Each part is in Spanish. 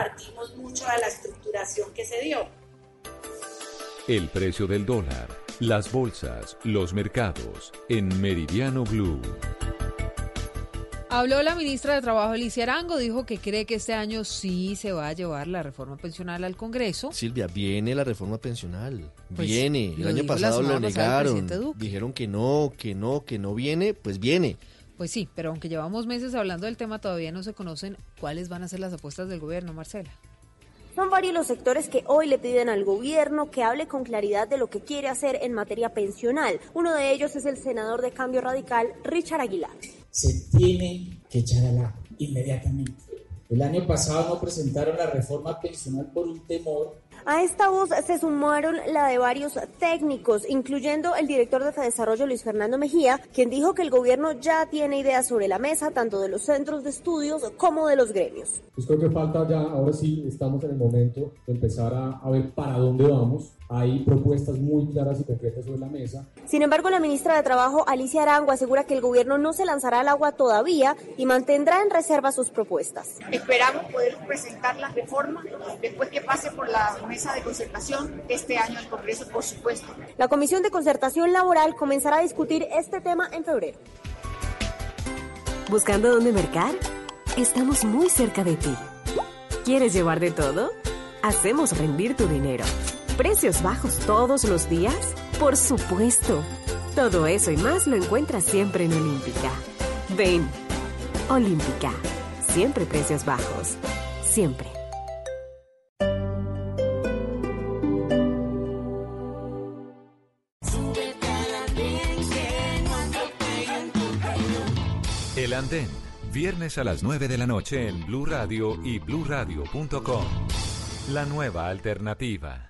compartimos mucho de la estructuración que se dio. El precio del dólar, las bolsas, los mercados, en Meridiano Blue. Habló la ministra de Trabajo, Alicia Arango, dijo que cree que este año sí se va a llevar la reforma pensional al Congreso. Silvia, viene la reforma pensional. Pues, viene. El año pasado lo negaron. Dijeron que no, que no, que no viene, pues viene. Pues sí, pero aunque llevamos meses hablando del tema, todavía no se conocen cuáles van a ser las apuestas del gobierno, Marcela. Son varios los sectores que hoy le piden al gobierno que hable con claridad de lo que quiere hacer en materia pensional. Uno de ellos es el senador de Cambio Radical, Richard Aguilar. se tiene que echar al agua inmediatamente. El año pasado no presentaron la reforma pensional por un temor. A esta voz se sumaron la de varios técnicos, incluyendo el director de Desarrollo Luis Fernando Mejía, quien dijo que el gobierno ya tiene ideas sobre la mesa, tanto de los centros de estudios como de los gremios. Pues creo que falta ya, ahora sí estamos en el momento de empezar a, a ver para dónde vamos. Hay propuestas muy claras y concretas sobre la mesa. Sin embargo, la ministra de Trabajo, Alicia Arango, asegura que el gobierno no se lanzará al agua todavía y mantendrá en reserva sus propuestas. Esperamos poder presentar la reforma después que pase por la mesa de concertación este año al Congreso, por supuesto. La Comisión de Concertación Laboral comenzará a discutir este tema en febrero. ¿Buscando dónde mercar? Estamos muy cerca de ti. ¿Quieres llevar de todo? Hacemos rendir tu dinero. ¿Precios bajos todos los días? Por supuesto. Todo eso y más lo encuentras siempre en Olímpica. Ven. Olímpica. Siempre precios bajos. Siempre. El Andén, viernes a las 9 de la noche en Blue Radio y bluradio.com. La nueva alternativa.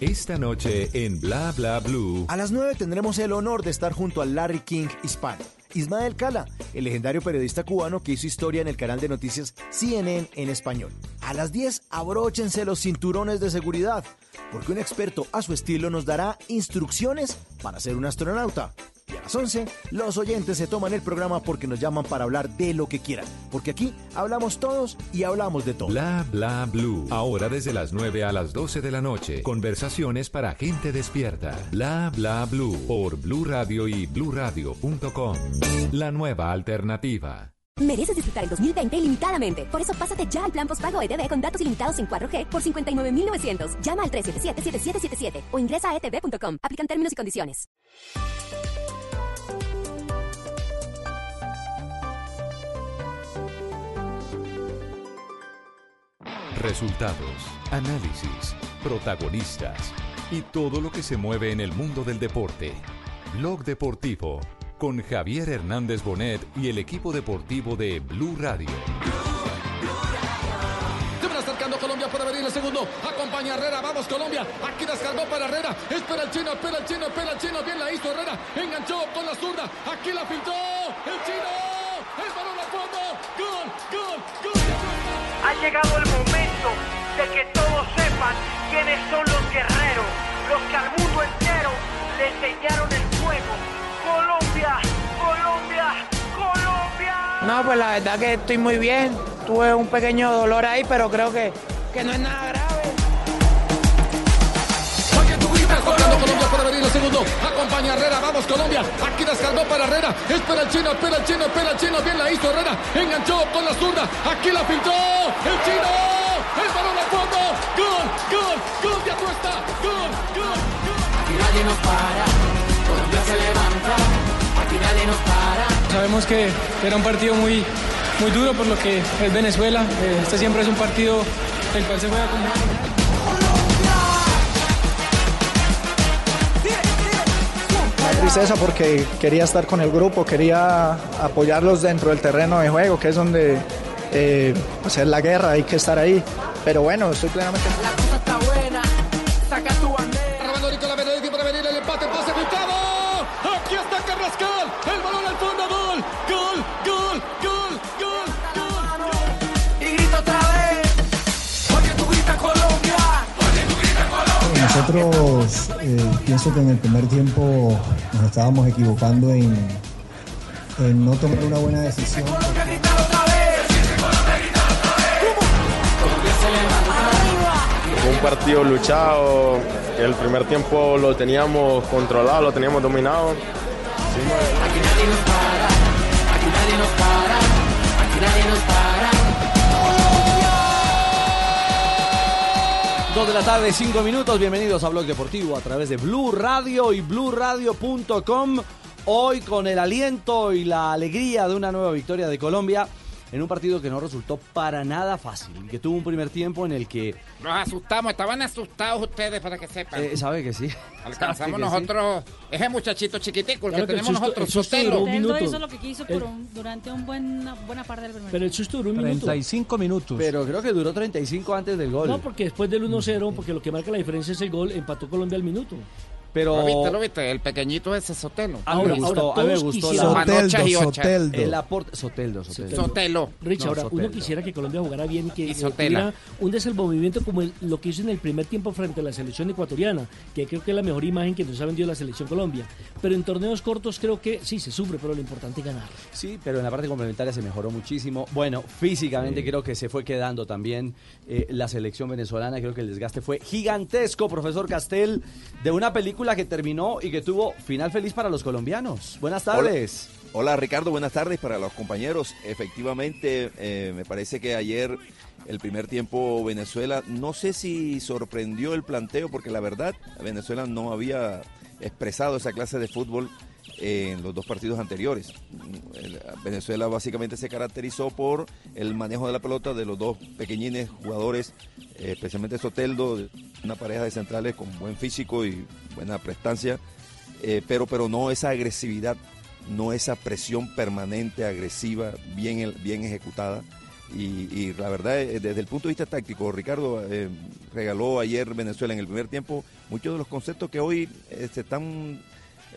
Esta noche en Bla Bla Blue. A las 9 tendremos el honor de estar junto a Larry King hispano. Ismael Cala, el legendario periodista cubano que hizo historia en el canal de noticias CNN en español. A las 10, abróchense los cinturones de seguridad, porque un experto a su estilo nos dará instrucciones para ser un astronauta. Y a las 11, los oyentes se toman el programa porque nos llaman para hablar de lo que quieran. Porque aquí hablamos todos y hablamos de todo. Bla Bla Blue. Ahora desde las 9 a las 12 de la noche. Conversaciones para gente despierta. Bla Bla Blue. Por Blue Radio y bluradio.com. La nueva alternativa. Mereces disfrutar el 2020 ilimitadamente. Por eso pásate ya al plan postpago ETV con datos ilimitados en 4G por 59.900. Llama al 377-7777 o ingresa a etv.com. Aplican términos y condiciones. Resultados, análisis, protagonistas y todo lo que se mueve en el mundo del deporte. Blog Deportivo con Javier Hernández Bonet y el equipo deportivo de Blue Radio. Se acercando Colombia para venir el segundo. Acompaña Herrera. Vamos Colombia. Aquí descargó para Herrera. Espera el chino, espera el chino, espera el chino. Bien la hizo Herrera. Enganchó con la zurda. Aquí la pintó. El chino. El balón a fondo. Gol, gol, gol. Ha llegado el momento de que todos sepan quiénes son los guerreros, los que al mundo entero le enseñaron el fuego. Colombia, Colombia, Colombia. No, pues la verdad que estoy muy bien. Tuve un pequeño dolor ahí, pero creo que, que no es nada grave. Colombia para venir el segundo. Acompaña a Herrera. Vamos Colombia. Aquí descargó para Herrera. Espera el chino, espera el chino, espera el chino. Bien la hizo Herrera. Enganchó con la zurda. Aquí la pintó. El chino. El balón a fondo. Gol, gol, gol de Atuesta. Gol, gol, gol. Aquí nadie nos para. Colombia se levanta. Aquí nadie nos para. Sabemos que era un partido muy, muy duro por lo que es Venezuela. Eh, Este siempre es un partido el cual se juega con tristeza porque quería estar con el grupo, quería apoyarlos dentro del terreno de juego, que es donde eh, pues es la guerra, hay que estar ahí. Pero bueno, estoy plenamente... Nosotros eh, pienso que en el primer tiempo nos estábamos equivocando en, no tomar una buena decisión. Un partido luchado, el primer tiempo lo teníamos controlado, lo teníamos dominado. de la tarde, 5 minutos. Bienvenidos a Blog Deportivo a través de Blue Radio y BlueRadio.com Hoy con el aliento y la alegría de una nueva victoria de Colombia en un partido que no resultó para nada fácil, que tuvo un primer tiempo en el que Nos asustamos, estaban asustados ustedes para que sepan. eh, sabe que sí. Alcanzamos que sí. nosotros, ese muchachito chiquitico, el Claro que el tenemos susto- nosotros, Sotelo. un minuto. hizo lo que quiso por un- durante un buen, una buena parte del primer Pero el susto duró un minuto. 35 minutos. Pero creo que duró 35 antes del gol. No, porque después del 1-0, porque lo que marca la diferencia es el gol, empató Colombia al minuto. Pero ¿Lo viste, lo viste? El pequeñito ese Sotelo. A mí me gustó, a mí me gustó la Manochas y ochas. El aporte Soteldo, Soteldo. Sotelo. Rich, No, ahora Sotelo. uno quisiera que Colombia jugara bien y que Y eh, tuviera un desenvolvimiento como el- lo que hizo en el primer tiempo frente a la selección ecuatoriana, que creo que es la mejor imagen que nos ha vendido la selección Colombia. Pero en torneos cortos creo que sí se sufre, pero lo importante es ganar. Sí, pero en la parte complementaria se mejoró muchísimo. Bueno, físicamente creo que se fue quedando también eh, la selección venezolana. Creo que el desgaste fue gigantesco, profesor Castel, de una película que terminó y que tuvo final feliz para los colombianos. Buenas tardes. Hola, Hola, Ricardo, buenas tardes para los compañeros. Efectivamente, eh, me parece que ayer el primer tiempo Venezuela, no sé si sorprendió el planteo, porque la verdad Venezuela no había expresado esa clase de fútbol en los dos partidos anteriores. El- Venezuela básicamente se caracterizó por el manejo de la pelota de los dos pequeñines jugadores, eh, especialmente Soteldo, una pareja de centrales con buen físico y buena prestancia, eh, pero, pero no esa agresividad, no esa presión permanente, agresiva, bien, bien ejecutada. Y, la verdad, eh, desde el punto de vista táctico, Ricardo regaló ayer Venezuela en el primer tiempo muchos de los conceptos que hoy se están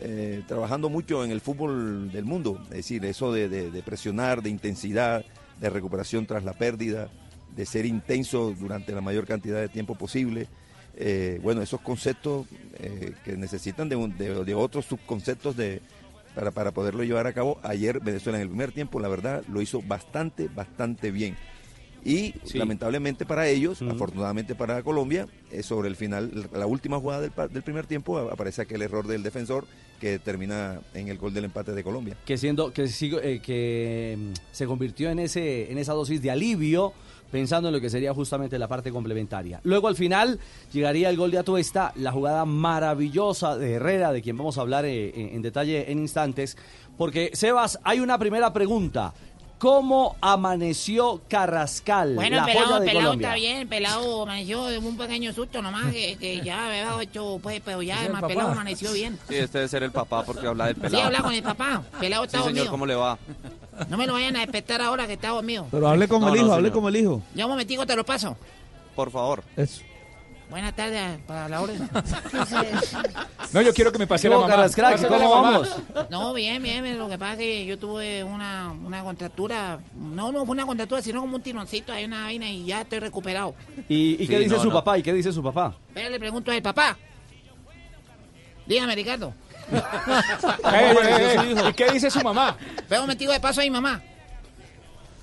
eh, trabajando mucho en el fútbol del mundo. Es decir, eso de, presionar, de intensidad, de recuperación tras la pérdida, de ser intenso durante la mayor cantidad de tiempo posible. Eh, bueno, esos conceptos eh, que necesitan de, un- de- otros subconceptos para, para poderlo llevar a cabo. Ayer Venezuela en el primer tiempo, la verdad, lo hizo bastante, bastante bien. Y Sí. lamentablemente para ellos, afortunadamente para Colombia, eh, sobre el final, la última jugada del, primer tiempo, aparece aquel error del defensor que termina en el gol del empate de Colombia. que siendo que sigo- eh, que mm, se convirtió en ese en esa dosis de alivio pensando en lo que sería justamente la parte complementaria. Luego al final llegaría el gol de Atuesta, la jugada maravillosa de Herrera, de quien vamos a hablar eh, en, en detalle en instantes, porque Sebas, hay una primera pregunta. ¿Cómo amaneció Carrascal, Bueno, la pelado, joya de pelado Colombia? está bien, pelado amaneció de un pequeño susto nomás, que, que ya había hecho, pues, pero ya ¿Es el además papá? pelado amaneció bien. Sí, este debe ser el papá porque habla del Sí, pelado. habla con el papá, pelado está Sí, señor. ¿cómo le va? No me lo vayan a despertar ahora que está dormido. Pero hable como No, el no, hijo, hable como el hijo. Ya un momentico te lo paso. Por favor. Eso. Buenas tardes para la orden. No, yo quiero que me pase la ¿Cómo, mamá. Carrascal? Pásale ¿Cómo vamos? No, bien, bien, bien, lo que pasa es que yo tuve una, una contractura, no, no fue una contractura, sino como un tironcito, hay una vaina y ya estoy recuperado. ¿Y, y qué dice no, su no. papá? ¿Y qué dice su papá? Pero le pregunto al papá. Dígame, Ricardo. ¿Y qué dice su mamá? Pero un momentico de paso a mi mamá.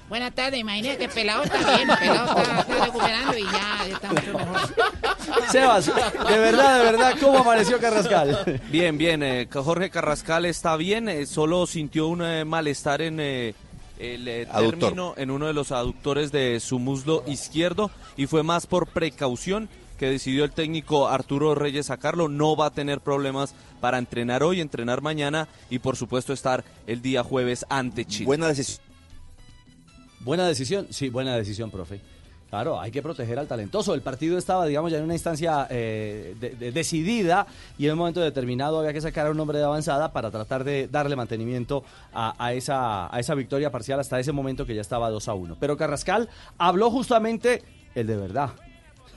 Buenas tardes, imagínate que el pelado está bien, el pelado está, está recuperando y ya, está mucho mejor. Sebas, de verdad, de verdad, ¿cómo amaneció Carrascal? Bien, bien. eh, Jorge Carrascal está bien. eh, solo sintió un eh, malestar en eh, el eh, Aductor. término, en uno de los aductores de su muslo izquierdo y fue más por precaución que decidió el técnico Arturo Reyes sacarlo. No va a tener problemas para entrenar hoy, entrenar mañana y por supuesto estar el día jueves ante Chile. Buena decisión. Buena decisión, sí, buena decisión, profe. Claro, hay que proteger al talentoso. El partido estaba, digamos, ya en una instancia eh, de- de- decidida y en un momento determinado había que sacar a un hombre de avanzada para tratar de darle mantenimiento a, a esa, a esa victoria parcial hasta ese momento que ya estaba 2 a 1. Pero Carrascal habló justamente el de verdad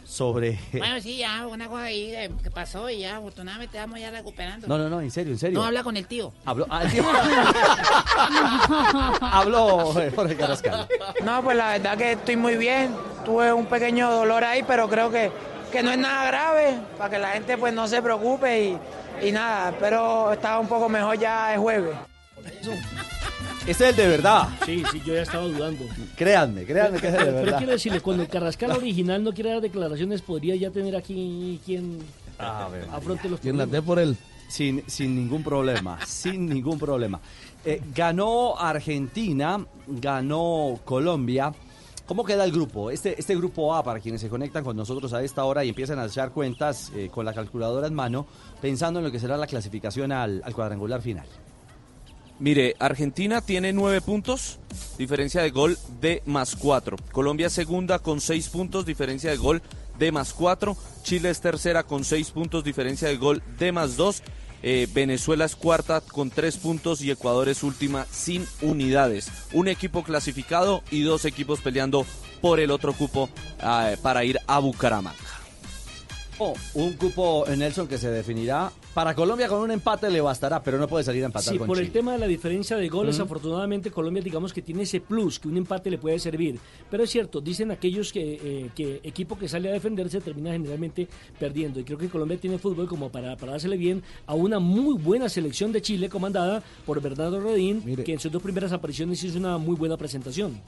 sobre... Bueno, sí, ya, una cosa ahí eh, que pasó y ya, afortunadamente vamos ya recuperando. No, no, no, en serio, en serio. No habla con el tío. Habló, ah, el tío- Habló eh, Jorge Carrascal. No, pues la verdad que estoy muy bien. Tuve un pequeño dolor ahí, pero creo que, que no es nada grave, para que la gente pues no se preocupe y, y nada, pero estaba un poco mejor ya el jueves. Este es el de verdad. Sí, sí, yo ya estaba dudando. Créanme, créanme que es el de Pero, pero verdad. quiero decirle, cuando el Carrascal original no quiere dar declaraciones, podría ya tener aquí quien afronte los problemas. por él? Sin, sin ningún problema, sin ningún problema. Eh, ganó Argentina, ganó Colombia. ¿Cómo queda el grupo? Este, este grupo A, para quienes se conectan con nosotros a esta hora y empiezan a echar cuentas eh, con la calculadora en mano, pensando en lo que será la clasificación al, al cuadrangular final. Mire, Argentina tiene nueve puntos, diferencia de gol de más cuatro. Colombia segunda con seis puntos, diferencia de gol de más cuatro. Chile es tercera con seis puntos, diferencia de gol de más dos. Eh, Venezuela es cuarta con tres puntos y Ecuador es última sin unidades. Un equipo clasificado y dos equipos peleando por el otro cupo ah, para ir a Bucaramanga. Oh, un cupo, Nelson, que se definirá. Para Colombia con un empate le bastará, pero no puede salir a empatar Sí, con por el tema de la diferencia de goles, afortunadamente Colombia digamos que tiene ese plus, que un empate le puede servir. Pero es cierto, dicen aquellos que, eh, que equipo que sale a defenderse termina generalmente perdiendo. Y creo que Colombia tiene fútbol como para, para dársele bien a una muy buena selección de Chile comandada por Bernardo Redín, que en sus dos primeras apariciones hizo una muy buena presentación.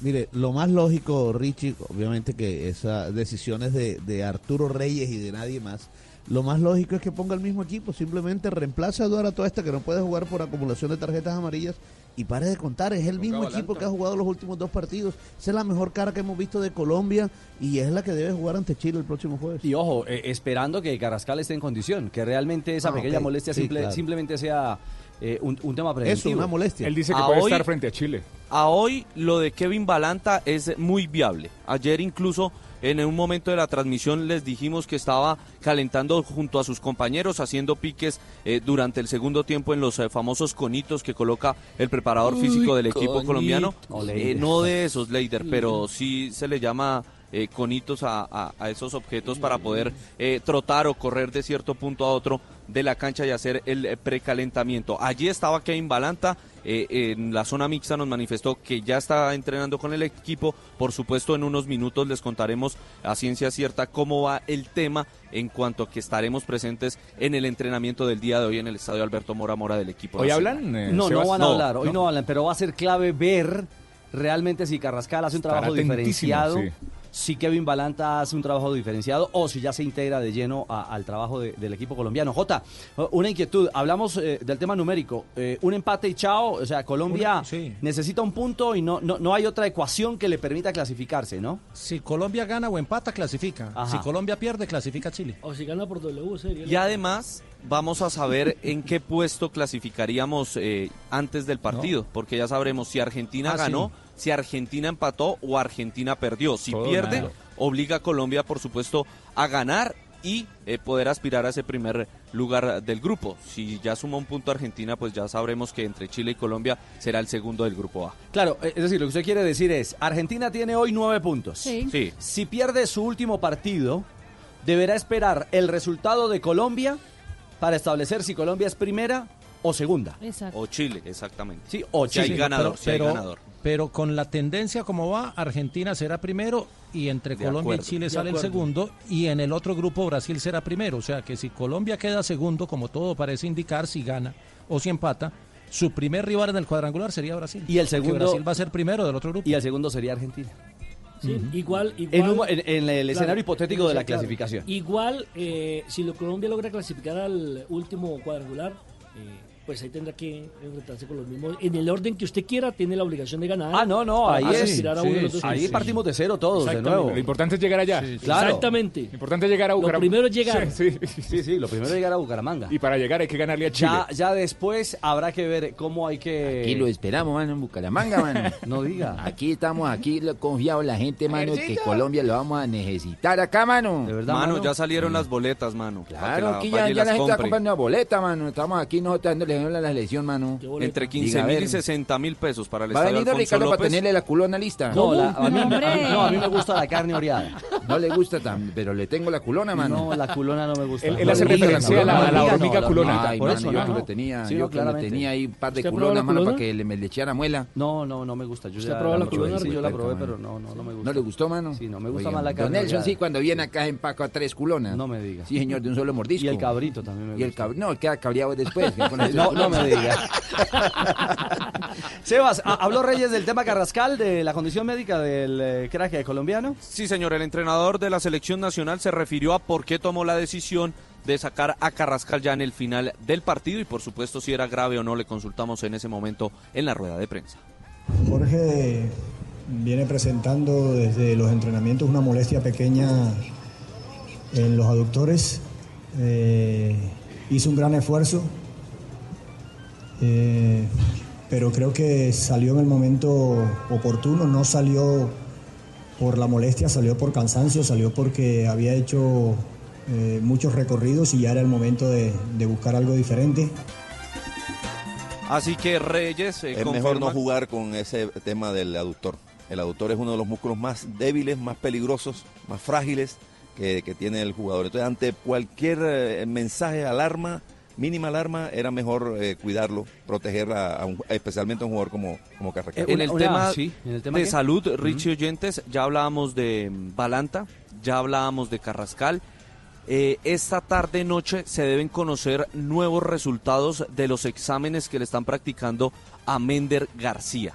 Mire, lo más lógico, Richie, obviamente que esas decisiones de, de Arturo Reyes y de nadie más, lo más lógico es que ponga el mismo equipo, simplemente reemplace a Eduardo Toesta que no puede jugar por acumulación de tarjetas amarillas y pare de contar, es el mismo equipo que ha jugado los últimos dos partidos, esa es la mejor cara que hemos visto de Colombia y es la que debe jugar ante Chile el próximo jueves. Y ojo, eh, esperando que Carrascal esté en condición, que realmente esa Ah, pequeña molestia Sí, simple- claro. simplemente sea eh, un, un tema preventivo. una molestia. Él dice que A puede hoy- estar frente a Chile. A hoy lo de Kevin Balanta es muy viable. Ayer incluso en un momento de la transmisión les dijimos que estaba calentando junto a sus compañeros, haciendo piques eh, durante el segundo tiempo en los eh, famosos conitos que coloca el preparador Uy, físico del equipo conito. colombiano. No, Eh, no de esos, Leider, pero sí se le llama eh, conitos a, a- a esos objetos para poder eh, trotar o correr de cierto punto a otro de la cancha y hacer el eh, precalentamiento. Allí estaba Kevin Balanta. eh, en la zona mixta nos manifestó que ya está entrenando con el equipo. Por supuesto, en unos minutos les contaremos a ciencia cierta cómo va el tema en cuanto que estaremos presentes en el entrenamiento del día de hoy en el estadio Alberto Mora Mora del equipo. Hoy nacional. hablan, eh, No, no van a No, hablar, hoy no. no. hablan, pero va a ser clave ver realmente si Carrascal hace un Estará trabajo diferenciado, sí. Si Kevin Balanta hace un trabajo diferenciado o si ya se integra de lleno a- al trabajo de- del equipo colombiano. Jota, una inquietud, hablamos eh, del tema numérico, eh, un empate y chao, o sea, Colombia Una- sí. necesita un punto y no, no, no hay otra ecuación que le permita clasificarse, ¿no? Si Colombia gana o empata, clasifica. Ajá. Si Colombia pierde, clasifica Chile. O si gana por W, sería. Y además vamos a saber en qué puesto clasificaríamos eh, antes del partido, porque ya sabremos si Argentina Ah, ganó, sí. si Argentina empató o Argentina perdió. Si Todo pierde, obliga a Colombia, por supuesto, a ganar y eh, poder aspirar a ese primer lugar del grupo. Si ya suma un punto Argentina, pues ya sabremos que entre Chile y Colombia será el segundo del grupo A. Claro, eh, es decir, lo que usted quiere decir es, Argentina tiene hoy nueve puntos. Sí. Sí. Si pierde su último partido, deberá esperar el resultado de Colombia para establecer si Colombia es primera o segunda. Exacto. O Chile, exactamente. Sí, o Si hay Chile. ganador, pero, si hay pero- ganador. pero con la tendencia como va, Argentina será primero y entre De Colombia acuerdo. y Chile sale el segundo y en el otro grupo Brasil será primero. O sea que si Colombia queda segundo, como todo parece indicar, si gana o si empata, su primer rival en el cuadrangular sería Brasil. Y el segundo- Brasil va a ser primero del otro grupo. Y el segundo sería Argentina. Sí, igual, igual. En, un- en- en el escenario hipotético de la claro. clasificación. Igual, eh, si lo- Colombia logra clasificar al último cuadrangular, eh, pues ahí tendrá que enfrentarse con los mismos. En el orden que usted quiera, tiene la obligación de ganar. Ah, no, no, para ahí es. ahí partimos de cero todos, de nuevo. Lo importante es llegar allá. Claro. Exactamente. Lo importante es llegar a Lo Bucaramanga. primero es llegar. Sí, sí, Sí, sí, lo primero es llegar a Bucaramanga. Y para llegar hay que ganarle a Chile. Ya, ya después habrá que ver cómo hay que... Aquí lo esperamos, mano, en Bucaramanga, mano. No diga. Aquí estamos, aquí lo- confiados la gente, mano, que Colombia lo vamos a necesitar acá, mano. De verdad, Mano, mano. ya salieron las boletas, mano. Claro, la aquí ya, ya la gente está comprando una boleta, mano. Estamos aquí nosotros dándole a la selección, mano. Entre 15 Diga, mil y 60 mil pesos para el ¿Va a estadio venir don Alfonso Ricardo para López. tenerle la culona lista? No, la- a, mí, no, a mí me gusta la carne oreada. No le gusta tan, pero le tengo la culona, mano. No, la culona no me gusta. Él- él No hace referencia a la- no hormiga no, culona. Ay, por mano, eso yo no. que lo tenía, Sí, yo no, que lo claramente. tenía ahí un par de ¿Usted ha probado culonas, mano, para que le, me le echara muela. No, no, no me gusta. Yo ¿Usted ya probado la culona, Sí, yo la probé, pero no, no, no me gusta. ¿No le gustó, mano? Sí, no me gusta más la Don carne Nelson, oreada. sí, cuando viene acá empaca tres culonas. No me diga. Sí, señor, de un solo mordisco. Y el cabrito también me Y el gusta. cabrito, no, queda cabreado después. el- No, no me diga. Sebas, ¿ha- ¿habló Reyes del tema Carrascal, de la condición médica del eh, crack colombiano? Sí, señor, el entrenador de la selección nacional se refirió a por qué tomó la decisión de sacar a Carrascal ya en el final del partido y por supuesto si era grave o no le consultamos en ese momento en la rueda de prensa. Jorge viene presentando desde los entrenamientos una molestia pequeña en los aductores. Eh, hizo un gran esfuerzo, eh, pero creo que salió en el momento oportuno, no salió por la molestia, salió por cansancio, salió porque había hecho eh, muchos recorridos y ya era el momento de- de buscar algo diferente. Así que Reyes eh, Es mejor no jugar con ese tema del aductor. El aductor es uno de los músculos más débiles, más peligrosos, más frágiles que, que tiene el jugador. Entonces, ante cualquier eh, mensaje, alarma, mínima alarma, era mejor eh, cuidarlo, proteger a, a un- especialmente a un jugador como, como Carrascal. En el, tema sí, en el tema de qué? salud, Richie Oyentes, ya hablábamos de Balanta, ya hablábamos de Carrascal. Eh, esta tarde noche se deben conocer nuevos resultados de los exámenes que le están practicando a Mender García.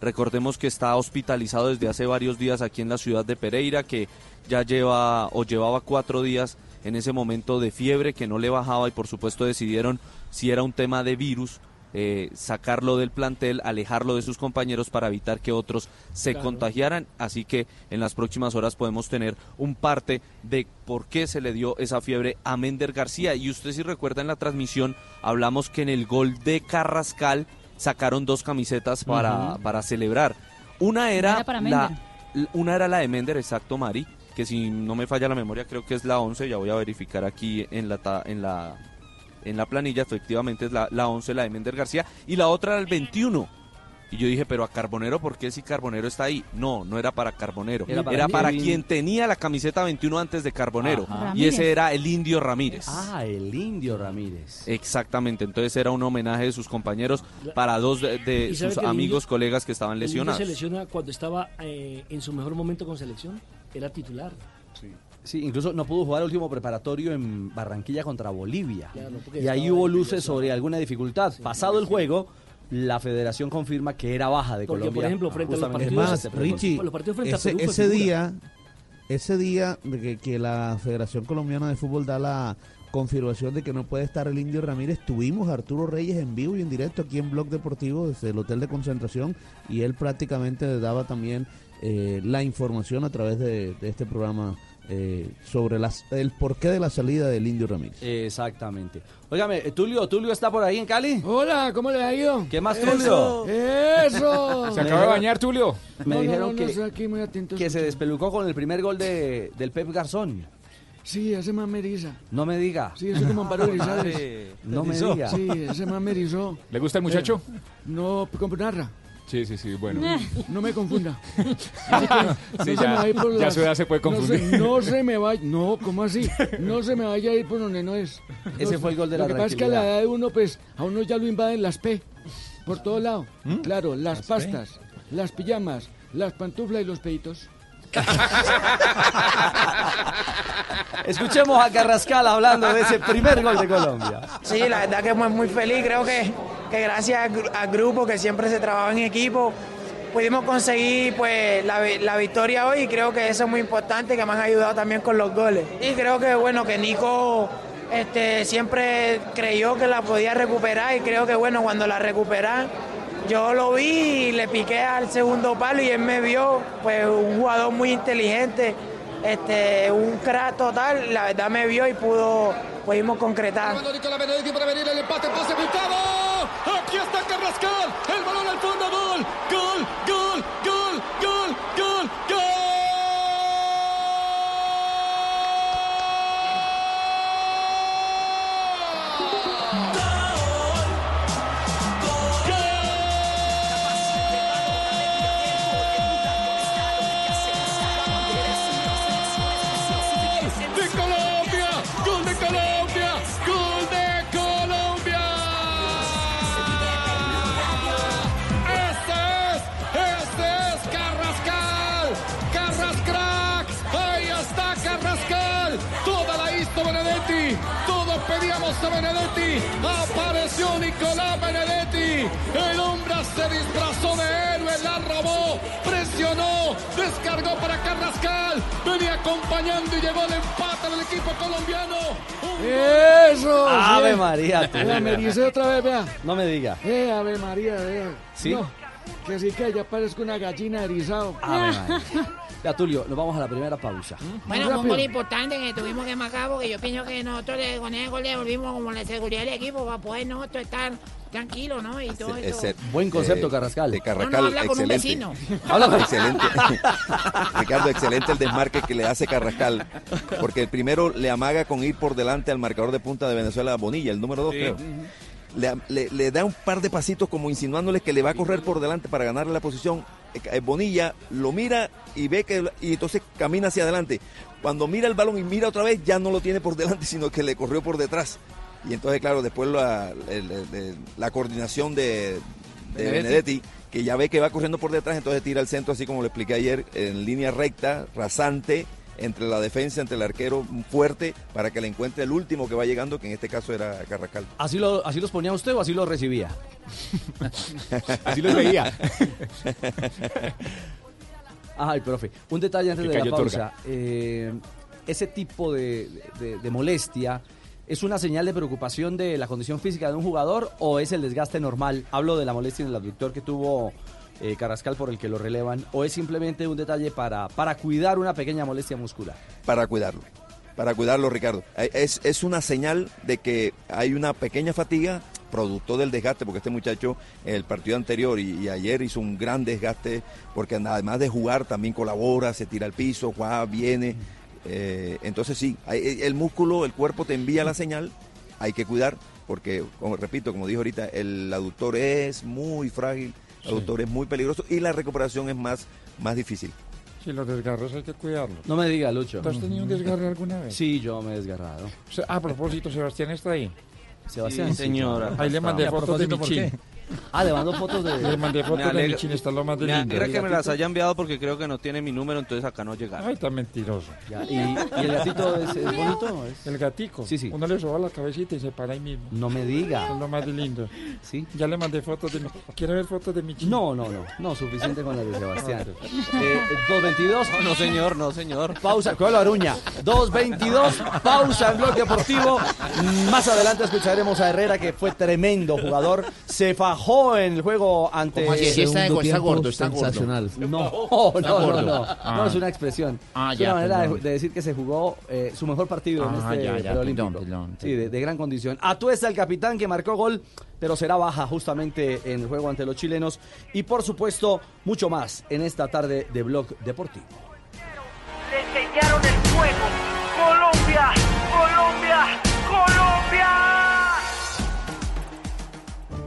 Recordemos que está hospitalizado desde hace varios días aquí en la ciudad de Pereira, que ya lleva o llevaba cuatro días en ese momento de fiebre que no le bajaba y por supuesto decidieron si era un tema de virus eh, sacarlo del plantel, alejarlo de sus compañeros para evitar que otros se Claro. contagiaran. Así que en las próximas horas podemos tener un parte de por qué se le dio esa fiebre a Mender García. Y usted si recuerda en la transmisión hablamos que en el gol de Carrascal sacaron dos camisetas para, para celebrar. Una era, era para la, una era la de Mender, exacto, Mari, que si no me falla la memoria creo que es la 11, ya voy a verificar aquí en la ta- en la en la planilla, efectivamente es la, la 11, la de Mender García, y la otra era el 21. Y yo dije, pero a Carbonero, ¿por qué si Carbonero está ahí? No, no era para Carbonero. Era Era para quien tenía la camiseta 21 antes de Carbonero. Y ese era el Indio Ramírez. Ah, el indio Ramírez. Exactamente, entonces era un homenaje de sus compañeros para dos de, de ¿Y sabe sus amigos, Indio- colegas que estaban lesionados. se lesiona cuando estaba eh, en su mejor momento con selección. Era titular. Sí, incluso no pudo jugar el último preparatorio en Barranquilla contra Bolivia. Claro, y ahí hubo luces sobre alguna dificultad. Pasado el juego, la federación confirma que era baja de Porque, Colombia. por ejemplo, frente a los partidos- más, este. Richie, los partidos frente a ese, Perú día, ese día de que, que la Federación Colombiana de Fútbol da la confirmación de que no puede estar el Indio Ramírez, tuvimos a Arturo Reyes en vivo y en directo aquí en Blog Deportivo desde el Hotel de Concentración y él prácticamente daba también eh, la información a través de, de este programa eh, sobre las, el porqué de la salida del Indio Ramírez. Exactamente. Óigame, eh, Tulio, ¿Tulio está por ahí en Cali? Hola, ¿cómo le ha ido? ¿Qué más, Tulio? ¡Eso! Se acaba de bañar, Tulio. Me No, dijeron no, no, que, estoy aquí muy atento. que se despelucó con el primer gol de, del Pep Garzón. Sí, ese man me eriza. No me diga. Sí, ese como Amparo Grisales. Madre. No me diga. Sí, ese man me erizó. ¿Le gusta el muchacho? No, como narra. Sí, sí, sí, bueno. No me confunda. Sí, no se ya- me por ya las- su edad se puede no confundir. No se, me vaya. No, ¿cómo así? No se me vaya a ir por donde no es. Ese fue el gol de Lo la que pasa es que a la edad de uno, pues, a uno ya lo invaden las P. Por todo lado. ¿Mm? Claro, las, pastas, las pijamas, las pantuflas y los peitos. Escuchemos a Carrascal hablando de ese primer gol de Colombia. Sí, la verdad que muy, muy feliz. Creo que, que gracias al, gru- al grupo que siempre se trabaja en equipo, pudimos conseguir pues la, la victoria hoy y creo que eso es muy importante, que me han ayudado también con los goles. Y creo que bueno, que Nico este, siempre creyó que la podía recuperar y creo que bueno, cuando la recuperan, yo lo vi y le piqué al segundo palo y él me vio, pues un jugador muy inteligente, este, un crack total, la verdad me vio y pudo, pudimos concretar. Aquí está Carrascal. El balón al fondo. Gol, gol, gol, gol, Benedetti, apareció Nicolás Benedetti, el hombre se disfrazó de héroe, la robó, presionó, descargó para Carrascal, venía acompañando y llegó el empate del equipo colombiano. Eso. Ave sí. María, tú. Vea, me ericé otra vez, vea. No me diga. Eh, Ave María, vea. ¿Sí? No, que sí que ya parezco una gallina erizado. Ave María. Ya, Tulio, nos vamos a la primera pausa. Bueno, fue un gol importante que tuvimos que marcar porque yo pienso que nosotros le- con ese gol le volvimos como la seguridad del equipo para poder nosotros estar tranquilos, ¿no? Y todo eso. Ese- Buen concepto, eh, Carrascal. De Carrascal, No, no, habla con un excelente. vecino. Habla con- excelente. Ricardo, excelente el desmarque que le hace Carrascal. Porque el primero le amaga con ir por delante al marcador de punta de Venezuela, Bonilla, el número dos, Sí. creo. Le, le- le da un par de pasitos como insinuándole que le va a correr por delante para ganarle la posición. Eh, eh, Bonilla lo mira y ve que y entonces camina hacia adelante. Cuando mira el balón y mira otra vez, ya no lo tiene por delante, sino que le corrió por detrás. Y entonces, claro, después la, la coordinación de, de Benedetti. Benedetti, que ya ve que va corriendo por detrás, entonces tira el centro, así como lo expliqué ayer, en línea recta, rasante, entre la defensa, entre el arquero fuerte, para que le encuentre el último que va llegando, que en este caso era Carrascal. ¿Así, lo, ¿Así los ponía usted o así los recibía? Así los veía. Ay, profe. Un detalle antes de la pausa. Eh, ese tipo de, de- de molestia es una señal de preocupación de la condición física de un jugador o es el desgaste normal. Hablo de la molestia en el abductor que tuvo eh, Carrascal por el que lo relevan o es simplemente un detalle para, para cuidar una pequeña molestia muscular. para cuidarlo. Para cuidarlo, Ricardo. Eh, Es, es una señal de que hay una pequeña fatiga producto del desgaste, porque este muchacho el partido anterior y, ayer hizo un gran desgaste, porque además de jugar también colabora, se tira al piso, va, viene. Eh, entonces sí, hay- el músculo, el cuerpo te envía la señal, hay que cuidar, porque, como repito, como dijo ahorita, el aductor es muy frágil, el aductor es muy peligroso y la recuperación es más, más difícil. Si los desgarros hay que cuidarlos. No me diga, Lucho. ¿Tú has tenido un desgarre alguna vez? Sí, yo me he desgarrado. Se- A propósito, Sebastián está ahí. Sebastián. Sí, señora. Ahí le mandé ¿Y a fotos de qué? Ah, le mando fotos de... Le mandé fotos de Michin, está lo más de Me lindo. alegra que me las haya enviado porque creo que no tiene mi número, entonces acá no llegaron. Ay, tan mentiroso. Ya, ¿Y, y el gatito es, es bonito? ¿Es? El gatico. Sí, sí. Uno le soba la cabecita y se para ahí mismo. No me diga. Es lo más de lindo. Sí. Ya le mandé fotos de mi... ¿Quiere ver fotos de Michin? No, no, no. No, suficiente con las de Sebastián. Eh, 222. No, señor, no, señor. Pausa, cuidado la aruña. 222, pausa en bloque deportivo. Más adelante escucharemos a Herrera, que fue tremendo jugador. Se fajó en el juego ante. ¿Cómo así? Sí, está, Segundo está tiempo gordo, está gordo. sensacional. No, no, no, no, gordo. no. Ah. No, es una expresión. Ah, es ya, una manera de, de decir que se jugó eh, su mejor partido en Ah, este ya, ya, perdón, perdón, Sí, de, de gran condición. Atuesta el capitán que marcó gol, pero será baja justamente en el juego ante los chilenos. Y por supuesto, mucho más en esta tarde de Blog Deportivo. Le enseñaron el juego. Colombia, Colombia, Colombia.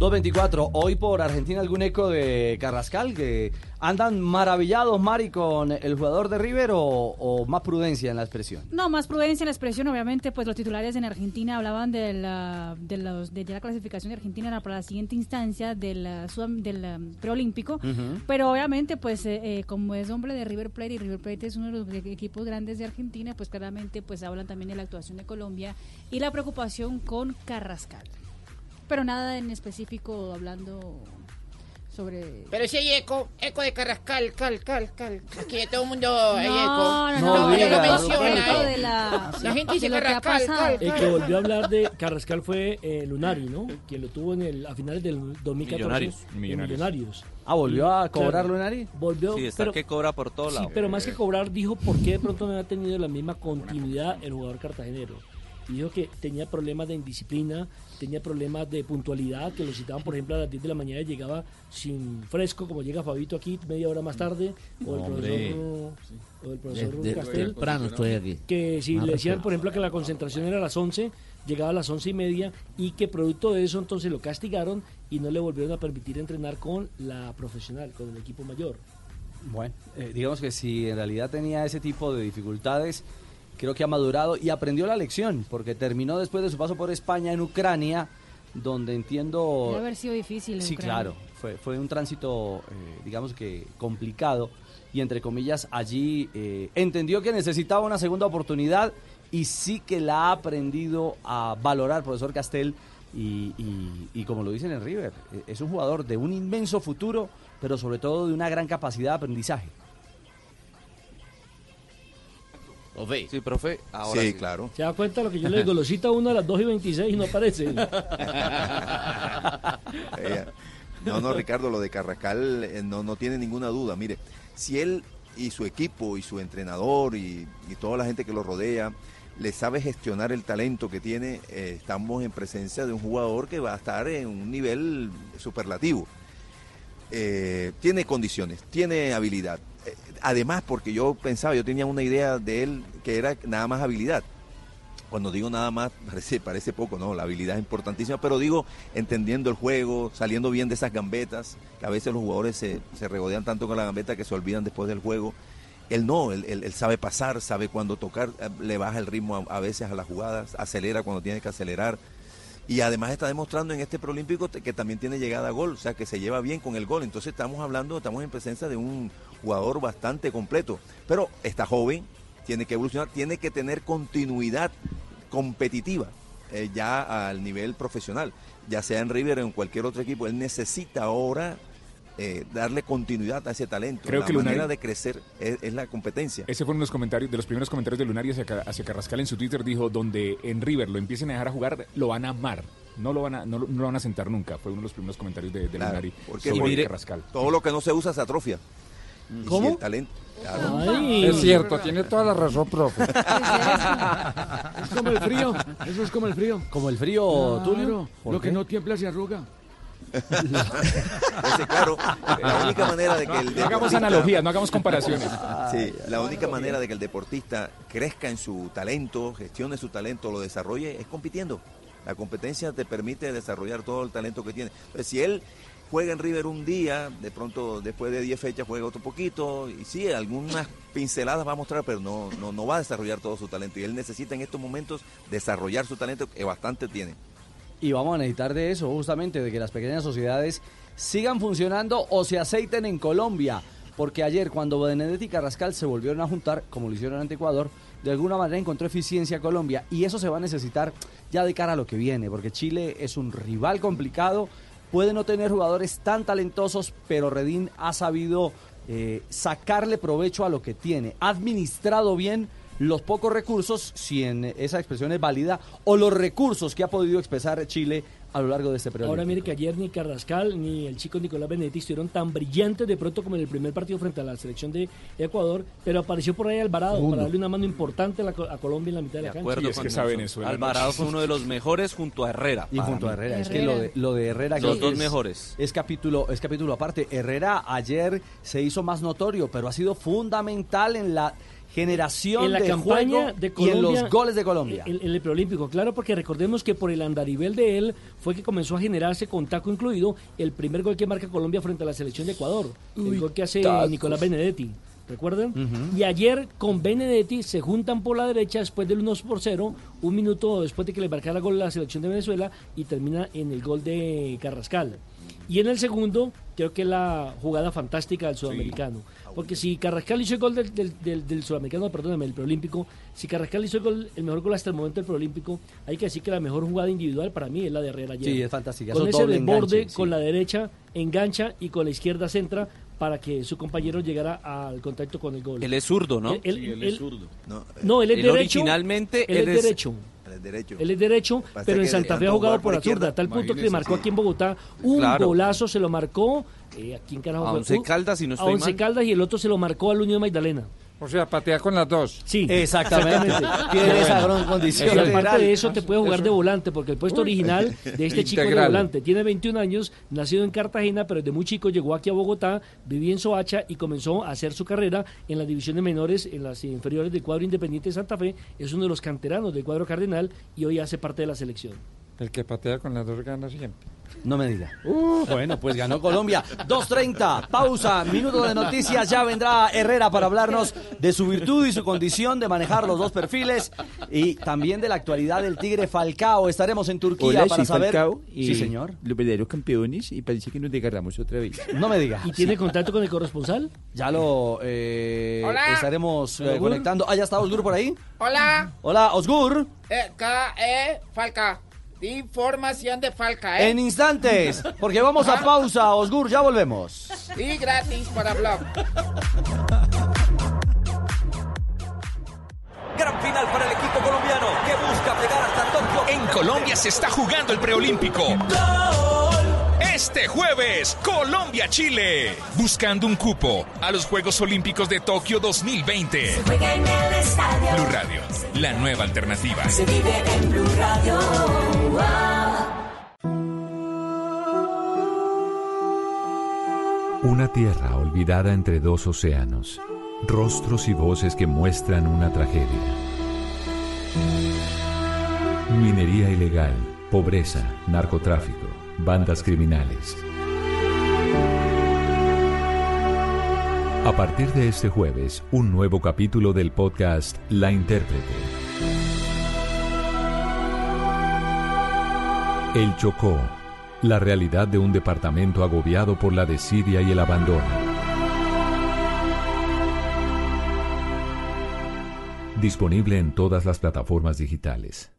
2.24, hoy por Argentina algún eco de Carrascal, que andan maravillados, Mari, con el jugador de River o, o más prudencia en la expresión. No, más prudencia en la expresión. Obviamente, pues los titulares en Argentina hablaban de la, de los, de ya la clasificación de Argentina para la siguiente instancia del, sudam- del um, preolímpico. Pero obviamente, pues eh, eh, como es hombre de River Plate y River Plate es uno de los e- equipos grandes de Argentina, pues claramente pues hablan también de la actuación de Colombia y la preocupación con Carrascal. Pero nada en específico hablando sobre... Pero si hay eco, eco de Carrascal, cal, cal, cal. Aquí de todo el mundo hay No, eco. no, no, No Todo diga, lo no menciona, ¿eh? de la, La gente dice de lo que ha Carrascal, pasado. cal, El que volvió a hablar de Carrascal fue eh, Lunari, ¿no? Quien lo tuvo en el, a finales del 2014. Millonarios. Millonarios. Millonarios. Ah, ¿volvió a cobrar claro, Lunari? Volvió, Sí, está pero, que cobra por todos sí, lados. pero más que cobrar, dijo por qué de pronto no había tenido la misma continuidad el jugador cartagenero. Y dijo que tenía problemas de indisciplina, tenía problemas de puntualidad, que lo citaban, por ejemplo, a las 10 de la mañana y llegaba sin fresco, como llega Fabito aquí media hora más tarde, o el Hombre. profesor, o el profesor Castel. temprano estoy aquí. Que si Más le decían, por ejemplo, que la concentración era a las 11, llegaba a las 11 y media y que producto de eso entonces lo castigaron y no le volvieron a permitir entrenar con la profesional, con el equipo mayor. Bueno, eh, digamos que si en realidad tenía ese tipo de dificultades, creo que ha madurado y aprendió la lección, porque terminó después de su paso por España en Ucrania, donde entiendo... Debe haber sido difícil. en Sí, Ucrania. claro, fue, fue un tránsito, eh, digamos que complicado, y entre comillas allí eh, entendió que necesitaba una segunda oportunidad y sí que la ha aprendido a valorar, profesor Castel, y, y- y como lo dicen en River, eh, es un jugador de un inmenso futuro, pero sobre todo de una gran capacidad de aprendizaje. Profe. Sí, profe. Ahora Sí, claro. ¿Se da cuenta lo que yo le digo? Lo cita uno a las 2 y 26 y no aparece. No, no, Ricardo, lo de Carrascal eh, no, no tiene ninguna duda. Mire, si él y su equipo y su entrenador y, y toda la gente que lo rodea le sabe gestionar el talento que tiene, eh, estamos en presencia de un jugador que va a estar en un nivel superlativo. Eh, tiene condiciones, tiene habilidad. Además, porque yo pensaba, yo tenía una idea de él que era nada más habilidad. Cuando digo nada más, parece, parece poco, ¿no? La habilidad es importantísima, pero digo entendiendo el juego, saliendo bien de esas gambetas, que a veces los jugadores se, se regodean tanto con la gambeta que se olvidan después del juego. Él no, él, él- sabe pasar, sabe cuándo tocar, eh, le baja el ritmo a, a veces a las jugadas, acelera cuando tiene que acelerar. Y además está demostrando en este preolímpico que también tiene llegada a gol, o sea que se lleva bien con el gol. Entonces estamos hablando, estamos en presencia de un jugador bastante completo. Pero está joven, tiene que evolucionar, tiene que tener continuidad competitiva eh, ya al nivel profesional, ya sea en River o en cualquier otro equipo. Él necesita ahora eh, darle continuidad a ese talento. Creo la que manera Lunari- de crecer es, es la competencia. Ese fue uno de los comentarios, de los primeros comentarios de Lunari hacia, hacia Carrascal en su Twitter. Dijo, donde en River lo empiecen a dejar a jugar, lo van a amar. No lo van a, no, no lo van a sentar nunca. Fue uno de los primeros comentarios de, de Claro, Lunari porque sobre mire, Carrascal. todo lo que no se usa se atrofia. Y ¿Cómo? si el talento, claro. Ay. Es cierto, tiene toda la razón, profe. Es como el frío. Eso es como el frío. Como el frío, Claro, Tulio. ¿Por Lo que no tiembla se arruga. Ese, claro, la única manera de que el No hagamos deportista- analogías, no hagamos comparaciones. Sí, la única manera de que el deportista crezca en su talento, gestione su talento, lo desarrolle, es compitiendo. La competencia te permite desarrollar todo el talento que tiene. Entonces, si él juega en River un día, de pronto después de 10 fechas juega otro poquito, y sí, algunas pinceladas va a mostrar, pero no, no, no va a desarrollar todo su talento. Y él necesita en estos momentos desarrollar su talento, que bastante tiene. Y vamos a necesitar de eso, justamente, de que las pequeñas sociedades sigan funcionando o se aceiten en Colombia. Porque ayer, cuando Benedetti y Carrascal se volvieron a juntar, como lo hicieron ante Ecuador, de alguna manera encontró eficiencia Colombia. Y eso se va a necesitar ya de cara a lo que viene, porque Chile es un rival complicado. Puede no tener jugadores tan talentosos, pero Redín ha sabido eh, sacarle provecho a lo que tiene. Ha administrado bien los pocos recursos, si en esa expresión es válida, o los recursos que ha podido expresar Chile a lo largo de este periodo. Ahora mire que ayer ni Carrascal ni el chico Nicolás Benedetti estuvieron tan brillantes de pronto como en el primer partido frente a la selección de Ecuador, pero apareció por ahí Alvarado Segundo. para darle una mano importante a, la- a Colombia en la mitad de la De cancha. acuerdo con Nelson. Alvarado fue uno de los mejores junto a Herrera. Y junto a. Herrera, es que lo de, lo de Herrera Los que dos es- mejores. Es capítulo, es capítulo aparte. Herrera ayer se hizo más notorio, pero ha sido fundamental en la generación en la de campaña juego de y en los goles de Colombia. En, en el preolímpico, claro, porque recordemos que por el andarivel de él fue que comenzó a generarse con taco incluido el primer gol que marca Colombia frente a la selección de Ecuador, el gol que hace tacos. Nicolás Benedetti. ¿Recuerdan? Y ayer con Benedetti se juntan por la derecha después del 1 por 0, un minuto después de que le marcara gol la selección de Venezuela y termina en el gol de Carrascal. Y en el segundo, creo que la jugada fantástica del sudamericano. Porque si Carrascal hizo el gol del, del, del- del sudamericano, perdóname, el preolímpico, si Carrascal hizo el, gol, el mejor gol hasta el momento del preolímpico, hay que decir que la mejor jugada individual para mí es la de Herrera ayer. Sí, es fantástica, Con ese desborde, enganche, sí. con la derecha engancha y con la izquierda centra para que su compañero llegara al contacto con el gol. Él es zurdo, ¿no? Él- él- Sí, él él- es zurdo. No, No, él es Él derecho. originalmente, él, es- derecho. Es derecho. Él es derecho, pero en Santa Fe ha jugado por la zurda, izquierda. tal punto que le marcó sí. aquí en Bogotá un Claro. golazo, se lo marcó. Eh, ¿A quién carajo A? Once Caldas, si no A estoy Once mal. Caldas y el otro se lo marcó al Unión de Magdalena. O sea, patea con las dos. Sí, Exactamente. Tiene esa gran condición. Y aparte de eso te puede jugar Eso. de volante, porque el puesto original de este chico es de volante. Tiene 21 años, nacido en Cartagena, pero desde muy chico llegó aquí a Bogotá, vivía en Soacha y comenzó a hacer su carrera en las divisiones menores, en las inferiores del cuadro Independiente de Santa Fe. Es uno de los canteranos del cuadro Cardenal y hoy hace parte de la selección. El que patea con las dos gana siempre. No me diga. Bueno, pues ganó Colombia. 2.30, pausa, minuto de noticias. Ya vendrá Herrera para hablarnos de su virtud y su condición de manejar los dos perfiles y también de la actualidad del Tigre Falcao. Estaremos en Turquía Hola, para soy saber. Falcao. Sí, señor. Los verdaderos campeones y parece que nos desgarramos otra vez. No me diga. ¿Y tiene contacto con el corresponsal? Ya lo eh, Hola. estaremos eh, conectando. Ah, ya está Osgur por ahí. Hola, Hola, Osgur. eh, K, E, Falca. Información de Falca, ¿eh? En instantes, porque vamos a pausa, Osgur, ya volvemos. Y gratis para blog. Gran final para el equipo colombiano que busca pegar hasta Tokio. En Colombia se está jugando el preolímpico. Este jueves, Colombia-Chile. Buscando un cupo a los Juegos Olímpicos de Tokio 2020. Juega en el estadio. Blue Radio, la nueva alternativa. Se vive en Blue Radio. Una tierra olvidada entre dos océanos. Rostros y voces que muestran una tragedia. Minería ilegal, pobreza, narcotráfico, bandas criminales. A partir de este jueves, un nuevo capítulo del podcast La Intérprete. El Chocó, la realidad de un departamento agobiado por la desidia y el abandono. Disponible en todas las plataformas digitales.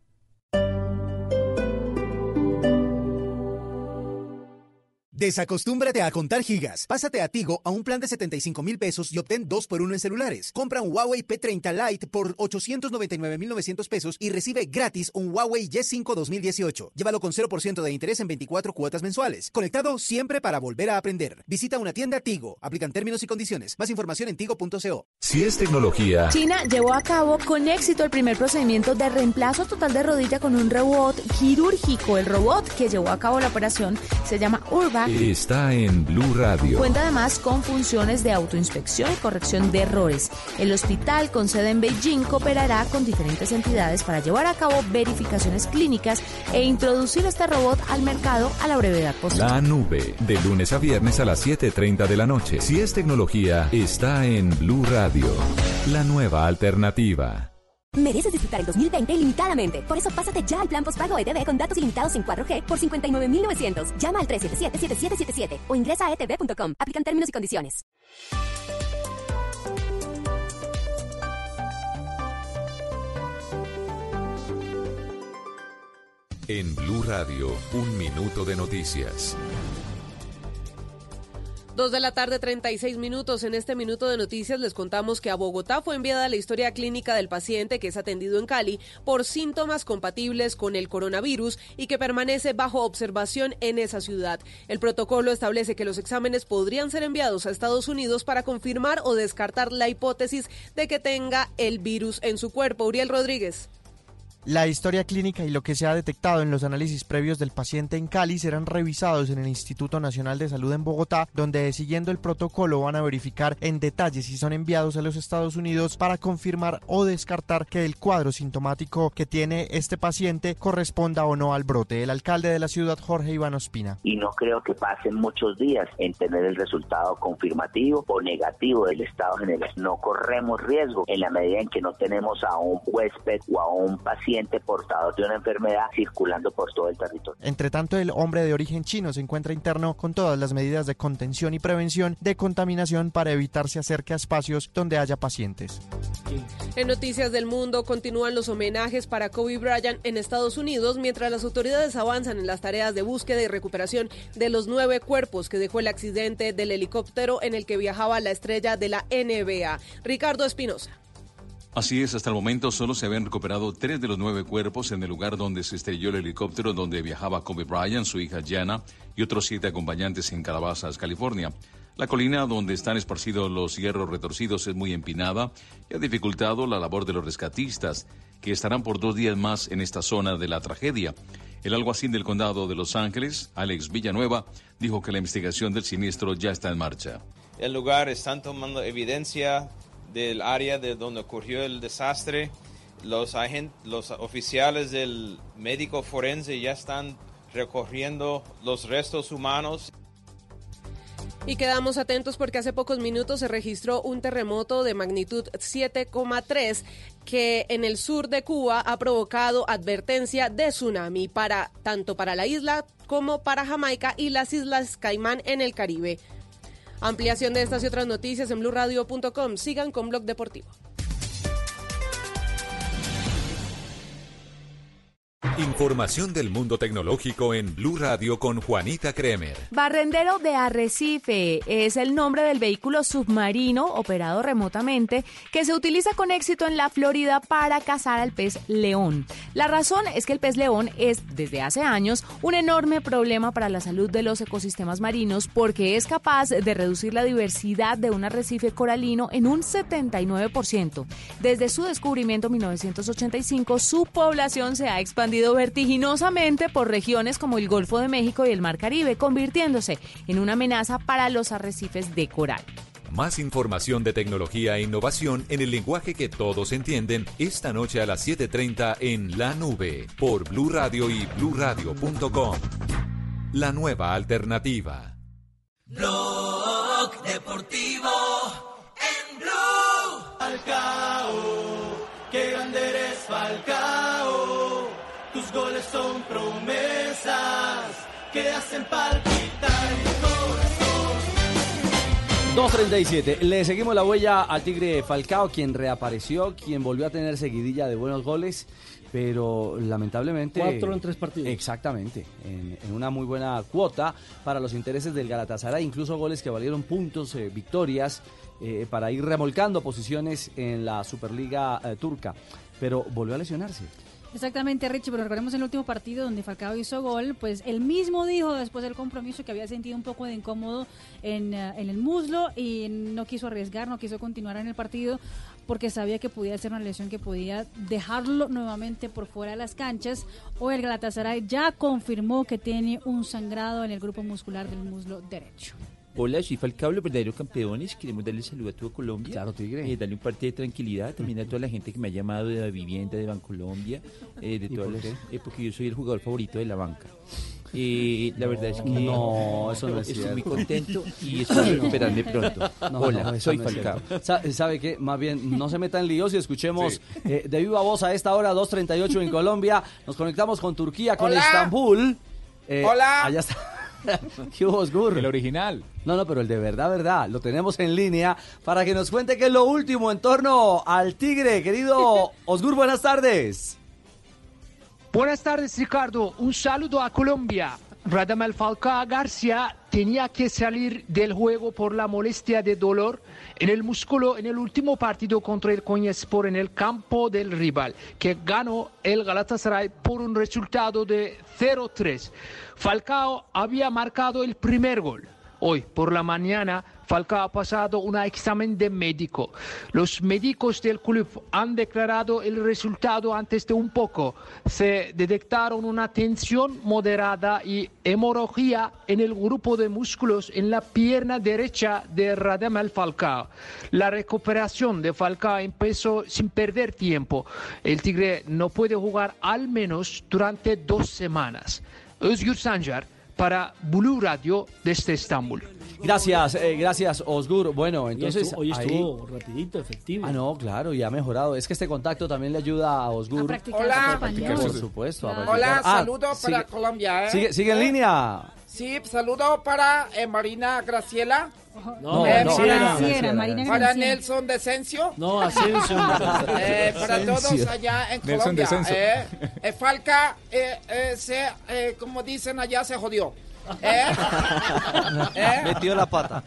Desacostúmbrate a contar gigas. Pásate a Tigo a un plan de 75 mil pesos y obtén 2 por 1 en celulares. Compra un Huawei P30 Lite por 899,900 pesos y recibe gratis un Huawei Y5 2018. Llévalo con 0% de interés en 24 cuotas mensuales. Conectado siempre para volver a aprender. Visita una tienda Tigo. Aplican términos y condiciones. Más información en tigo.co. Si es tecnología, China llevó a cabo con éxito el primer procedimiento de reemplazo total de rodilla con un robot quirúrgico. El robot que llevó a cabo la operación se llama Urba. Está en Blue Radio. Cuenta además con funciones de autoinspección y corrección de errores. El hospital con sede en Beijing cooperará con diferentes entidades para llevar a cabo verificaciones clínicas e introducir este robot al mercado a la brevedad posible. La nube, de lunes a viernes a las 7.30 de la noche. Si es tecnología, está en Blue Radio. La nueva alternativa. Mereces disfrutar el 2020 ilimitadamente. Por eso pásate ya al plan postpago ETV con datos ilimitados en 4G por 59.900. Llama al 377-7777 o ingresa a etv.com. Aplican términos y condiciones. En Blue Radio, un minuto de noticias. Dos de la tarde, 36 minutos. En este minuto de noticias les contamos que a Bogotá fue enviada la historia clínica del paciente que es atendido en Cali por síntomas compatibles con el coronavirus y que permanece bajo observación en esa ciudad. El protocolo establece que los exámenes podrían ser enviados a Estados Unidos para confirmar o descartar la hipótesis de que tenga el virus en su cuerpo. Uriel Rodríguez. La historia clínica y lo que se ha detectado en los análisis previos del paciente en Cali serán revisados en el Instituto Nacional de Salud en Bogotá, donde siguiendo el protocolo van a verificar en detalle si son enviados a los Estados Unidos para confirmar o descartar que el cuadro sintomático que tiene este paciente corresponda o no al brote. El alcalde de la ciudad, Jorge Iván Ospina. Y no creo que pasen muchos días en tener el resultado confirmativo o negativo del estado general. No corremos riesgo en la medida en que no tenemos a un huésped o a un paciente portador de una enfermedad circulando por todo el territorio. Entre tanto, el hombre de origen chino se encuentra interno con todas las medidas de contención y prevención de contaminación para evitar se acerque a espacios donde haya pacientes. En Noticias del Mundo continúan los homenajes para Kobe Bryant en Estados Unidos mientras las autoridades avanzan en las tareas de búsqueda y recuperación de los nueve cuerpos que dejó el accidente del helicóptero en el que viajaba la estrella de la NBA. Ricardo Espinosa. Así es, hasta el momento solo se habían recuperado tres de los nueve cuerpos en el lugar donde se estrelló el helicóptero donde viajaba Kobe Bryant, su hija Jana y otros siete acompañantes en Calabasas, California. La colina donde están esparcidos los hierros retorcidos es muy empinada y ha dificultado la labor de los rescatistas, que estarán por dos días más en esta zona de la tragedia. El alguacil del condado de Los Ángeles, Alex Villanueva, dijo que la investigación del siniestro ya está en marcha. El lugar están tomando evidencia del área de donde ocurrió el desastre. Los, agentes, los oficiales del médico forense ya están recorriendo los restos humanos. Y quedamos atentos porque hace pocos minutos se registró un terremoto de magnitud 7,3 que en el sur de Cuba ha provocado advertencia de tsunami para tanto para la isla como para Jamaica y las islas Caimán en el Caribe. Ampliación de estas y otras noticias en blurradio.com. Sigan con Blog Deportivo. Información del mundo tecnológico en Blue Radio con Juanita Kremer. Barrendero de Arrecife es el nombre del vehículo submarino operado remotamente que se utiliza con éxito en la Florida para cazar al pez león. La razón es que el pez león es desde hace años un enorme problema para la salud de los ecosistemas marinos porque es capaz de reducir la diversidad de un arrecife coralino en un 79%. Desde su descubrimiento en 1985 su población se ha expandido vertiginosamente por regiones como el Golfo de México y el Mar Caribe, convirtiéndose en una amenaza para los arrecifes de coral. Más información de tecnología e innovación en el lenguaje que todos entienden esta noche a las 7:30 en La Nube por Blue Radio y bluradio.com. La nueva alternativa. Blog deportivo en Blue. Falcao, qué grande eres Falcao. Tus goles son promesas que hacen palpitar mi corazón. 2.37. Le seguimos la huella al Tigre Falcao, quien reapareció, quien volvió a tener seguidilla de buenos goles, pero lamentablemente... Cuatro en tres partidos. Exactamente, en, en una muy buena cuota para los intereses del Galatasaray, incluso goles que valieron puntos, eh, victorias, eh, para ir remolcando posiciones en la Superliga eh, turca, pero volvió a lesionarse. Exactamente, Richie, pero recordemos el último partido donde Falcao hizo gol, pues él mismo dijo después del compromiso que había sentido un poco de incómodo en, eh, en el muslo y no quiso arriesgar, no quiso continuar en el partido porque sabía que podía ser una lesión que podía dejarlo nuevamente por fuera de las canchas. Hoy el Galatasaray ya confirmó que tiene un sangrado en el grupo muscular del muslo derecho. Hola, soy Falcao, los verdaderos campeones. Queremos darle salud a toda Colombia. Claro, Tigre. Eh, darle un parte de tranquilidad también a toda la gente que me ha llamado de la vivienda, de Bancolombia, eh, de ¿Y todas por las, eh, porque yo soy el jugador favorito de la banca. Eh, la verdad es que No, eso no es estoy cierto. muy contento y espero recuperarme pronto. No, Hola, soy Falcao. Sa- ¿Sabe qué? Más bien, no se metan líos y escuchemos eh, de viva voz a esta hora, 2.38 en Colombia. Nos conectamos con Turquía, con Hola. Estambul. Eh, Hola. Allá está. ¿Qué hubo, Osgur? El original. No, no, pero el de verdad, verdad. Lo tenemos en línea para que nos cuente qué es lo último en torno al Tigre. Querido Osgur, buenas tardes. Buenas tardes, Ricardo. Un saludo a Colombia. Radamel Falcao García tenía que salir del juego por la molestia de dolor en el músculo en el último partido contra el Konyaspor en el campo del rival, que ganó el Galatasaray por un resultado de 0-3. Falcao había marcado el primer gol. Hoy por la mañana Falcao ha pasado un examen de médico. Los médicos del club han declarado el resultado antes de un poco. Se detectaron una tensión moderada y hemorragia en el grupo de músculos en la pierna derecha de Radamel Falcao. La recuperación de Falcao empezó sin perder tiempo. El Tigre no puede jugar al menos durante dos semanas. Özgür Sancar para Blue Radio desde Estambul. Gracias, eh, gracias Osgur. Bueno, entonces hoy ahí- estuvo rapidito, efectivo. Ah, no, claro, y ha mejorado. Es que este contacto también le ayuda a Osgur. A practicar Hola. su español. Por supuesto. a practicar. Hola, Ah, saludos para sigue- Colombia. ¿eh? Sigue, sigue en línea. Sí, saludo para eh, Marina Graciela. No, Eh, no, para, Marina. Nelson Decencio. No, Asensio. Eh, para todos allá en Nelson Colombia. Eh, eh, Falca, eh, eh, se, eh, como dicen allá, se jodió. Eh, eh, Metió la pata.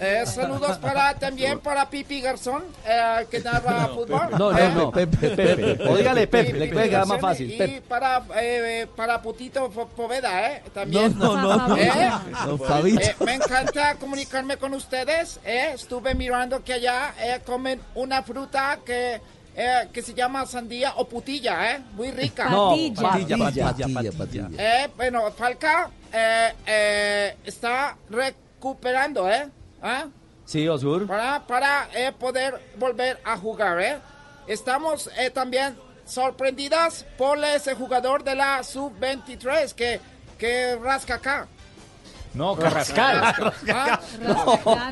Eh, saludos para también para Pipi Garzón, eh, que narra fútbol. No, no, Eh, no. Pepe, Pepe. O dígale Pepe, le puede quedar más fácil. Y Pepe. para, eh, para Putito Poveda, ¿eh? También. No, no, no. ¿Eh? No, Fabito. Eh, me encanta comunicarme con ustedes. ¿eh? Estuve mirando que allá eh, comen una fruta que, eh, que se llama sandía o putilla, ¿eh? Muy rica. No, patilla, patilla, patilla. Eh, bueno, Falca eh, eh, está recuperando, ¿eh? ¿Ah? Sí, Osgur. Para, para eh, poder volver a jugar, ¿eh? Estamos eh, también sorprendidas por ese jugador de la sub-23 que, que rasca acá. No, Carrascal. Ah,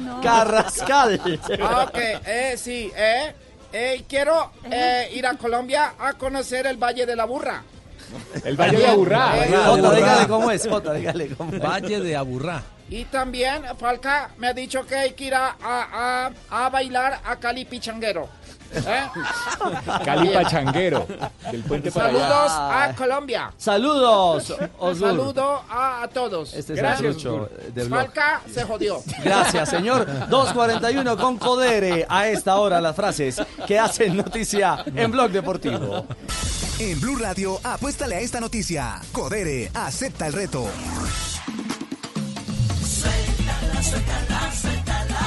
No, Carrascal. Ah, ok, eh, sí, eh, eh, quiero eh, ir a Colombia a conocer el Valle de la Burra. El Valle de Aburrá. Jota, dígale cómo es, Jota, dígale cómo es. Valle de Aburrá. Y también Falca me ha dicho que hay que ir a, a- a- a bailar a Cali Pichanguero. ¿Eh? Cali Pachanguero. Del puente para allá. Saludos a Colombia. Saludos, Osgur. Saludo a, a todos. Este es Gracias. de. Falca se jodió. Gracias, señor. 241 con Codere. A esta hora las frases que hacen noticia en Blog Deportivo. En Blue Radio, apuéstale a esta noticia. Codere, acepta el reto. Suéltala, suéltala.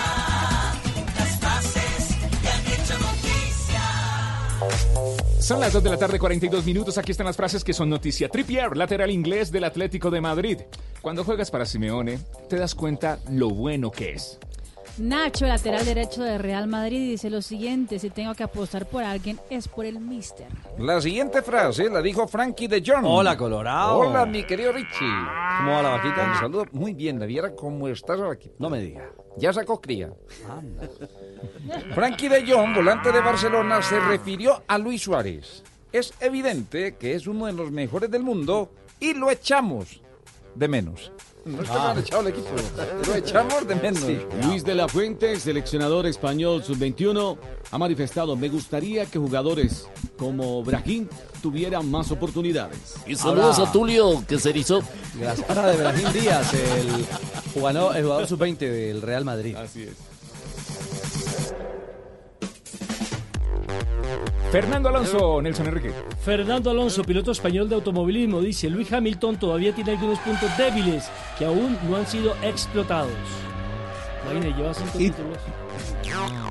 Las frases que han hecho noticia. Son las 2 de la tarde, 42 minutos. Aquí están las frases que son noticia. Trippier, lateral inglés del Atlético de Madrid. Cuando juegas para Simeone, te das cuenta lo bueno que es. Nacho, lateral derecho de Real Madrid, dice lo siguiente, si tengo que apostar por alguien es por el Mister. La siguiente frase la dijo Frankie de Jong. Hola, Colorado. Hola, mi querido Richie. ¿Cómo va la vaquita? Un saludo muy bien, la viera cómo estás aquí. No me diga. Ya sacó cría. Frankie de Jong, volante de Barcelona, se refirió a Luis Suárez. Es evidente que es uno de los mejores del mundo y lo echamos de menos. No es que Ah. han echado al equipo, lo echamos de menos. Luis de la Fuente, seleccionador español sub-21, ha manifestado, me gustaría que jugadores como Brahim tuvieran más oportunidades. Y saludos Ahora- a Tulio, que se erizó. Gracias. Ahora de Brahim Díaz, el jugador, el jugador sub-20 del Real Madrid. Así es. Fernando Alonso, Nelson Enrique. Fernando Alonso, piloto español de automovilismo, dice, Luis Hamilton todavía tiene algunos puntos débiles que aún no han sido explotados. Imagínate, lleva cinco Y- títulos.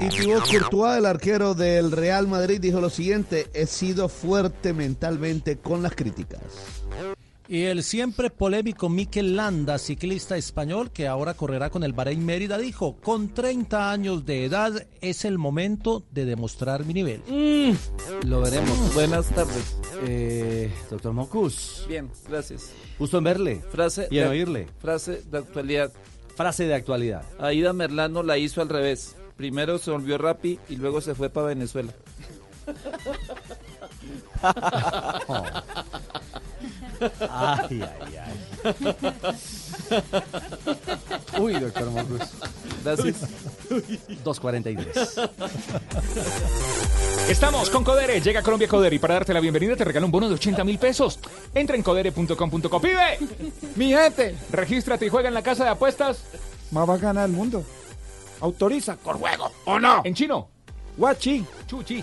Y Thibaut Courtois, el arquero del Real Madrid, dijo lo siguiente: He sido fuerte mentalmente con las críticas. Y el siempre polémico Mikel Landa, ciclista español que ahora correrá con el Bahrein Mérida, dijo, con 30 años de edad es el momento de demostrar mi nivel. Lo veremos. Buenas tardes. Eh, doctor Mocus. Bien, gracias. Gusto en verle. Frase Y en de- oírle. Frase de actualidad. Frase de actualidad. Aida Merlano la hizo al revés. Primero se volvió Rappi y luego se fue para Venezuela. Ay, ay, ay. Uy, doctor Mocus. Gracias. 2.43. Estamos con Codere. Llega a Colombia Codere y para darte la bienvenida te regalo un bono de 80 mil pesos. Entra en codere.com.co. ¡Pibe! Mi gente, Regístrate y juega en la casa de apuestas. más bacana del mundo. Autoriza con juego, ¿o no? En chino. Guachi. Chuchi.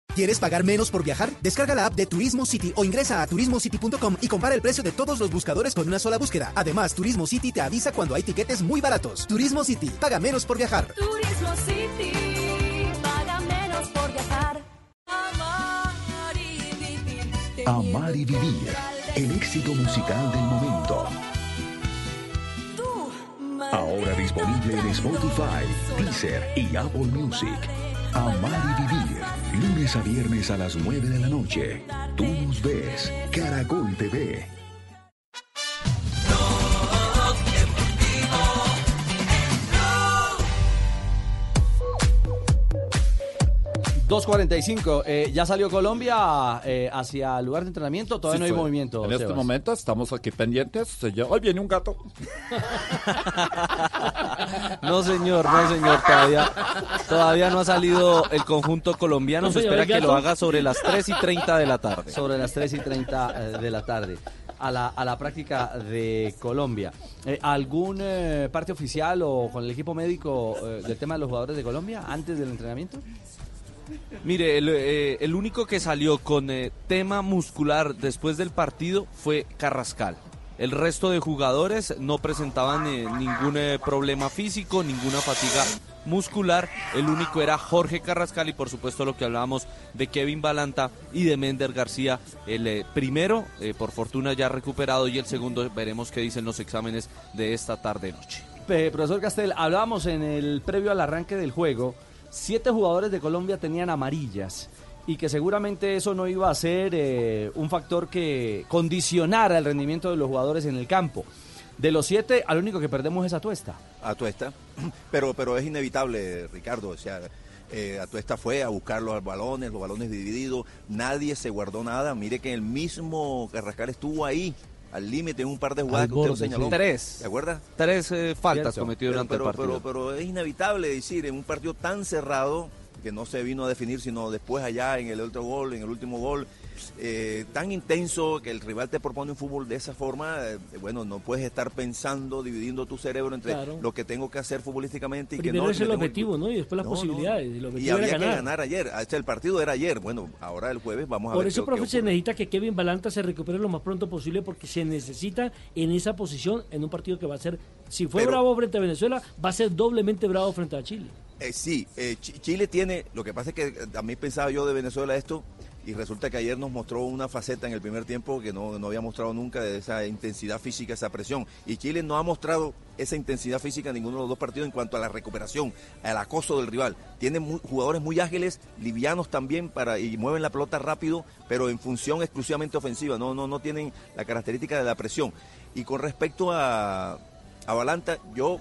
¿Quieres pagar menos por viajar? Descarga la app de Turismo City o ingresa a turismocity.com y compara el precio de todos los buscadores con una sola búsqueda. Además, Turismo City te avisa cuando hay tiquetes muy baratos. Turismo City, paga menos por viajar. Turismo City, paga menos por viajar. Amar y vivir. Amar y vivir. El éxito musical del momento. Ahora disponible en Spotify, Deezer y Apple Music. Amar y vivir. Lunes a viernes a las 9 de la noche. Tú nos ves. Caracol TV. 2.45. Eh, ya salió Colombia eh, hacia el lugar de entrenamiento. Todavía Sí, no hay fue. movimiento. En este momento estamos aquí pendientes. Ya- Hoy viene un gato. No, señor, no, señor, todavía, todavía no ha salido el conjunto colombiano. No, Se espera ¿el que lo haga sobre las 3 y 30 de la tarde. Sobre las 3 y 30 eh, de la tarde. A la, a la práctica de Colombia. Eh, ¿Algún eh, parte oficial o con el equipo médico eh, del tema de los jugadores de Colombia antes del entrenamiento? Mire, el, eh, el único que salió con eh, tema muscular después del partido fue Carrascal. El resto de jugadores no presentaban eh, ningún problema físico, ninguna fatiga muscular. El único era Jorge Carrascal y por supuesto lo que hablábamos de Kevin Balanta y de Mender García. El primero, por fortuna, ya recuperado y el segundo veremos qué dicen los exámenes de esta tarde-noche. Profesor Castel, hablábamos en el previo al arranque del juego, siete jugadores de Colombia tenían amarillas y que seguramente eso no iba a ser eh, un factor que condicionara el rendimiento de los jugadores en el campo. De los siete, al único que perdemos es Atuesta. Atuesta, pero, pero es inevitable, Ricardo, o sea, eh, Atuesta fue a buscar los balones, los balones divididos, nadie se guardó nada, mire que el mismo Carrascal estuvo ahí, al límite en un par de jugadas que usted lo señaló. Tres. ¿Se acuerda? Tres eh, faltas cometidas durante pero, el partido. Pero, pero es inevitable decir, en un partido tan cerrado, que no se vino a definir, sino después allá en el otro gol, en el último gol, eh, tan intenso que el rival te propone un fútbol de esa forma, eh, bueno, no puedes estar pensando, dividiendo tu cerebro entre Claro. lo que tengo que hacer futbolísticamente y que Primero no. es que el tengo- objetivo, ¿no? Y después las No, no. posibilidades. Y había era que ganar. ganar ayer. Este, el partido era ayer. Bueno, ahora el jueves vamos a Por ver. eso, qué- qué profe, se necesita que Kevin Balanta se recupere lo más pronto posible porque se necesita en esa posición en un partido que va a ser, si fue Pero- bravo frente a Venezuela, va a ser doblemente bravo frente a Chile. Eh, sí, eh, Chi- Chile tiene, lo que pasa es que a mí pensaba yo de Venezuela esto y resulta que ayer nos mostró una faceta en el primer tiempo que no, no había mostrado nunca de esa intensidad física, esa presión. Y Chile no ha mostrado esa intensidad física en ninguno de los dos partidos en cuanto a la recuperación, al acoso del rival. Tiene mu- jugadores muy ágiles, livianos también para y mueven la pelota rápido, pero en función exclusivamente ofensiva. No, no, no tienen la característica de la presión. Y con respecto a, a Balanta, yo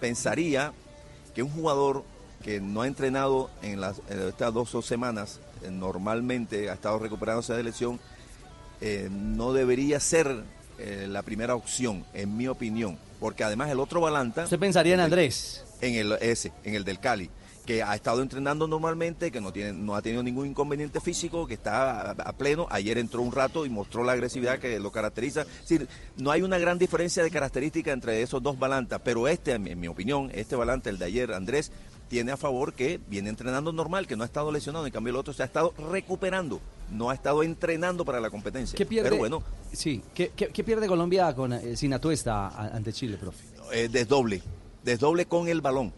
pensaría que un jugador que no ha entrenado en, las, en estas dos semanas, normalmente ha estado recuperándose de lesión, eh, no debería ser eh, la primera opción, en mi opinión. Porque además el otro Balanta... ¿Usted pensaría en Andrés? En el ese, en el del Cali que ha estado entrenando normalmente, que no tiene, no ha tenido ningún inconveniente físico, que está a, a pleno. Ayer entró un rato y mostró la agresividad que lo caracteriza. Es decir, no hay una gran diferencia de característica entre esos dos Balantas, pero este, en mi, en mi opinión, este Balanta, el de ayer, Andrés, tiene a favor que viene entrenando normal, que no ha estado lesionado, en cambio el otro se ha estado recuperando, no ha estado entrenando para la competencia. ¿Qué pierde? Pero bueno, Sí, ¿qué, qué- qué pierde Colombia con, eh, sin Atuesta ante Chile, profe? eh, desdoble, desdoble con el balón.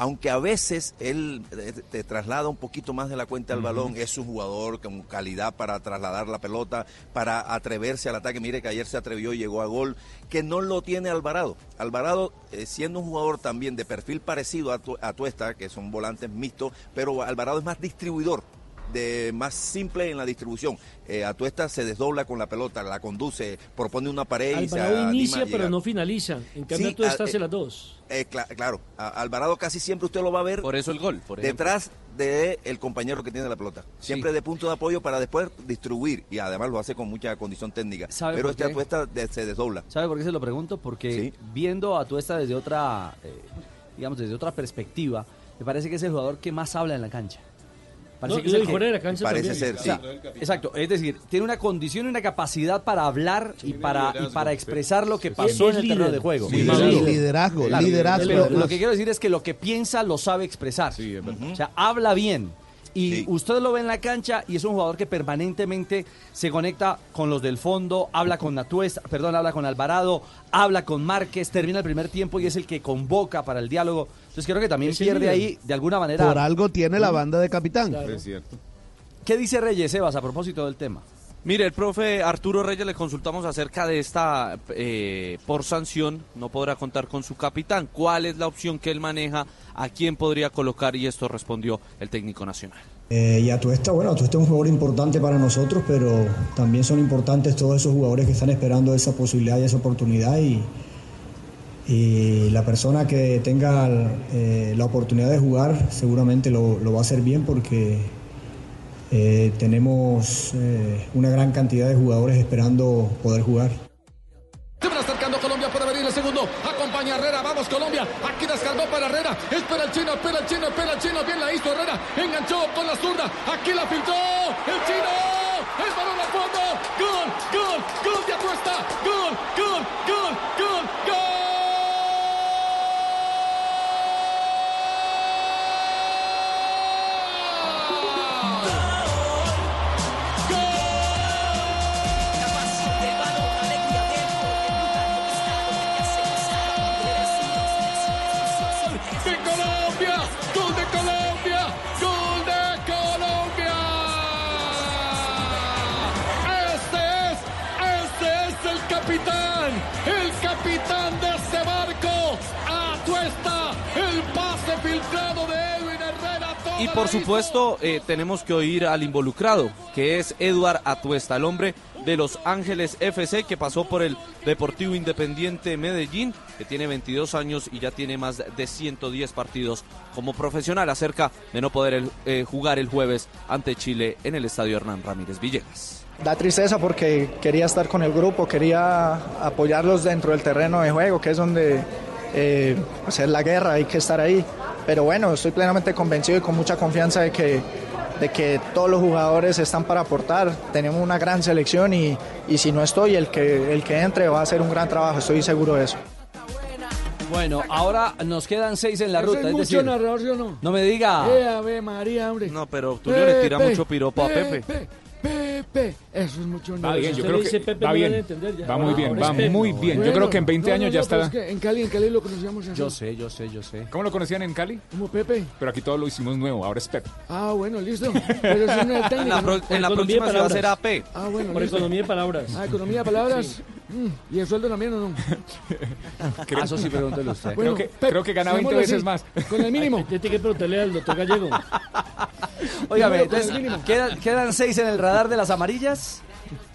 Aunque a veces él eh, te traslada un poquito más de la cuenta al balón, es un jugador con calidad para trasladar la pelota, para atreverse al ataque. Mire que ayer se atrevió y llegó a gol, que no lo tiene Alvarado. Alvarado, eh, siendo un jugador también de perfil parecido a, Tu- a Tuesta, que son volantes mixtos, pero Alvarado es más distribuidor. De más simple en la distribución. Eh, Atuesta se desdobla con la pelota, la conduce, propone una pared y se Alvarado anima a inicia, pero no finaliza. En cambio, Sí, tú a- estás eh, las dos. Eh, cla- claro, a- Alvarado casi siempre usted lo va a ver. Por eso el gol, por detrás del compañero que tiene la pelota. Siempre de punto de apoyo para después distribuir. Y además lo hace con mucha condición técnica. ¿Sabe Pero este? Atuesta de- se desdobla. ¿Sabe por qué se lo pregunto? Porque viendo a Tuesta desde otra, eh, digamos, desde otra perspectiva, me parece que es el jugador que más habla en la cancha. No, que y es el el que- fuera de la cancha Parece también. ser, O sea, sí. Exacto, es decir, tiene una condición y una capacidad para hablar y para, y para expresar lo que pasó en el terreno de juego. Sí, liderazgo, liderazgo. Lo que quiero decir es que lo que piensa lo sabe expresar. O sea, habla bien. Y usted lo ve en la cancha y es un jugador que permanentemente se conecta con los del fondo, habla con Atuesta, perdón, habla con Alvarado, habla con Márquez, termina el primer tiempo y es el que convoca para el diálogo. Entonces creo que también pierde ahí de alguna manera. Por algo tiene la banda de capitán. Es cierto. ¿Qué dice Reyes Sebas a propósito del tema? Mire, el profe Arturo Reyes le consultamos acerca de esta, eh, por sanción, no podrá contar con su capitán. ¿Cuál es la opción que él maneja? ¿A quién podría colocar? Y esto respondió el técnico nacional. Eh, y Atuesta, bueno, Atuesta es un jugador importante para nosotros, pero también son importantes todos esos jugadores que están esperando esa posibilidad y esa oportunidad. Y, la persona que tenga eh, la oportunidad de jugar seguramente lo, lo va a hacer bien porque eh, tenemos eh, una gran cantidad de jugadores esperando poder jugar. Va acercando Colombia, puede venir el segundo. Acompaña Herrera, vamos Colombia. Aquí descargó para Herrera. Espera el chino, espera el chino, espera el chino. Bien la hizo Herrera. Enganchó con la zurda. Aquí la filtró. El chino. Es balón al fondo. Gol, gol, gol de Atuesta. Gol, gol, gol, gol, Y por supuesto, eh, tenemos que oír al involucrado, que es Eduard Atuesta, el hombre de Los Ángeles FC, que pasó por el Deportivo Independiente Medellín, que tiene 22 años y ya tiene más de 110 partidos como profesional, acerca de no poder el- eh, jugar el jueves ante Chile en el Estadio Hernán Ramírez Villegas. Da tristeza porque quería estar con el grupo, quería apoyarlos dentro del terreno de juego, que es donde eh, hacer la guerra, hay que estar ahí. Pero bueno, estoy plenamente convencido y con mucha confianza de que, de que todos los jugadores están para aportar. Tenemos una gran selección y, y si no estoy, el que, el que entre va a hacer un gran trabajo, estoy seguro de eso. Bueno, ahora nos quedan seis en la ruta. es Es mucho decir, narrador, ¿sí o no? no me diga. Eh, Ave María, hombre. No, pero Tulio le tira mucho piropo a Pepe. Pepe, Pepe. Eso es mucho Va bien, yo creo que Pepe, va no van a bien. entender ya. Va muy bien, va Pepe. muy bien. Yo creo que en 20 no, años ya está. es que en Cali, en Cali lo conocíamos así. Yo sé, yo sé, yo sé. ¿Cómo lo conocían en Cali? Como Pepe. Pero aquí todo lo hicimos nuevo, ahora es Pep. Ah, bueno, listo. Pero eso no es el técnico. En la pro- ¿no? en la Por próxima se va a hacer. AP. Ah, bueno, Por listo. economía de palabras. Ah, economía de palabras. Mm, ¿Y el sueldo también o no? Ah, eso sí, pregúntele usted. Creo que- creo que gana 20 digámoslo veces así, más. Con el mínimo. Tiene que preguntarle al doctor Gallego. Óigame, entonces. ¿quedan, quedan seis en el radar de las amarillas.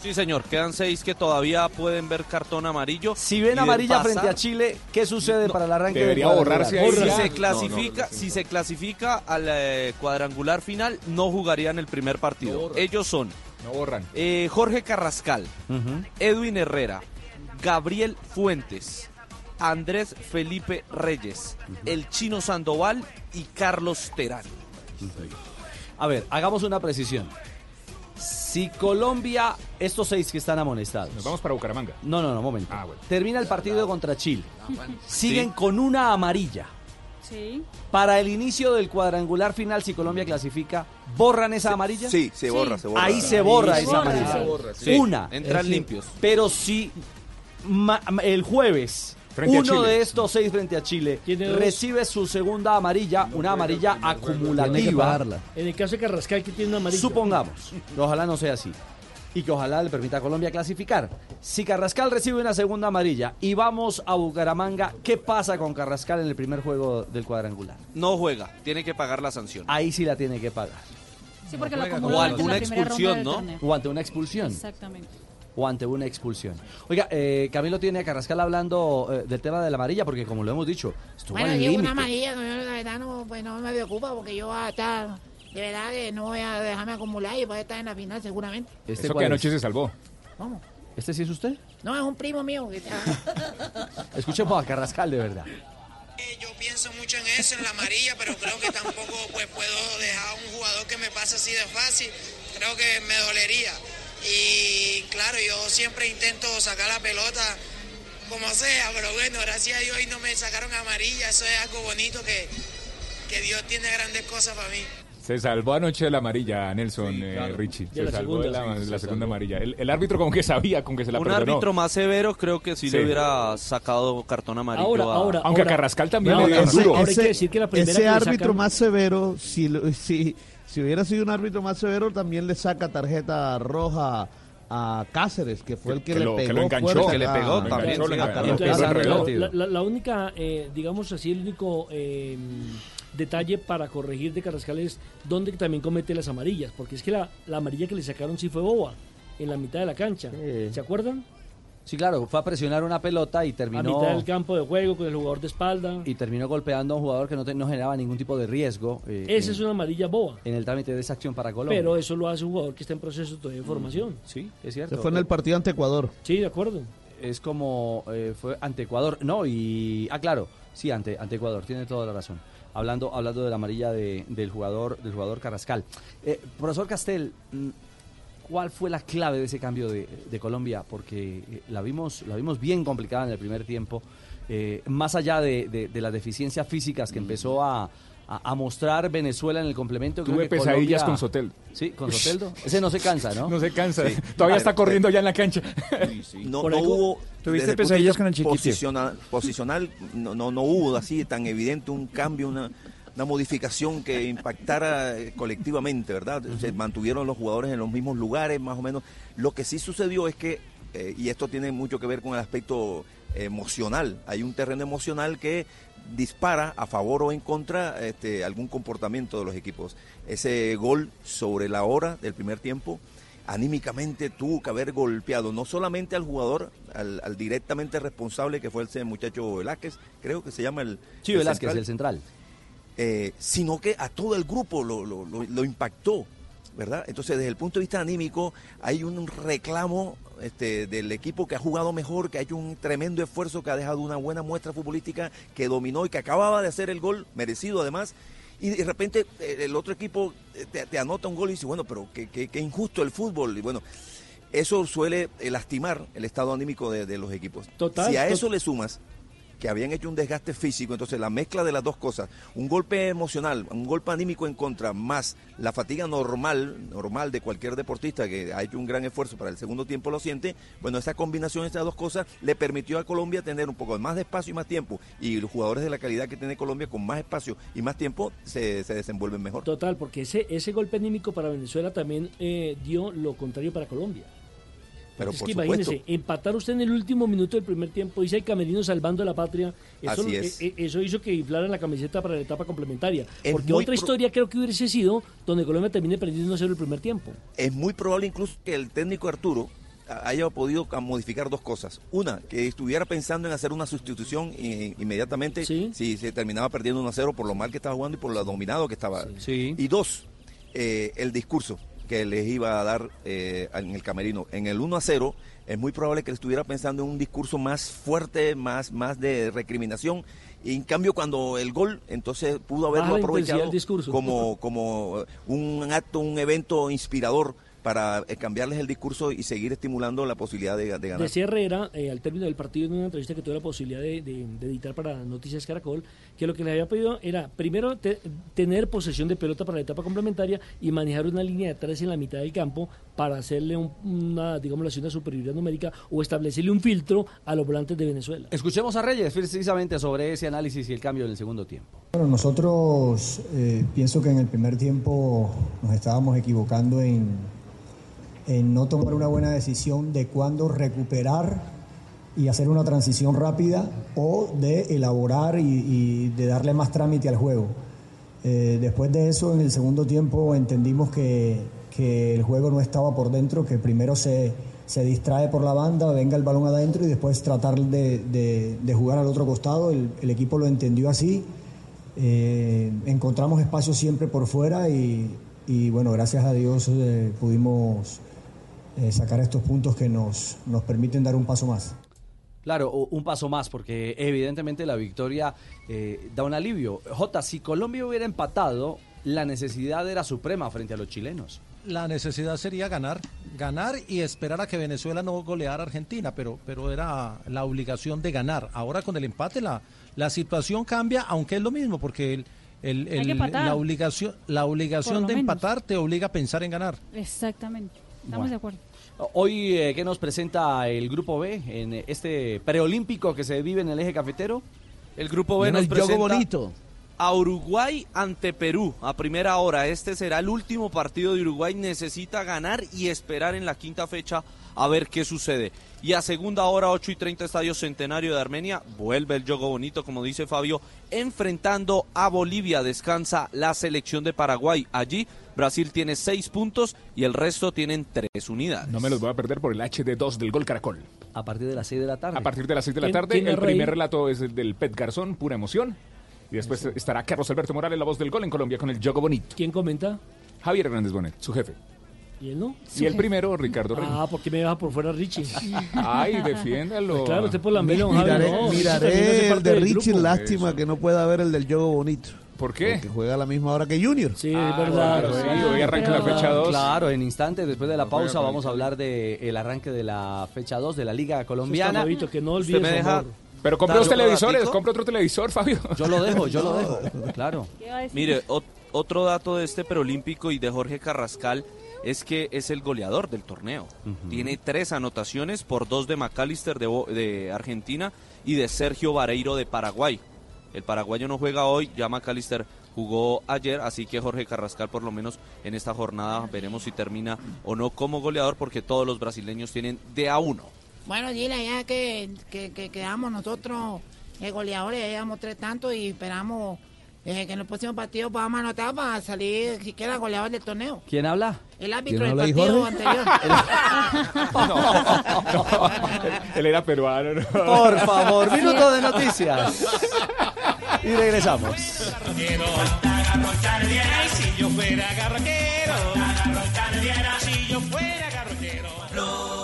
Sí, señor, quedan seis que todavía pueden ver cartón amarillo. Si ven amarilla pasar- frente a Chile, ¿qué sucede para el arranque debería del borrarse ahí? Si se clasifica, si se clasifica al eh, cuadrangular final, no jugarían el primer partido. Ellos son No borran. eh, Jorge Carrascal, Edwin Herrera, Gabriel Fuentes, Andrés Felipe Reyes, el Chino Sandoval y Carlos Terán. A ver, hagamos una precisión. Si Colombia, estos seis que están amonestados. Nos vamos para Bucaramanga. No, no, no, momento. Ah, bueno. Termina el partido contra Chile. Siguen Sí. con una amarilla. Sí. Para el inicio del cuadrangular final, si Colombia clasifica, ¿borran esa amarilla? Sí, se borra, se borra. Ahí se borra esa se amarilla. borra, sí. Una. Entran limpios. Pero si ma- el jueves Frente a Uno Chile. de estos seis frente a Chile recibe su segunda amarilla, una amarilla acumulativa. En el caso de Carrascal, que tiene una amarilla. Supongamos, ojalá no sea así. Y que ojalá le permita a Colombia clasificar. Si Carrascal recibe una segunda amarilla y vamos a Bucaramanga, ¿qué pasa con Carrascal en el primer juego del cuadrangular? No juega, tiene que pagar la sanción. Ahí sí la tiene que pagar. Sí, porque lo juega. acumuló O primera ronda expulsión, ¿no? torneo. O ante una expulsión. Exactamente. O ante una expulsión. Oiga, eh, Camilo tiene a Carrascal hablando eh, del tema de la amarilla, porque como lo hemos dicho, estuvo Bueno, al llevo límite. una amarilla, no, yo la verdad no, pues no me preocupa porque yo voy a estar, de verdad que no voy a dejarme acumular y voy a estar en la final seguramente. ¿Este Eso que anoche es? se salvó. ¿Cómo? ¿Este sí es usted? No, es un primo mío que está... Escuchemos a Carrascal de verdad. pienso mucho en eso, en la amarilla, pero creo que tampoco pues puedo dejar a un jugador que me pase así de fácil. Creo que me dolería. Y claro, yo siempre intento sacar la pelota como sea, pero bueno, gracias a Dios hoy no me sacaron amarilla. Eso es algo bonito que, que Dios tiene grandes cosas para mí. Se salvó anoche de la amarilla, Nelson eh, claro. Richie. Se la salvó de segunda, la, sí, de se la segunda salvó. amarilla. El, el árbitro como que sabía con que se la Un perdonó. árbitro más severo creo que sí, Sí. le hubiera sacado cartón amarillo Ahora, a- ahora, Aunque a ahora- Carrascal también No, le ahora- duro. ahora hay que decir que la primera ese que árbitro sacan- más severo, si, lo- si, si hubiera sido un árbitro más severo, también le saca tarjeta roja a Cáceres, que fue el que, Que le lo- que pegó. lo enganchó, fuerte que le pegó a- también, a la única, eh, digamos así, el único eh, detalle para corregir de Carrascal es donde también comete las amarillas, porque es que la, la amarilla que le sacaron sí fue boba, en la mitad de la cancha. ¿Se acuerdan? Sí, claro, fue a presionar una pelota y A terminó mitad del campo de juego con el jugador de espalda. y terminó golpeando a un jugador que no, te- no generaba ningún tipo de riesgo. eh, Esa en- es una amarilla boba. en el trámite de esa acción para Colombia. Pero eso lo hace un jugador que está en proceso todavía de formación. Sí, es cierto. Se fue en el partido ante Ecuador. Sí, de acuerdo. Es como eh, fue ante Ecuador. No, y. Ah, claro. Sí, ante, ante Ecuador. Tiene toda la razón. Hablando, hablando de la amarilla de- del jugador del jugador Carrascal. Eh, profesor Castel, mm, ¿cuál fue la clave de ese cambio de, Colombia? Porque eh, la vimos, la vimos bien complicada en el primer tiempo. Eh, más allá de las deficiencias físicas que empezó a, a- a mostrar Venezuela en el complemento. creo Tuve que pesadillas Colombia- con Sotel. Sí, con Soteldo. Ese no se cansa, ¿no? No se cansa. Sí. Todavía está corriendo ya en la cancha. No, Por no algo- hubo. ¿Tuviste pesadillas con el chiquitito? Posicional, posicional no, no, no hubo así tan evidente un cambio, una, una modificación que impactara eh, colectivamente, ¿verdad? Se mantuvieron los jugadores en los mismos lugares, más o menos. Lo que sí sucedió es que, eh, y esto tiene mucho que ver con el aspecto emocional, hay un terreno emocional que dispara a favor o en contra este, algún comportamiento de los equipos. Ese gol sobre la hora del primer tiempo anímicamente tuvo que haber golpeado no solamente al jugador, al, al directamente responsable que fue ese muchacho Velázquez, creo que se llama el... Sí, el Velázquez, central, el central. eh, sino que a todo el grupo lo, lo- lo- lo impactó, ¿verdad? Entonces, desde el punto de vista anímico, hay un reclamo este, del equipo que ha jugado mejor, que ha hecho un tremendo esfuerzo, que ha dejado una buena muestra futbolística, que dominó y que acababa de hacer el gol, merecido además. Y de repente eh, el otro equipo eh, te, te anota un gol y dice, bueno, pero qué, qué- qué injusto el fútbol. Y bueno, eso suele eh, lastimar el estado anímico de, de los equipos. Total, si a eso le sumas que habían hecho un desgaste físico, entonces la mezcla de las dos cosas, un golpe emocional, un golpe anímico en contra, más la fatiga normal, normal de cualquier deportista que ha hecho un gran esfuerzo para el segundo tiempo lo siente, bueno, esa combinación de estas dos cosas le permitió a Colombia tener un poco más de espacio y más tiempo, y los jugadores de la calidad que tiene Colombia con más espacio y más tiempo se, se desenvuelven mejor. Total, porque ese, ese golpe anímico para Venezuela también eh, dio lo contrario para Colombia. Pero es por que supuesto. imagínese, empatar usted en el último minuto del primer tiempo, dice el camerino salvando a la patria, eso, Así es. eh, eh, eso hizo que inflaran la camiseta para la etapa complementaria. Es porque otra historia creo que hubiese sido donde Colombia termine perdiendo 1-0 el primer tiempo. es muy probable incluso que el técnico Arturo haya podido ca- modificar dos cosas. Una, que estuviera pensando en hacer una sustitución inmediatamente si se terminaba perdiendo 1 a 0 por lo mal que estaba jugando y por lo dominado que estaba. Y dos, eh, el discurso que les iba a dar eh, en el camerino. En el 1 a 0 es muy probable que estuviera pensando en un discurso más fuerte, más, más de recriminación. Y en cambio, cuando el gol, entonces pudo haberlo aprovechado del discurso. como, como un acto, un evento inspirador para eh, cambiarles el discurso y seguir estimulando la posibilidad de, de ganar. Decía Herrera, eh, al término del partido, en una entrevista que tuve la posibilidad de, de- de editar para Noticias Caracol, que lo que le había pedido era, primero, te- tener posesión de pelota para la etapa complementaria y manejar una línea de tres en la mitad del campo para hacerle un- una, digamos así, una superioridad numérica o establecerle un filtro a los volantes de Venezuela. Escuchemos a Reyes precisamente sobre ese análisis y el cambio en el segundo tiempo. Bueno, nosotros eh, pienso que en el primer tiempo nos estábamos equivocando en, en no tomar una buena decisión de cuándo recuperar y hacer una transición rápida o de elaborar y, y de darle más trámite al juego. Eh, después de eso, en el segundo tiempo entendimos que, que el juego no estaba por dentro, que primero se, se distrae por la banda, venga el balón adentro y después tratar de, de- de jugar al otro costado. El, el equipo lo entendió así. Eh, encontramos espacio siempre por fuera y, y, bueno, gracias a Dios eh, pudimos eh, sacar estos puntos que nos, nos permiten dar un paso más. Claro, un paso más, porque evidentemente la victoria eh, da un alivio. Jota, si Colombia hubiera empatado, la necesidad era suprema frente a los chilenos. La necesidad sería ganar, ganar y esperar a que Venezuela no goleara a Argentina, pero, pero era la obligación de ganar. Ahora con el empate la, la situación cambia, aunque es lo mismo, porque el, el- la obligación, la obligación de menos. empatar te obliga a pensar en ganar. Exactamente. Estamos Bueno. de acuerdo. Hoy, eh, ¿qué nos presenta el Grupo B en eh, este preolímpico que se vive en el eje cafetero? El grupo B nos presenta bonito. a Uruguay ante Perú a primera hora. Este será el último partido de Uruguay. Necesita ganar y esperar en la quinta fecha a ver qué sucede. Y a segunda hora, 8 y 30, Estadio Centenario de Armenia. Vuelve el juego bonito, como dice Fabio, enfrentando a Bolivia. Descansa la selección de Paraguay. Allí Brasil tiene 6 puntos y el resto tienen 3 unidades. No me los voy a perder por el HD2 del Gol Caracol. A partir de las 6 de la tarde. A partir de las 6 de la ¿Quién- tarde, el primer relato es el del Pet Garzón, pura emoción. Y después estará Carlos Alberto Morales, la voz del gol en Colombia, con el Yogo Bonito. ¿Quién comenta? Javier Hernández Bonet, su jefe. ¿Y él no? Y el primero, Ricardo Reyes. Ah, ¿por qué me deja por fuera Richie? Ay, defiéndalo. Pues claro, usted por la mela, Miraré, no, miraré el de Richie, lástima que no pueda ver el del Yogo Bonito. ¿Por qué? Porque juega a la misma hora que Junior. Sí, Ah, es verdad. claro, sí, hoy arranca la fecha 2. Claro, en instantes, después de la pausa, con vamos a hablar del arranque de la fecha 2 de la Liga está Colombiana. bonito, que no Usted olvide me deja-. Pero dos otro televisores, compre otro televisor, Fabio. Yo lo dejo, yo lo dejo. Claro. Mire, ot- otro dato de este preolímpico y de Jorge Carrascal es que es el goleador del torneo. Tiene tres anotaciones por dos de McAllister de, Bo- de Argentina y de Sergio Vareiro de Paraguay. El paraguayo no juega hoy, ya McAllister jugó ayer, así que Jorge Carrascal por lo menos en esta jornada veremos si termina o no como goleador porque todos los brasileños tienen de a uno. Bueno, Gila, ya que, que, que quedamos nosotros eh, goleadores, ya llevamos tres tantos y esperamos eh, que en el próximo partido podamos anotar para salir siquiera goleador del torneo. ¿Quién habla? El árbitro ¿Quién del partido Jorge? anterior. Él era peruano. ¿no? Por favor, minuto de noticias. Y regresamos. Si yo fuera garroquero, si yo fuera garroquero.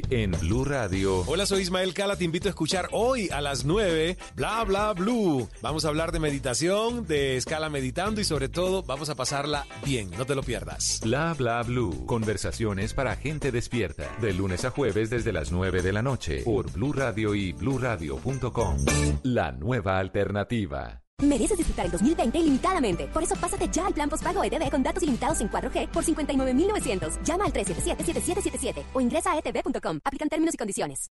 Hoy en Blue Radio. Hola, soy Ismael Cala. Te invito a escuchar hoy a las 9, bla, bla, blue. Vamos a hablar de meditación, de escala meditando y sobre todo vamos a pasarla bien. No te lo pierdas. Bla bla blue. Conversaciones para gente despierta. De lunes a jueves desde las 9 de la noche. Por Blue Radio y bluradio.com. La nueva alternativa. Mereces disfrutar el 2020 ilimitadamente. Por eso pásate ya al plan postpago ETV con datos ilimitados en 4G por 59.900. Llama al 377-7777 o ingresa a etv.com. Aplican términos y condiciones.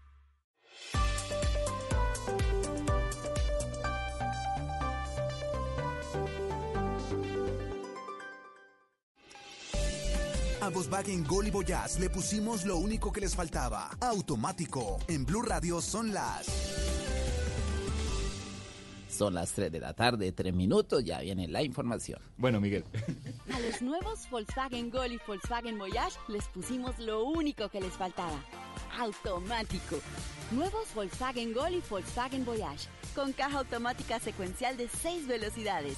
A Volkswagen Gol y Voyage le pusimos lo único que les faltaba. Automático. En Blue Radio son las Son las 3 de la tarde, 3 minutos, ya viene la información. Bueno, Miguel. A los nuevos Volkswagen Gol y Volkswagen Voyage les pusimos lo único que les faltaba. Automático. Nuevos Volkswagen Gol y Volkswagen Voyage. Con caja automática secuencial de 6 velocidades,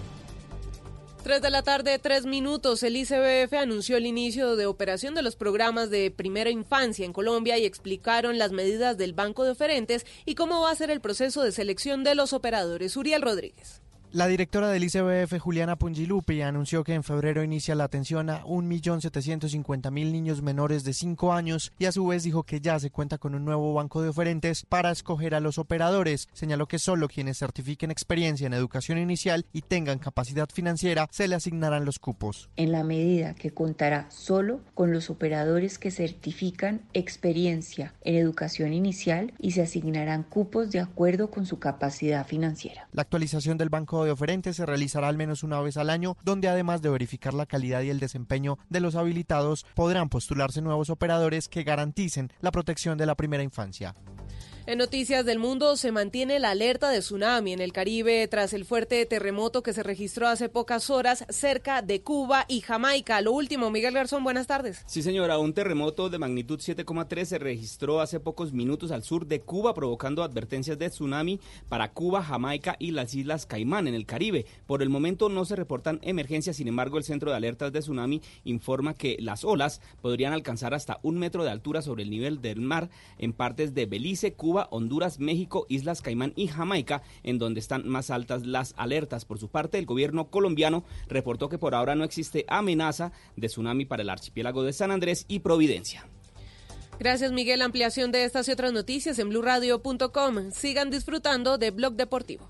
3 de la tarde, 3 minutos. El ICBF anunció el inicio de operación de los programas de primera infancia en Colombia y explicaron las medidas del banco de oferentes y cómo va a ser el proceso de selección de los operadores. Uriel Rodríguez. La directora del ICBF, Juliana Pungilupi, anunció que en febrero inicia la atención a 1.750.000 niños menores de 5 años y a su vez dijo que ya se cuenta con un nuevo banco de oferentes para escoger a los operadores. Señaló que solo quienes certifiquen experiencia en educación inicial y tengan capacidad financiera se le asignarán los cupos. En la medida que contará solo con los operadores que certifican experiencia en educación inicial y se asignarán cupos de acuerdo con su capacidad financiera. La actualización del banco de oferentes se realizará al menos una vez al año, donde además de verificar la calidad y el desempeño de los habilitados, podrán postularse nuevos operadores que garanticen la protección de la primera infancia. En Noticias del Mundo se mantiene la alerta de tsunami en el Caribe tras el fuerte terremoto que se registró hace pocas horas cerca de Cuba y Jamaica. Lo último, Miguel Garzón, buenas tardes. Sí, señora, un terremoto de magnitud 7,3 se registró hace pocos minutos al sur de Cuba, provocando advertencias de tsunami para Cuba, Jamaica y las Islas Caimán en el Caribe. Por el momento no se reportan emergencias, sin embargo, el Centro de Alertas de Tsunami informa que las olas podrían alcanzar hasta un metro de altura sobre el nivel del mar en partes de Belice, Cuba, Honduras, México, Islas Caimán y Jamaica, en donde están más altas las alertas. Por su parte, el gobierno colombiano reportó que por ahora no existe amenaza de tsunami para el archipiélago de San Andrés y Providencia. Gracias, Miguel. Ampliación de estas y otras noticias en blurradio.com. Sigan disfrutando de Blog Deportivo.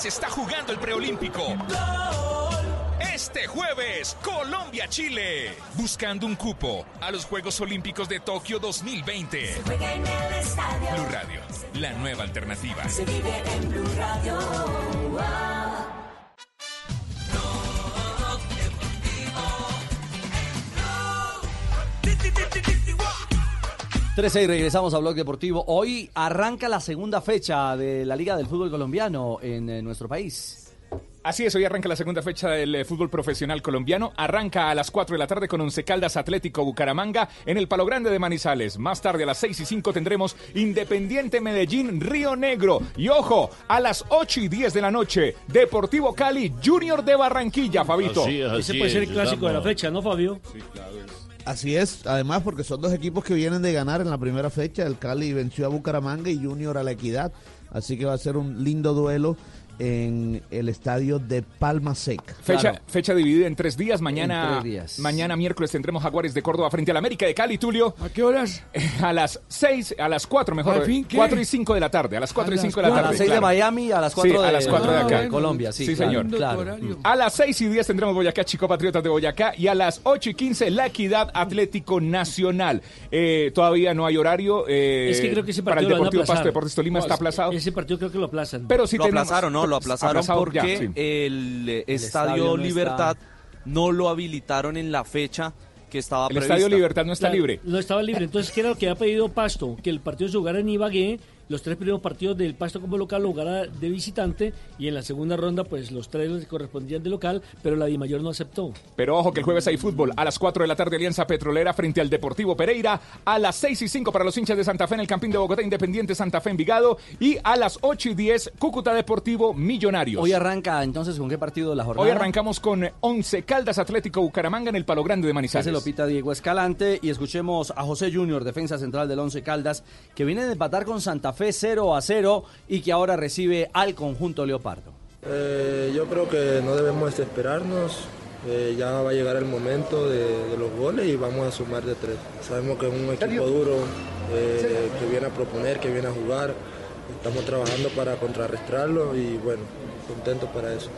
Se está jugando el preolímpico. Este jueves, Colombia-Chile, buscando un cupo a los Juegos Olímpicos de Tokio 2020. Juega en el estadio. Blue Radio, la nueva alternativa. Se vive en Blue Radio. Wow. 13 y regresamos a Blog Deportivo. Hoy arranca la segunda fecha de la Liga del Fútbol Colombiano en, eh, nuestro país. Así es, hoy arranca la segunda fecha del eh, fútbol profesional colombiano. Arranca a las 4 de la tarde con Once Caldas Atlético Bucaramanga en el Palo Grande de Manizales. Más tarde a las 6 y 5 tendremos Independiente Medellín Río Negro. Y ojo, a las 8 y 10 de la noche, Deportivo Cali Junior de Barranquilla, Fabito. Ese puede ser el clásico de la fecha, ¿no, Fabio? Sí, claro. Así es, además porque son dos equipos que vienen de ganar en la primera fecha. El Cali venció a Bucaramanga y Junior a la Equidad. Así que va a ser un lindo duelo en el estadio de Palma Seca. Fecha, fecha dividida en tres días. Mañana, tres días. mañana miércoles tendremos Jaguares de Córdoba frente al América de Cali, Tulio. ¿A qué horas? A las 6, a las 4 mejor. ¿Al fin? 4 y 5 de la tarde. A las 4 y A 5 de la tarde. cuatro. A las seis de. Miami, a las cuatro Sí, a de- las 4 de Ah, acá. bueno. Colombia, sí, claro. señor. Claro. A las 6 y 10 tendremos Boyacá Chico Patriotas de Boyacá y a las 8 y 15 La Equidad Atlético Nacional. Eh, todavía no hay horario. eh, es que creo que ese para el partido lo van a Deportivo. Pasto Deportes Tolima está aplazado. Ese partido creo que lo aplazan. Pero sí lo tenemos- aplazaron, ¿no? Lo aplazaron Aplazado porque ya, sí. el, eh, estadio Estadio no Libertad no lo habilitaron en la fecha que estaba El prevista. Estadio Libertad no está libre. No estaba libre. Entonces, ¿qué era lo que había pedido Pasto? Que el partido se jugara en Ibagué los tres primeros partidos del Pasto como local lo jugará de visitante y en la segunda ronda pues los tres les correspondían de local, pero la Dimayor no aceptó. Pero ojo que el jueves hay fútbol. A las 4 de la tarde Alianza Petrolera frente al Deportivo Pereira. A las 6 y 5 para los hinchas de Santa Fe en el Campín de Bogotá Independiente Santa Fe Envigado. Y a las 8 y 10 Cúcuta Deportivo Millonarios. Hoy arranca entonces con qué partido de la jornada. Hoy arrancamos con 11 Caldas Atlético Bucaramanga en el Palo Grande de Manizales. Se lo pita Diego Escalante y escuchemos a José Junior, defensa central del Once Caldas, que viene de empatar con Santa Fe 0 a 0 y que ahora recibe al conjunto Leopardo. Eh, yo creo que no debemos desesperarnos. eh, ya va a llegar el momento de, de los goles y vamos a sumar de tres. Sabemos que es un equipo duro, eh, que viene a proponer, que viene a jugar. Estamos trabajando para contrarrestarlo y bueno, contentos para eso.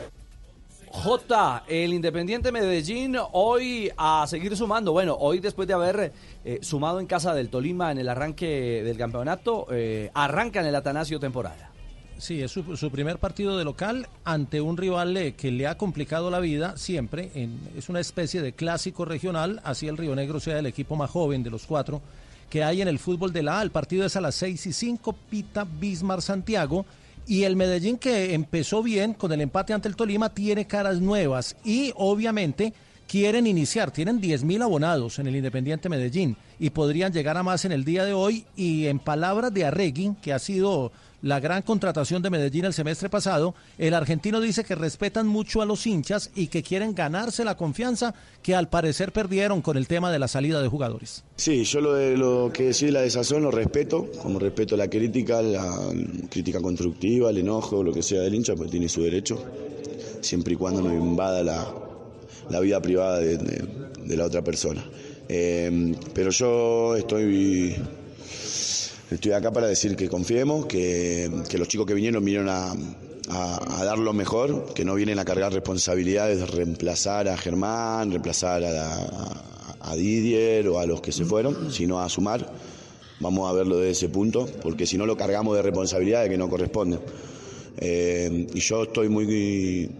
J, el Independiente Medellín, hoy a seguir sumando. Bueno, hoy después de haber eh, sumado en casa del Tolima en el arranque del campeonato, eh, arranca en el Atanasio temporada. Sí, es su, primer partido de local ante un rival eh, que le ha complicado la vida siempre. es una especie de clásico regional, así el Río Negro sea el equipo más joven de los cuatro que hay en el fútbol de la A. El partido es a las 6 y 5, Pita Bismar Santiago. Y el Medellín que empezó bien con el empate ante el Tolima tiene caras nuevas y obviamente quieren iniciar, tienen 10.000 abonados en el Independiente Medellín y podrían llegar a más en el día de hoy. Y en palabras de Arregui, que ha sido la gran contratación de Medellín el semestre pasado, el argentino dice que respetan mucho a los hinchas y que quieren ganarse la confianza que al parecer perdieron con el tema de la salida de jugadores. Sí, yo lo, de, lo que decís de la desazón lo respeto, como respeto la crítica, la crítica constructiva, el enojo, lo que sea del hincha, pues tiene su derecho, siempre y cuando no invada la, la vida privada de la otra persona. Eh, pero yo estoy, estoy acá para decir que confiemos, que, los chicos que vinieron vinieron a, dar lo mejor, que no vienen a cargar responsabilidades de reemplazar a Germán, reemplazar a Didier o a los que se fueron, sino a sumar. Vamos a verlo desde ese punto, porque si no lo cargamos de responsabilidades que no corresponden. Eh, y yo estoy muy,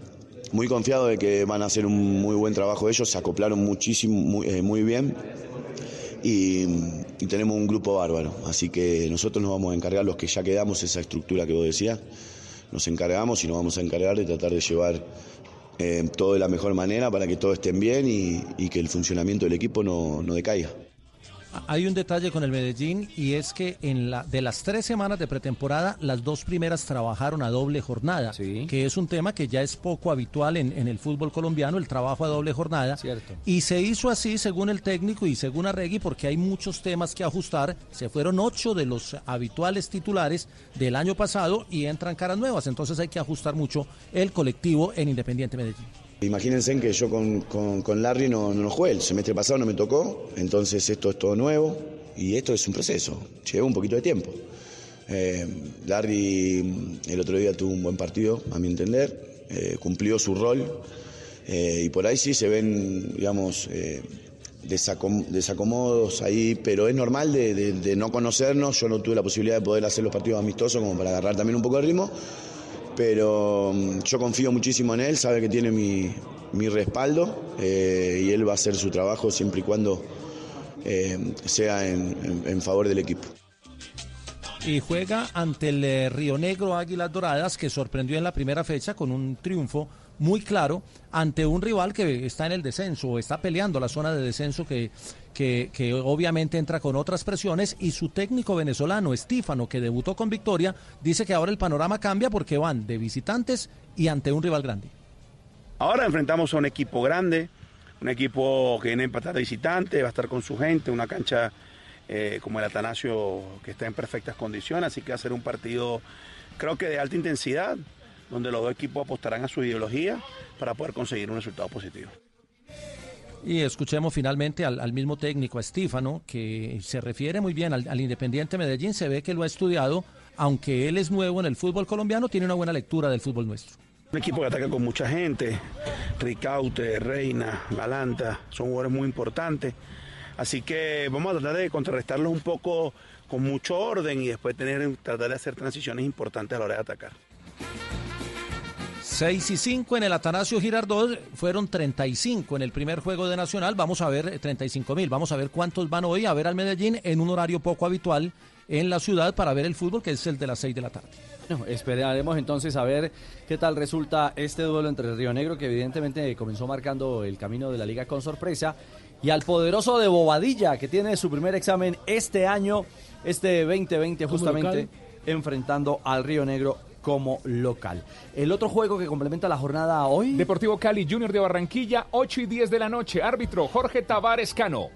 muy confiado de que van a hacer un muy buen trabajo ellos, se acoplaron muchísimo, muy, eh, muy bien y, y tenemos un grupo bárbaro. Así que nosotros nos vamos a encargar, los que ya quedamos, esa estructura que vos decías, nos encargamos y nos vamos a encargar de tratar de llevar eh, todo de la mejor manera para que todos estén bien y, y que el funcionamiento del equipo no, no decaiga. Hay un detalle con el Medellín y es que en la de las tres semanas de pretemporada, las dos primeras trabajaron a doble jornada, que es un tema que ya es poco habitual en, en el fútbol colombiano, el trabajo a doble jornada. Cierto. Y se hizo así según el técnico y según Arregui porque hay muchos temas que ajustar. Se fueron ocho de los habituales titulares del año pasado y entran caras nuevas, entonces hay que ajustar mucho el colectivo en Independiente Medellín. Imagínense que yo con, con- Larry no, no jugué, el semestre pasado no me tocó, entonces esto es todo nuevo y esto es un proceso, lleva un poquito de tiempo. Eh, Larry el otro día tuvo un buen partido, a mi entender, eh, cumplió su rol. Eh, y por ahí sí se ven, digamos, desacom- desacomodos ahí, pero es normal de, de- de no conocernos, yo no tuve la posibilidad de poder hacer los partidos amistosos como para agarrar también un poco de ritmo pero mm, yo confío muchísimo en él, sabe que tiene mi, mi respaldo eh, y él va a hacer su trabajo siempre y cuando eh, sea en, en- favor del equipo. y juega ante el eh, Río Negro Águilas Doradas que sorprendió en la primera fecha con un triunfo muy claro ante un rival que está en el descenso o está peleando la zona de descenso que, que, obviamente entra con otras presiones y su técnico venezolano Estífano que debutó con victoria dice que ahora el panorama cambia porque van de visitantes y ante un rival grande. Ahora enfrentamos a un equipo grande, un equipo que viene a de visitante, va a estar con su gente, una cancha eh, como el Atanasio que está en perfectas condiciones, así que va a ser un partido creo que de alta intensidad, donde los dos equipos apostarán a su ideología para poder conseguir un resultado positivo. Y escuchemos finalmente al, al mismo técnico, a Estífano, que se refiere muy bien al, al Independiente Medellín, se ve que lo ha estudiado, aunque él es nuevo en el fútbol colombiano, tiene una buena lectura del fútbol nuestro. Un equipo que ataca con mucha gente, Ricaute, Reina, Galanta, son jugadores muy importantes. Así que vamos a tratar de contrarrestarlos un poco con mucho orden y después tener, tratar de hacer transiciones importantes a la hora de atacar. 6 y 5 en el Atanasio Girardot, fueron 35 en el primer juego de Nacional, vamos a ver 35 mil, vamos a ver cuántos van hoy a ver al Medellín en un horario poco habitual en la ciudad para ver el fútbol, que es el de las 6 de la tarde. Bueno, esperaremos entonces a ver qué tal resulta este duelo entre el Río Negro, que evidentemente comenzó marcando el camino de la liga con sorpresa, y al poderoso de Bobadilla, que tiene su primer examen este año, este 2020 Como justamente, enfrentando al Río Negro como local. El otro juego que complementa la jornada hoy. Deportivo Cali Junior de Barranquilla, 8 y 10 de la noche. Árbitro Jorge Tavares Cano.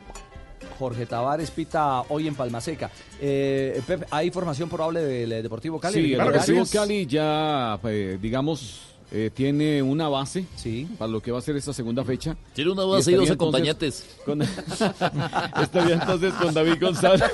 Jorge Tavares pita hoy en Palmaseca. Eh, Pep, ¿hay formación probable del eh, Deportivo Cali? Sí, el. Deportivo Cali ya, eh, digamos, eh, tiene una base para lo que va a ser esta segunda fecha. Tiene una base y dos acompañantes. Con, estaría entonces con David González.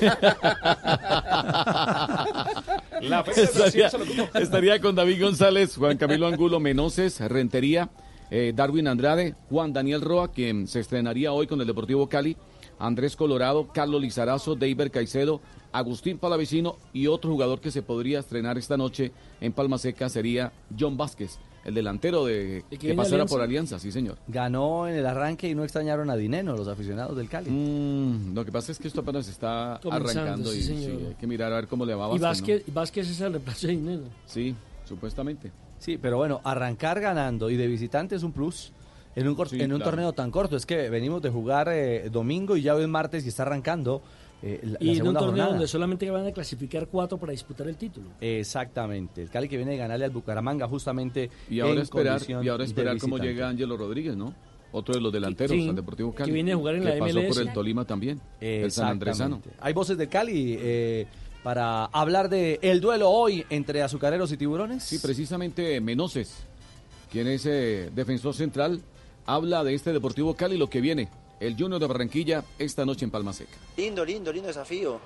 La fecha estaría, se lo ocupo. estaría con David González, Juan Camilo Angulo Menoses, Rentería, eh, Darwin Andrade, Juan Daniel Roa, quien se estrenaría hoy con el Deportivo Cali, Andrés Colorado, Carlos Lizarazo, David Caicedo, Agustín Palavicino y otro jugador que se podría estrenar esta noche en Palma Seca sería John Vázquez, el delantero de ¿Y que pasara Alianza? por Alianza, sí señor. Ganó en el arranque y no extrañaron a Dineno, los aficionados del Cali. Mm, lo que pasa es que esto apenas está Comenzando, arrancando sí, y sí, hay que mirar a ver cómo le va a Y Vázquez, ¿no? Vázquez, es el reemplazo de dinero. Sí, supuestamente. Sí, pero bueno, arrancar ganando y de visitante es un plus. En un, Sí, en un claro. torneo tan corto, es que venimos de jugar eh, domingo y ya hoy es martes y está arrancando eh, la, la Y en un torneo jornada. donde solamente van a clasificar cuatro para disputar el título. Exactamente, el Cali que viene de ganarle al Bucaramanga justamente Y ahora en esperar, y ahora esperar cómo llega Ángelo Rodríguez, ¿no? Otro de los delanteros Sí, al Deportivo Cali. que viene a jugar en que la pasó por el Tolima también, el San Andresano. Hay voces de Cali eh, para hablar de el duelo hoy entre azucareros y tiburones. Sí, precisamente Menoses, quien es eh, defensor central, habla de este Deportivo Cali lo que viene. El Junior de Barranquilla esta noche en Palma Seca. Lindo, lindo, lindo desafío.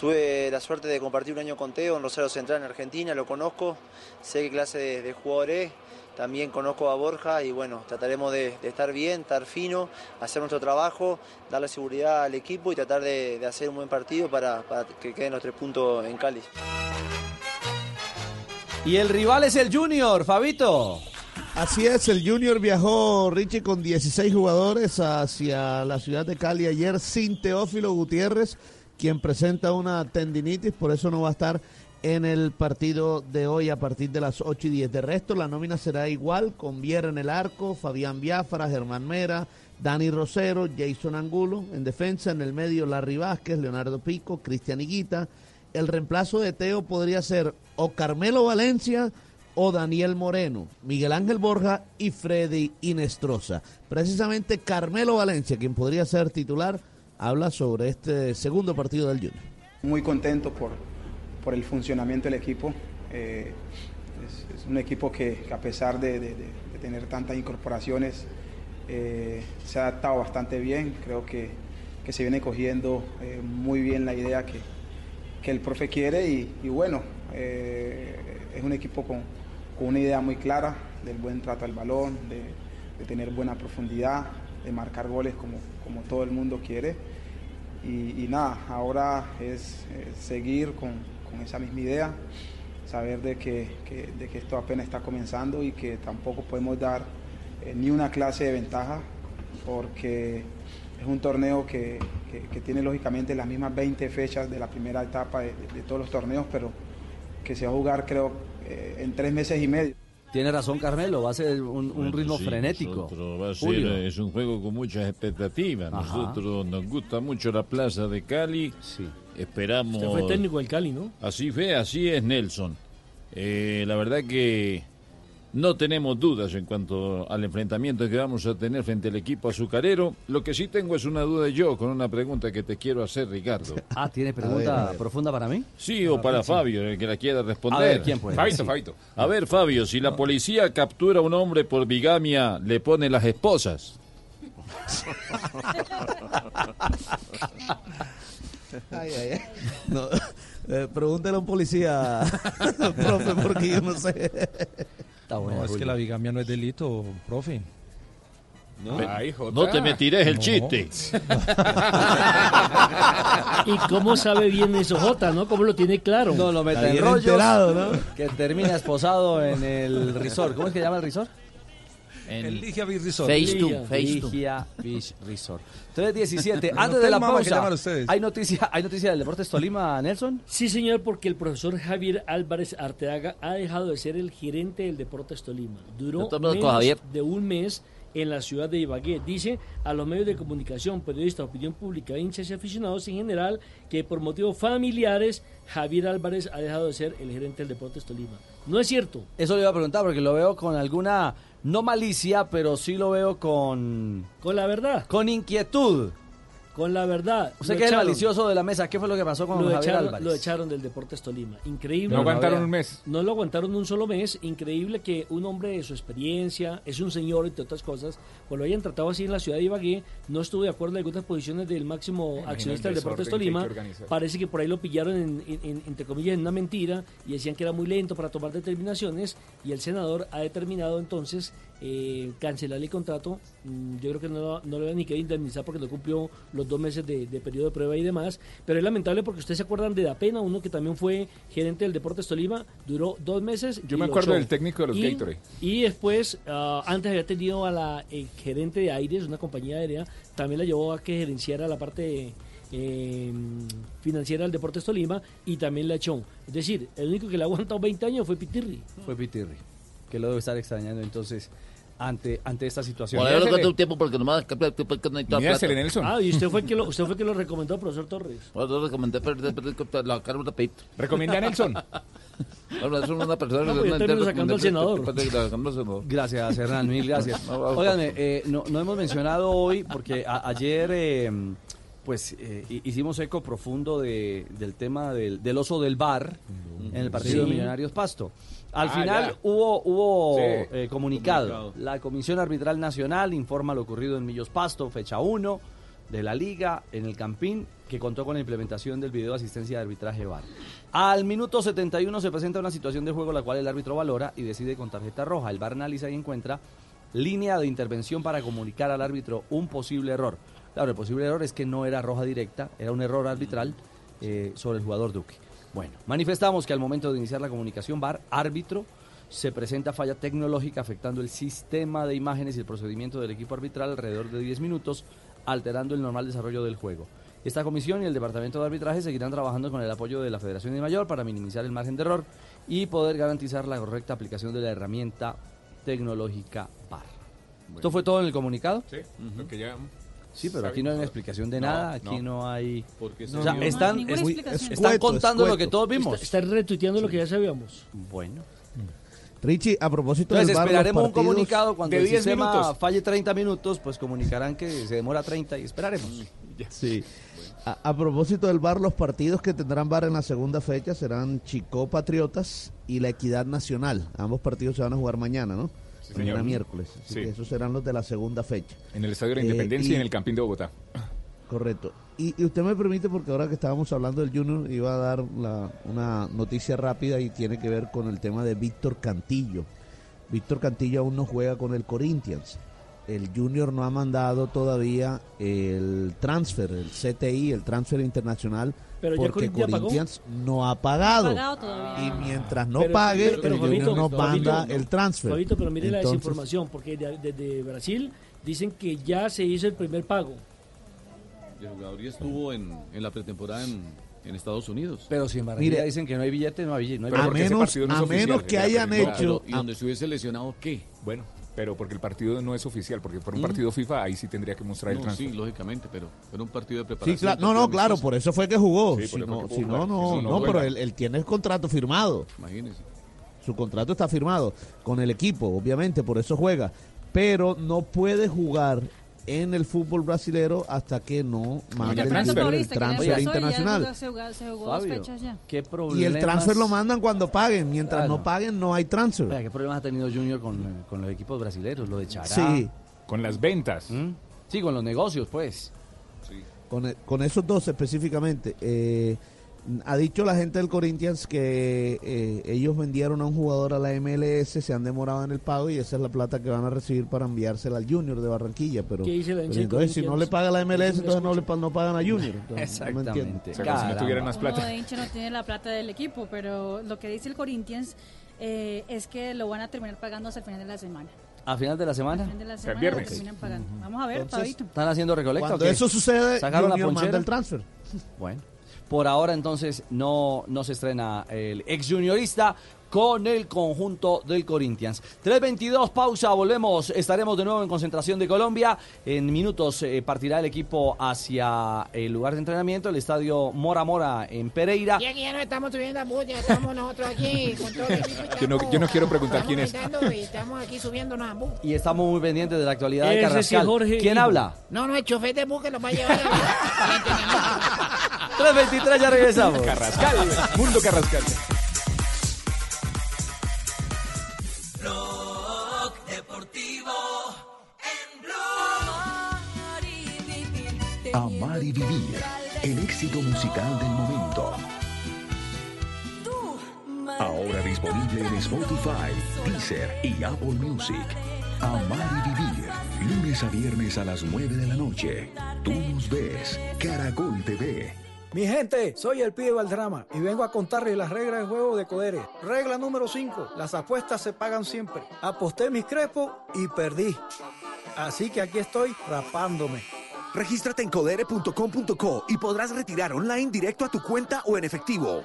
Tuve la suerte de compartir un año con Teo en Rosario Central en Argentina, lo conozco, sé qué clase de, de jugador es, también conozco a Borja y bueno, trataremos de, de estar bien, estar fino, hacer nuestro trabajo, darle seguridad al equipo y tratar de, de hacer un buen partido para, para que queden los tres puntos en Cali. Y el rival es el Junior, Fabito. Así es, el Junior viajó, Richie, con 16 jugadores hacia la ciudad de Cali ayer sin Teófilo Gutiérrez, quien presenta una tendinitis, por eso no va a estar en el partido de hoy a partir de las 8 y 10. De resto, la nómina será igual, con Viera en el arco, Fabián Biafara, Germán Mera, Dani Rosero, Jason Angulo, en defensa, en el medio Larry Vázquez, Leonardo Pico, Cristian Higuita. El reemplazo de Teo podría ser o Carmelo Valencia o Daniel Moreno, Miguel Ángel Borja y Freddy Inestrosa. Precisamente Carmelo Valencia, quien podría ser titular, habla sobre este segundo partido del Junior. Muy contento por, por el funcionamiento del equipo. Eh, es, un equipo que, a pesar de, tener tantas incorporaciones, eh, se ha adaptado bastante bien. Creo que, que se viene cogiendo eh, muy bien la idea que, que el profe quiere y, bueno, es un equipo con, con una idea muy clara del buen trato al balón, de, tener buena profundidad, de marcar goles como, como todo el mundo quiere. Y, nada, ahora es seguir con, con esa misma idea, saber de que, que- esto apenas está comenzando y que tampoco podemos dar eh, ni una clase de ventaja porque es un torneo que, que- tiene lógicamente las mismas 20 fechas de la primera etapa de- de todos los torneos, pero que se va a jugar creo eh, en tres meses y medio. Tiene razón Carmelo, va a ser un, ritmo sí, frenético. va a ser, eh, es un juego con muchas expectativas. Ajá. Nosotros nos gusta mucho la plaza de Cali. Esperamos. Usted fue técnico del Cali, ¿no? Así fue, así es Nelson. Eh, la verdad que no tenemos dudas en cuanto al enfrentamiento que vamos a tener frente al equipo azucarero. Lo que sí tengo es una duda yo con una pregunta que te quiero hacer, Ricardo. Ah, ¿tiene pregunta profunda para mí? Sí, o para Fabio, el que la quiera responder. A ver, ¿quién puede? Fabito, Sí. Fabito. A ver, Fabio, si la policía captura a un hombre por bigamia, ¿le pone las esposas? Ay, ay, ay. No, eh, pregúntele a un policía, profe, porque yo no sé. No, es que la bigamia no es delito, profe. No. Ay. No te me tires el chiste. ¿Y cómo sabe bien eso Jota, no? ¿Cómo lo tiene claro? No lo mete en rollos. Que termina esposado en el resort. ¿Cómo es que llama el resort? El Ligia Beach Resort. Ligia, Face to. Ligia Beach Resort. 3.17. El Antes de la pausa. ¿hay noticia, ¿hay noticia del Deportes Tolima, Nelson? Sí, señor, porque el profesor Javier Álvarez Arteaga ha dejado de ser el gerente del Deportes Tolima. Duró menos de un mes en la ciudad de Ibagué. Dice a los medios de comunicación, periodistas, opinión pública, hinchas y aficionados en general que por motivos familiares Javier Álvarez ha dejado de ser el gerente del Deportes Tolima. No es cierto. Eso le iba a preguntar porque lo veo con alguna, no malicia, pero sí lo veo con... Con la verdad. Con inquietud. Con la verdad. Usted lo que es el malicioso de la mesa, ¿qué fue lo que pasó con lo Javier echaron, Álvarez? lo echaron del Deportes Tolima. Increíble. No aguantaron un mes. No lo aguantaron un solo mes. Increíble que un hombre de su experiencia, es un señor, entre otras cosas, pues lo hayan tratado así en la ciudad de Ibagué. No estuvo de acuerdo en algunas posiciones del máximo accionista el del Deportes Tolima. que. Parece que por ahí lo pillaron, en, en- en- entre comillas, en una mentira y decían que era muy lento para tomar determinaciones. Y el senador ha determinado entonces eh, cancelar el contrato. Mm, Yo creo que no, no le van ni que indemnizar porque no cumplió los dos meses de, de periodo de prueba y demás. Pero es lamentable porque ustedes se acuerdan de Dapena, uno que también fue gerente del Deportes Tolima, duró dos meses. Yo y me acuerdo del técnico de los Y- Gatorade. Y después, ah, antes había tenido a la eh, gerente de Aires, una compañía aérea, también la llevó a que gerenciara la parte eh, financiera del Deportes Tolima y también la echó. Es decir, el único que le ha aguantado 20 años fue Pitirri. Fue Pitirri, que lo debe estar extrañando entonces ante, ante esta situación. Bueno, yo no cuento un tiempo porque nomás que, que, que, que no hay toda plata. Ah, y usted fue, que lo, usted fue que lo recomendó, profesor Torres. Bueno, yo recomendé la cara un rapidito. ¿Recomienda a Nelson? Bueno, es una persona No, yo termino sacando al senador. Sacando al senador. Gracias, Hernán, mil gracias. Óigame, eh, no, no hemos mencionado hoy, porque a- ayer eh, pues eh, hi- hicimos eco profundo de- del tema del, del oso del bar en el partido Sí. de Millonarios Pasto. Al Ah, final ya. hubo, hubo Sí. eh, comunicado. Comunicado. La Comisión Arbitral Nacional informa lo ocurrido en Millos Pasto, fecha 1 de la liga en el Campín, que contó con la implementación del video de asistencia de arbitraje VAR. Al minuto 71 se presenta una situación de juego la cual el árbitro valora y decide con tarjeta roja. El VAR analiza y encuentra línea de intervención para comunicar al árbitro un posible error. Claro, el posible error es que no era roja directa, era un error arbitral eh, sobre el jugador Duque. Bueno, manifestamos que al momento de iniciar la comunicación VAR, árbitro, se presenta falla tecnológica afectando el sistema de imágenes y el procedimiento del equipo arbitral alrededor de 10 minutos, alterando el normal desarrollo del juego. Esta comisión y el Departamento de Arbitraje seguirán trabajando con el apoyo de la Federación de Mayor para minimizar el margen de error y poder garantizar la correcta aplicación de la herramienta tecnológica VAR. ¿Esto fue todo en el comunicado? Sí, lo que ya... Sí, pero aquí no hay una explicación de No, nada, aquí no. no, hay... Porque o se sea, están, es- explicación. están contando lo que todos vimos. Está, está retuiteando lo que ya sabíamos. Bueno. Richie, a propósito Entonces del esperaremos un comunicado cuando de el 10 sistema minutos. falle 30 minutos, pues comunicarán que se demora 30 y esperaremos. Sí. A, a propósito del VAR, los partidos que tendrán VAR en la segunda fecha serán Chicó Patriotas y la Equidad Nacional. Ambos partidos se van a jugar mañana, ¿no? Sí, mañana miércoles. Así Sí. que esos serán los de la segunda fecha. En el Estadio de la Eh, Independencia y, y- en el Campín de Bogotá. Correcto. Y, y usted me permite, porque ahora que estábamos hablando del Junior, iba a dar la- una noticia rápida y tiene que ver con el tema de Víctor Cantillo. Víctor Cantillo aún no juega con el Corinthians. El Junior no ha mandado todavía el transfer, el CTI, el transfer internacional, Pero ya porque Corinthians pagó. No ha pagado. pagado todavía. Y mientras no Pero- pague, pero- pero, el Junior Fabito, no Fabito, manda el transfer. Fabito, pero mire la Entonces- desinformación, porque de- desde Brasil dicen que ya se hizo el primer pago. El jugador ya estuvo en, en la pretemporada en, en Estados Unidos. Pero si en Barranquilla Mire, dicen que no hay billete, no hay billete. No hay a menos, no a oficial, menos que hayan hecho... Pero, ¿Y donde estuviese lesionado qué? Bueno, pero porque el partido no es oficial, porque por un ¿Mm? partido FIFA ahí sí tendría que mostrar el transfer. sí, lógicamente, pero era un partido de Sí, preparación. claro. No, no, claro, por eso fue que jugó. Sí, si no, que si no, no, eso no no, pero él, él tiene el contrato firmado. Imagínese. Su contrato está firmado con el equipo, obviamente, por eso juega. Pero no puede jugar en el fútbol brasilero hasta que no mande el, transfer. El transfer internacional. Se jugó, se jugó dos Fabio, fechas ya. ¿qué Y el transfer lo mandan cuando paguen. Mientras Claro. no paguen, no hay transfer. ¿Qué problemas ha tenido Junior con, eh, con los equipos brasileños? Lo de Chará. Sí, Con las ventas. ¿Mm? Sí, con los negocios, pues. con, e- con esos dos específicamente. Eh, ha dicho la gente del Corinthians que eh, ellos vendieron a un jugador a la MLS, se han demorado en el pago y esa es la plata que van a recibir para enviársela al Junior de Barranquilla. Pero, ¿Qué dice la pero del entonces, si no le paga la MLS, No entonces no, le, no pagan a Junior. Entonces, no me. Exactamente. O sea, como si no tuvieran más Uno plata. de hincha no tiene la plata del equipo, pero lo que dice el Corinthians eh, es que lo van a terminar pagando hasta el final de la semana. ¿A final de la semana? de la El semana viernes. terminan pagando. Vamos a ver, Fabito. ¿Están haciendo recolecta? Cuando o qué? eso sucede, ¿Sacaron la ponchera? el transfer. Bueno, por ahora entonces no, no se estrena el ex juniorista con el conjunto del Corinthians. 3.22, pausa, volvemos, estaremos de nuevo en concentración de Colombia. En minutos eh, partirá el equipo hacia el lugar de entrenamiento, el estadio Mora Mora en Pereira. Y aquí ya no estamos subiendo a bus, ya estamos nosotros aquí con todo el equipo. Yo no, yo no quiero preguntar quién es. Estamos gritando y estamos aquí subiéndonos a bus. Y estamos muy pendientes de la actualidad de Carrascal. Jorge ¿Quién habla? No, no, el chofer de bus que nos va a llevar a 3.23, ya regresamos. Carrascal, Mundo Carrascal. Amar y vivir. El éxito musical del momento. Ahora disponible en Spotify, Deezer y Apple Music. Amar y vivir. Lunes a viernes a las 9 de la noche. Tú nos ves. Caracol TV. Mi gente, soy el pibe Valdrama y vengo a contarles las reglas del juego de Codere. Regla número 5, las apuestas se pagan siempre. Aposté mis crepos y perdí. Así que aquí estoy rapándome. Regístrate en codere.com.co y podrás retirar online directo a tu cuenta o en efectivo.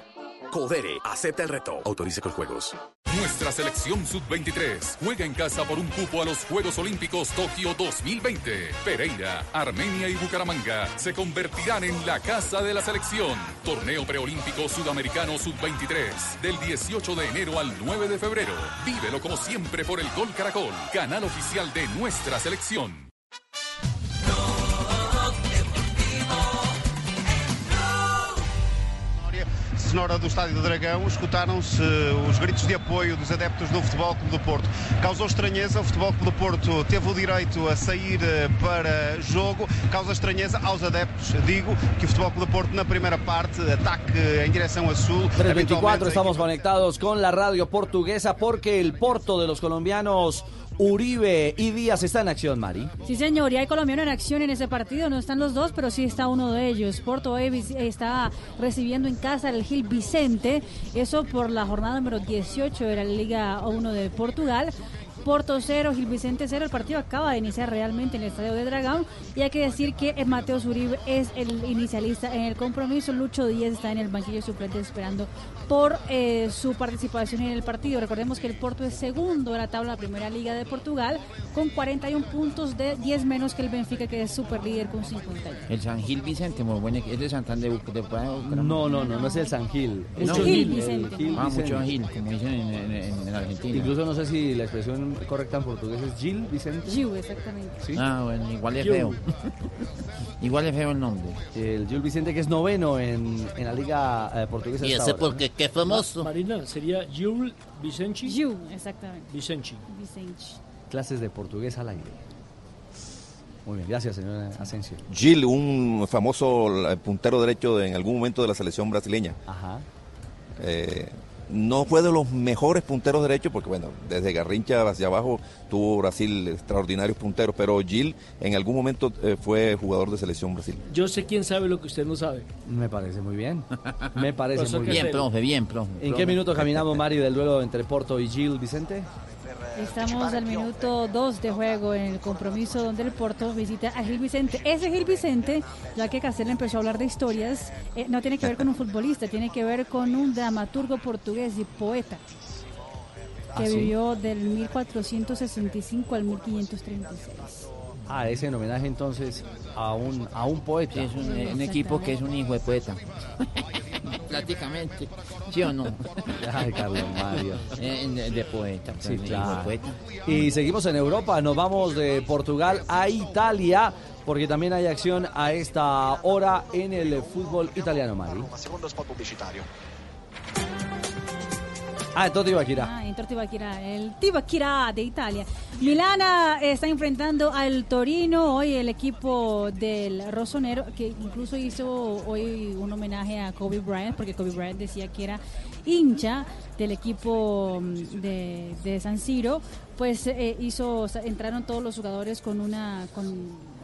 Codere, acepta el reto. Autorice con juegos. Nuestra selección sub-23 juega en casa por un cupo a los Juegos Olímpicos Tokio 2020. Pereira, Armenia y Bucaramanga se convertirán en la casa de la selección. Torneo preolímpico sudamericano sub-23 del 18 de enero al 9 de febrero. Vívelo como siempre por el Gol Caracol, canal oficial de nuestra selección. Sonora do Estádio do Dragão, escutaram-se os gritos de apoio dos adeptos do Futebol Clube do Porto. Causou estranheza, o Futebol Clube do Porto teve o direito a sair eh, para jogo, causa estranheza aos adeptos. Digo que o Futebol Clube do Porto na primeira parte, ataque em direção a sul. 324 estamos conectados con la radio portuguesa porque el Porto de los colombianos Uribe y Díaz está en acción, Mari. Sí, señor, y hay colombiano en acción en ese partido. No están los dos, pero sí está uno de ellos. Porto hoy vis- está recibiendo en casa el Gil Vicente. Eso por la jornada número 18 de la Liga 1 de Portugal. Porto 0, Gil Vicente 0. El partido acaba de iniciar realmente en el Estadio de Dragón. Y hay que decir que eh, Mateo Uribe es el inicialista en el compromiso. Lucho Díaz está en el banquillo suplente esperando por eh, su participación en el partido. Recordemos que el Porto es segundo de la tabla de la Primera Liga de Portugal con 41 puntos de 10 menos que el Benfica que es super líder con 51. El San Gil Vicente, muy bueno, es de Santander de Bucaramanga. No, no, no, no es el San Gil. Es No, el Gil Vicente. Gil Ah, Vicente. mucho Gil, como dicen en, en- en Argentina. Incluso no sé si la expresión correcta en portugués es Gil Vicente. Gil, exactamente. Sí. Ah, bueno, igual es Gil. feo. igual es feo el nombre. El Gil Vicente que es noveno en, en la liga eh, portuguesa. ¿Y ese ahora, por ¿no? qué? ¿Qué famoso? Marina, sería Jules Vicenci. Gil, exactamente. Vicenci. Vicente. Clases de portugués al aire. Muy bien, gracias, señor Asensio. Gil, un famoso eh, puntero derecho de- en algún momento de la selección brasileña. Ajá. Eh, no fue de los mejores punteros derechos, porque bueno, desde Garrincha hacia abajo tuvo Brasil extraordinarios punteros, pero Gil en algún momento eh, fue jugador de selección Brasil. Yo sé quién sabe lo que usted no sabe. Me parece muy bien. Me parece muy bien. Bien, profe, bien, profe. ¿En qué minuto caminamos, Mari, del duelo entre Porto y Gil Vicente? Estamos al minuto 2 de juego en el compromiso donde el Porto visita a Gil Vicente. Ese Gil Vicente, ya que Castel empezó a hablar de historias, eh, no tiene que ver con un futbolista, tiene que ver con un dramaturgo portugués y poeta que ¿Ah, sí? vivió del 1465 al 1536. Ah, ese en homenaje entonces a un, a un poeta. es un, un equipo que es un hijo de poeta. Prácticamente. ¿Sí o no? Ay, Carlos Mario. Eh, de, de poeta. pues, Sí, de claro. poeta. Y seguimos en Europa, nos vamos de Portugal a Italia, porque también hay acción a esta hora en el fútbol italiano, Mari. Secondo spot Ah, entonces Ibaquira. Ah, entró Tibaquirá, el Tibaquirá de Italia. Milana está enfrentando al Torino, hoy el equipo del Rossonero, que incluso hizo hoy un homenaje a Kobe Bryant, porque Kobe Bryant decía que era hincha del equipo mm, de, San Siro, pues eh, hizo, entraron todos los jugadores con una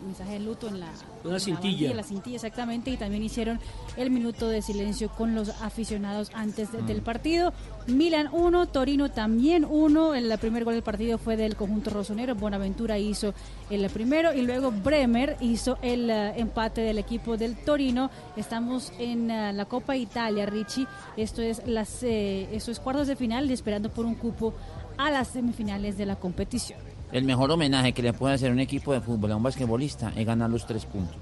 mensaje de luto en la Una en la cintilla. bandilla, la cintilla exactamente y también hicieron el minuto de silencio con los aficionados antes de- Mm. del partido. Milan 1, Torino también 1. El primer gol del partido fue del conjunto rosonero. Bonaventura hizo el primero y luego Bremer hizo el eh, empate del equipo del Torino. Estamos en eh, la Copa Italia, Richie. Esto es las eh, esto es cuartos de final y esperando por un cupo a las semifinales de la competición. El mejor homenaje que le puede hacer un equipo de fútbol a un basquetbolista es ganar los tres puntos.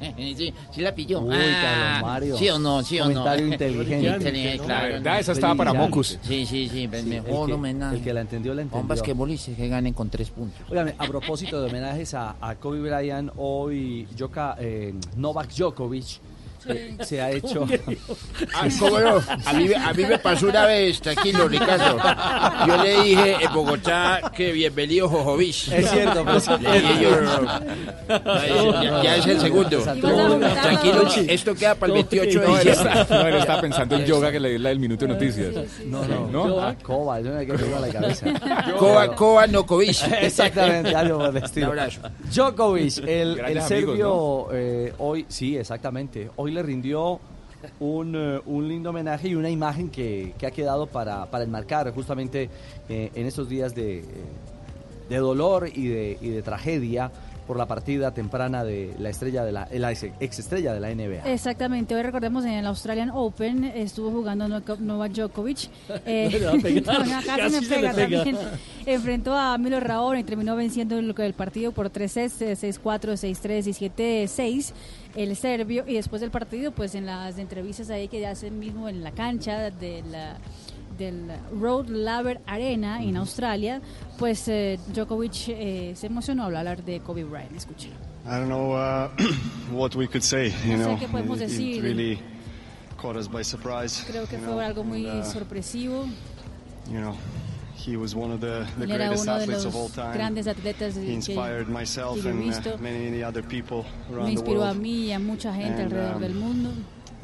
sí, sí la pilló. Uy, Ah, Mario. Sí o no, sí o no. Comentario inteligente. Inteligente, La claro. verdad, esa estaba para. Mocus. Sí, sí, sí, el Sí, mejor el que- homenaje. el que la entendió, la A un entendió. basquetbolista que ganen con tres puntos. Óigame, a propósito de homenajes a, a Kobe Bryant, hoy Joka- eh, Novak Djokovic eh, se ha hecho... Ah, ¿cómo no? A mí, a mí me pasó una vez, tranquilo, Ricardo. Yo le dije en Bogotá que bienvenido Jojovic. Es cierto, sí. Le dije yo, no, no, ya, ya es el segundo. Tranquilo, esto queda para el 28 de No, él diciembre. está- no, él estaba pensando en yoga que le la del minuto de noticias. No, no, ¿No? Koba, yo me quedé con la cabeza. Koba- Koba Nokovic. Exactamente, algo por el estilo. Un abrazo. Djokovic, el, el serbio, eh, hoy, sí, exactamente, hoy le rindió un, eh, un lindo homenaje y una imagen que, que ha quedado para, para enmarcar justamente eh, en estos días de, eh, de dolor y de, y de tragedia por la partida temprana de la estrella de la, la ex estrella de la NBA. Exactamente, hoy recordemos en el Australian Open estuvo jugando Novak Djokovic. Eh, No acá se me se pega también. Enfrentó a Milo Raón y terminó venciendo el, el partido por 3 sets, eh, 6-4, 6-3 y 7-6 el serbio y después del partido pues en las entrevistas ahí que hacen mismo en la cancha de la del Road Laver Arena en Australia, pues eh, Djokovic eh, se emocionó al hablar de Kobe Bryant. Escúchelo. I don't know uh, what we could say. You No sé qué podemos it, it decir. really caught us by surprise. Creo que fue know, algo muy and, uh, sorpresivo. You know, he was one of the, the greatest uno de athletes los of all time. grandes atletas He que, inspired que myself he and uh, many, many other people Me around the inspiró a world. mí y a mucha gente And, alrededor um, del mundo.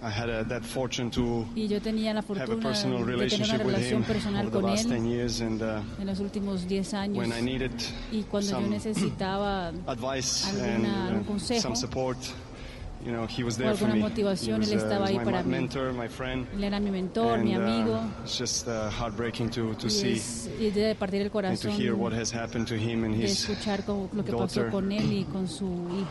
I had uh, that fortune to Y yo tenía la have a fortuna personal de tener una relationship with relación him personal over the con last 10 él years and uh, en los últimos 10 años. when I needed Y cuando yo necesitaba advice alguna, and algún uh, consejo some support, you know, he was there for alguna me. motivación, was, él uh, estaba ahí my para mí. mentor, my friend. Él era mi mentor, mi uh, amigo. it's just uh, heartbreaking to, to y, see es- y de partir el and to corazón hear what has happened to him and de his escuchar cómo- lo que pasó daughter. con él y con su hija.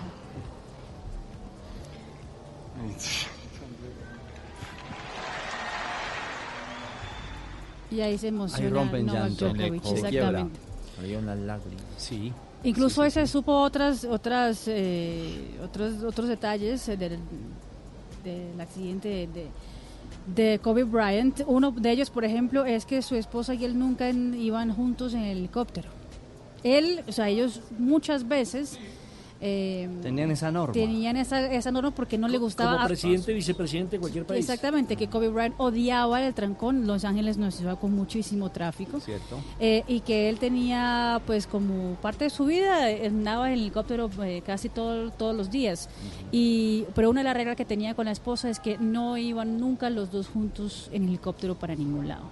Y ahí se emociona rompen Novak llanto. Djokovic, Se exactamente. Hay unas lágrimas. Sí. Incluso hoy se supo otras, otras, eh, otros, otros detalles eh, del, del accidente de, de Kobe Bryant. Uno de ellos, por ejemplo, es que su esposa y él nunca en- iban juntos en el helicóptero. Él, o sea, ellos muchas veces eh, Tenían esa norma. tenían esa, esa norma porque no le gustaba Como a- presidente, vicepresidente de cualquier país. Exactamente, que Kobe Bryant odiaba el trancón. Los Ángeles no es una ciudad con muchísimo tráfico. Cierto. Eh, y que él tenía, pues, como parte de su vida, eh, andaba en helicóptero eh, casi todo, todos los días. y Pero una de las reglas que tenía con la esposa es que no iban nunca los dos juntos en helicóptero para ningún lado.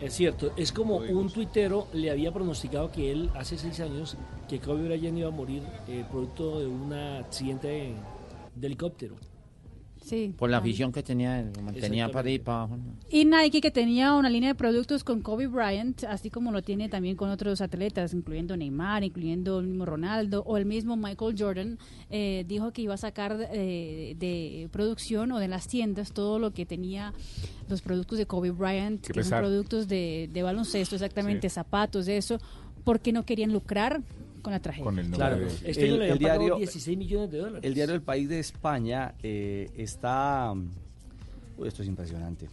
Es cierto, es como un tuitero le había pronosticado que él hace seis años que Kobe Bryant iba a morir eh, producto de un accidente de, de helicóptero. Sí. Por la afición que tenía, mantenía para ir para abajo. Y Nike, que tenía una línea de productos con Kobe Bryant, así como lo tiene también con otros atletas, incluyendo Neymar, incluyendo el mismo Ronaldo o el mismo Michael Jordan, eh, dijo que iba a sacar eh, de producción o de las tiendas todo lo que tenía los productos de Kobe Bryant, Qué que son productos de, de baloncesto, exactamente, Sí. zapatos, de eso, porque no querían lucrar con la tragedia. Con el Claro, Este el, le diario, 16 millones de dólares. el diario El País de España eh, está... Uy, esto es impresionante.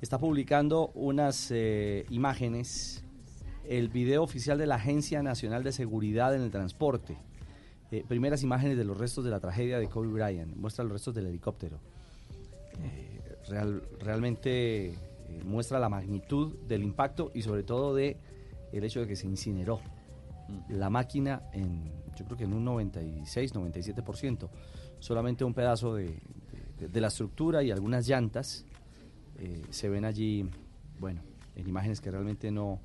Está publicando unas eh, imágenes, el video oficial de la Agencia Nacional de Seguridad en el Transporte. Eh, primeras imágenes de los restos de la tragedia de Kobe Bryant. Muestra los restos del helicóptero. Eh, real- realmente eh, muestra la magnitud del impacto y sobre todo de el hecho de que se incineró la máquina en, yo creo que en un 96, 97%. Solamente un pedazo de, de- la estructura y algunas llantas eh, se ven allí, bueno, en imágenes que realmente no,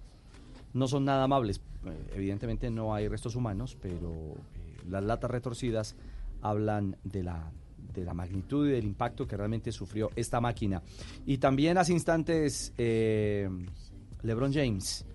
no son nada amables. Eh, Evidentemente no hay restos humanos, pero eh, las latas retorcidas hablan de la, de la magnitud y del impacto que realmente sufrió esta máquina. Y también hace instantes LeBron James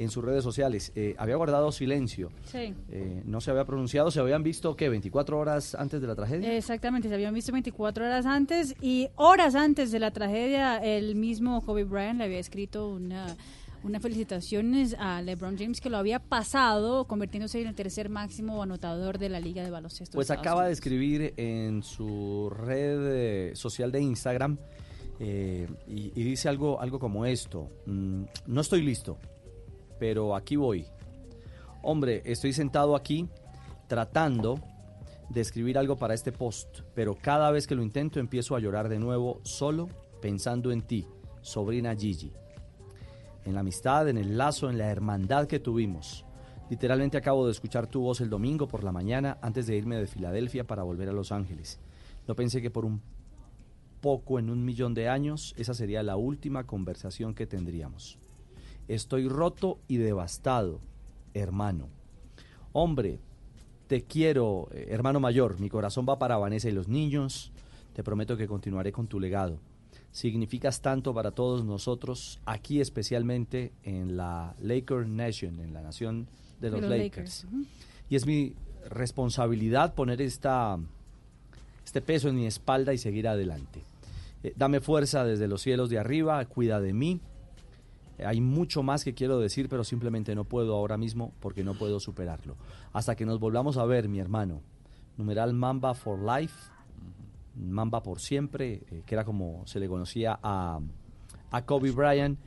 en sus redes sociales eh, había guardado silencio. Sí. Eh, no se había pronunciado, se habían visto, ¿qué? 24 horas antes de la tragedia. Exactamente, se habían visto 24 horas antes y horas antes de la tragedia, el mismo Kobe Bryant le había escrito una, una felicitaciones a LeBron James que lo había pasado convirtiéndose en el tercer máximo anotador de la Liga de Baloncesto. Pues acaba de escribir en su red eh, social de Instagram eh, y, y dice algo, algo como esto. mm, no estoy listo, pero aquí voy. Hombre, estoy sentado aquí tratando de escribir algo para este post, pero cada vez que lo intento empiezo a llorar de nuevo solo pensando en ti, sobrina Gigi. En la amistad, en el lazo, en la hermandad que tuvimos. Literalmente acabo de escuchar tu voz el domingo por la mañana antes de irme de Filadelfia para volver a Los Ángeles. No pensé que por un poco en un millón de años esa sería la última conversación que tendríamos. Estoy roto y devastado, hermano. Hombre, te quiero, eh, hermano mayor. Mi corazón va para Vanessa y los niños. Te prometo que continuaré con tu legado. Significas tanto para todos nosotros, aquí especialmente en la Laker Nation, en la nación de los, los Lakers. Y es mi responsabilidad poner esta, este peso en mi espalda y seguir adelante. Eh, dame fuerza desde los cielos de arriba, cuida de mí. Hay mucho más que quiero decir, pero simplemente no puedo ahora mismo porque no puedo superarlo. Hasta que nos volvamos a ver, mi hermano. Numeral Mamba for Life, Mamba por siempre, eh, que era como se le conocía a, a Kobe Bryant.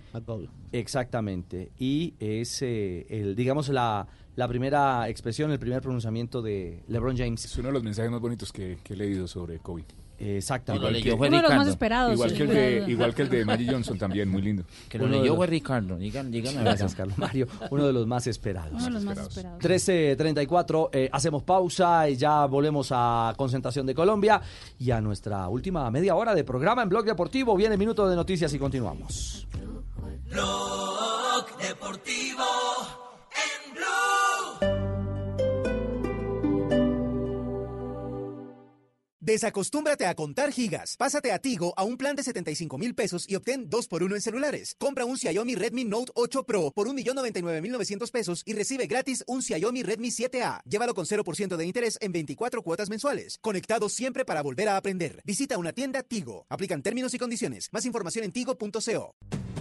Exactamente. Y es, eh, el, digamos, la, la primera expresión, el primer pronunciamiento de LeBron James. Es uno de los mensajes más bonitos que, que he leído sobre Kobe. Exactamente. Igual que- Uno de los más esperados. Igual que, el de, igual que el de Magic Johnson también, muy lindo. Que lo leyó fue Ricardo. Gracias, Carlos Mario. Uno de los más esperados. Uno de los más esperados. 13.34, eh, hacemos pausa y ya volvemos a concentración de Colombia y a nuestra última media hora de programa en Blog Deportivo. Viene minuto de noticias y continuamos. Blog Deportivo Desacostúmbrate a contar gigas. Pásate a Tigo a un plan de 75 mil pesos y obtén 2 por 1 en celulares. Compra un Xiaomi Redmi Note 8 Pro por 1.099.900 pesos y recibe gratis un Xiaomi Redmi 7A. Llévalo con 0% de interés en 24 cuotas mensuales. Conectado siempre para volver a aprender. Visita una tienda Tigo. Aplican términos y condiciones. Más información en tigo.co.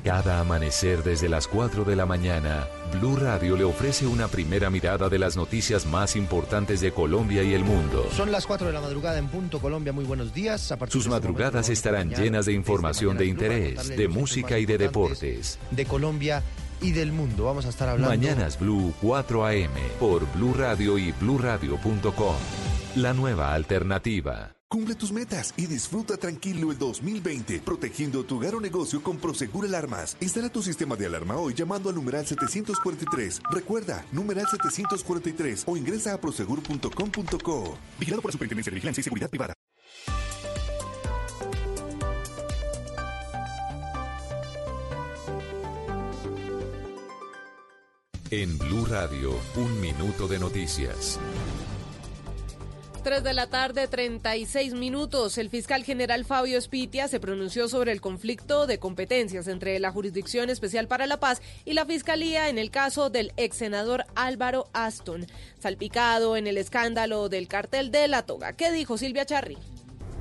Cada amanecer desde las 4 de la mañana, Blue Radio le ofrece una primera mirada de las noticias más importantes de Colombia y el mundo. Son las 4 de la madrugada en punto Colombia. Muy buenos días. A Sus este momento madrugadas estarán llenas de información de interés, de música y de deportes. De Colombia y del mundo. Vamos a estar hablando. Mañanas Blue 4 AM por Blue Radio y bluradio.com. La nueva alternativa. Cumple tus metas y disfruta tranquilo el 2020, protegiendo tu hogar o negocio con Prosegur Alarmas. Instala tu sistema de alarma hoy llamando al numeral 743. Recuerda, numeral 743 o ingresa a prosegur.com.co. Vigilado por la Superintendencia de Vigilancia y Seguridad Privada. En Blue Radio, un minuto de noticias. 3 de la tarde, 36 minutos. El fiscal general Fabio Spitia se pronunció sobre el conflicto de competencias entre la Jurisdicción Especial para la Paz y la Fiscalía en el caso del ex senador Álvaro Aston, salpicado en el escándalo del cartel de la toga. ¿Qué dijo Silvia Charri?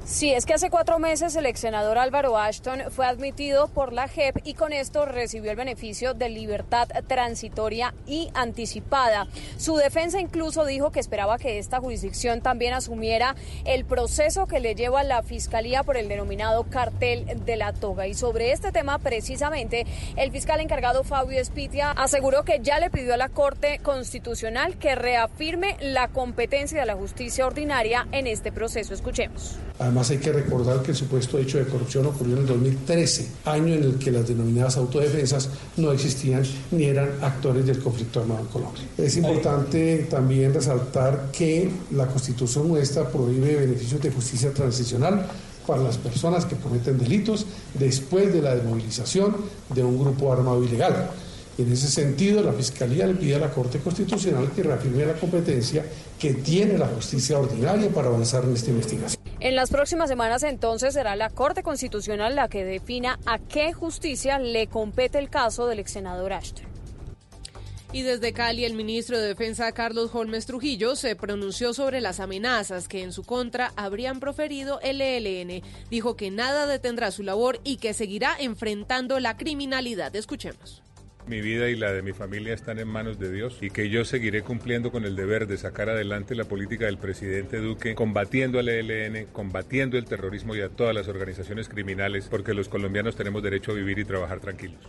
Sí, es que hace cuatro meses el ex senador Álvaro Ashton fue admitido por la JEP y con esto recibió el beneficio de libertad transitoria y anticipada. Su defensa incluso dijo que esperaba que esta jurisdicción también asumiera el proceso que le lleva la Fiscalía por el denominado cartel de la toga. Y sobre este tema precisamente, el fiscal encargado Fabio Espitia aseguró que ya le pidió a la Corte Constitucional que reafirme la competencia de la justicia ordinaria en este proceso. Escuchemos. Además hay que recordar que el supuesto hecho de corrupción ocurrió en el 2013, año en el que las denominadas autodefensas no existían ni eran actores del conflicto armado en Colombia. Es importante también resaltar que la Constitución nuestra prohíbe beneficios de justicia transicional para las personas que cometen delitos después de la desmovilización de un grupo armado ilegal. En ese sentido, la Fiscalía le pide a la Corte Constitucional que reafirme la competencia que tiene la justicia ordinaria para avanzar en esta investigación. En las próximas semanas entonces será la Corte Constitucional la que defina a qué justicia le compete el caso del ex senador Ashton. Y desde Cali, el ministro de Defensa Carlos Holmes Trujillo se pronunció sobre las amenazas que en su contra habrían proferido el ELN. Dijo que nada detendrá su labor y que seguirá enfrentando la criminalidad. Escuchemos. Mi vida y la de mi familia están en manos de Dios y que yo seguiré cumpliendo con el deber de sacar adelante la política del presidente Duque, combatiendo al ELN, combatiendo el terrorismo y a todas las organizaciones criminales, porque los colombianos tenemos derecho a vivir y trabajar tranquilos.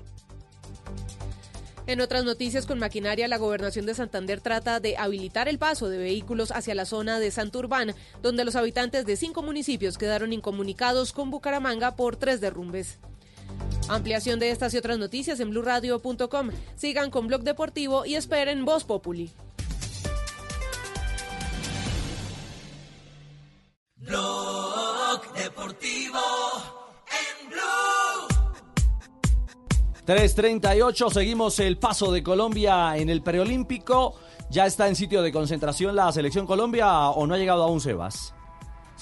En otras noticias con maquinaria, la gobernación de Santander trata de habilitar el paso de vehículos hacia la zona de Santurbán, donde los habitantes de cinco municipios quedaron incomunicados con Bucaramanga por tres derrumbes. Ampliación de estas y otras noticias en blurradio.com. Sigan con Blog Deportivo y esperen Voz Populi. Blog Deportivo en Blue. 3.38, seguimos el paso de Colombia en el preolímpico. ¿Ya está en sitio de concentración la selección Colombia o no ha llegado aún Sebas?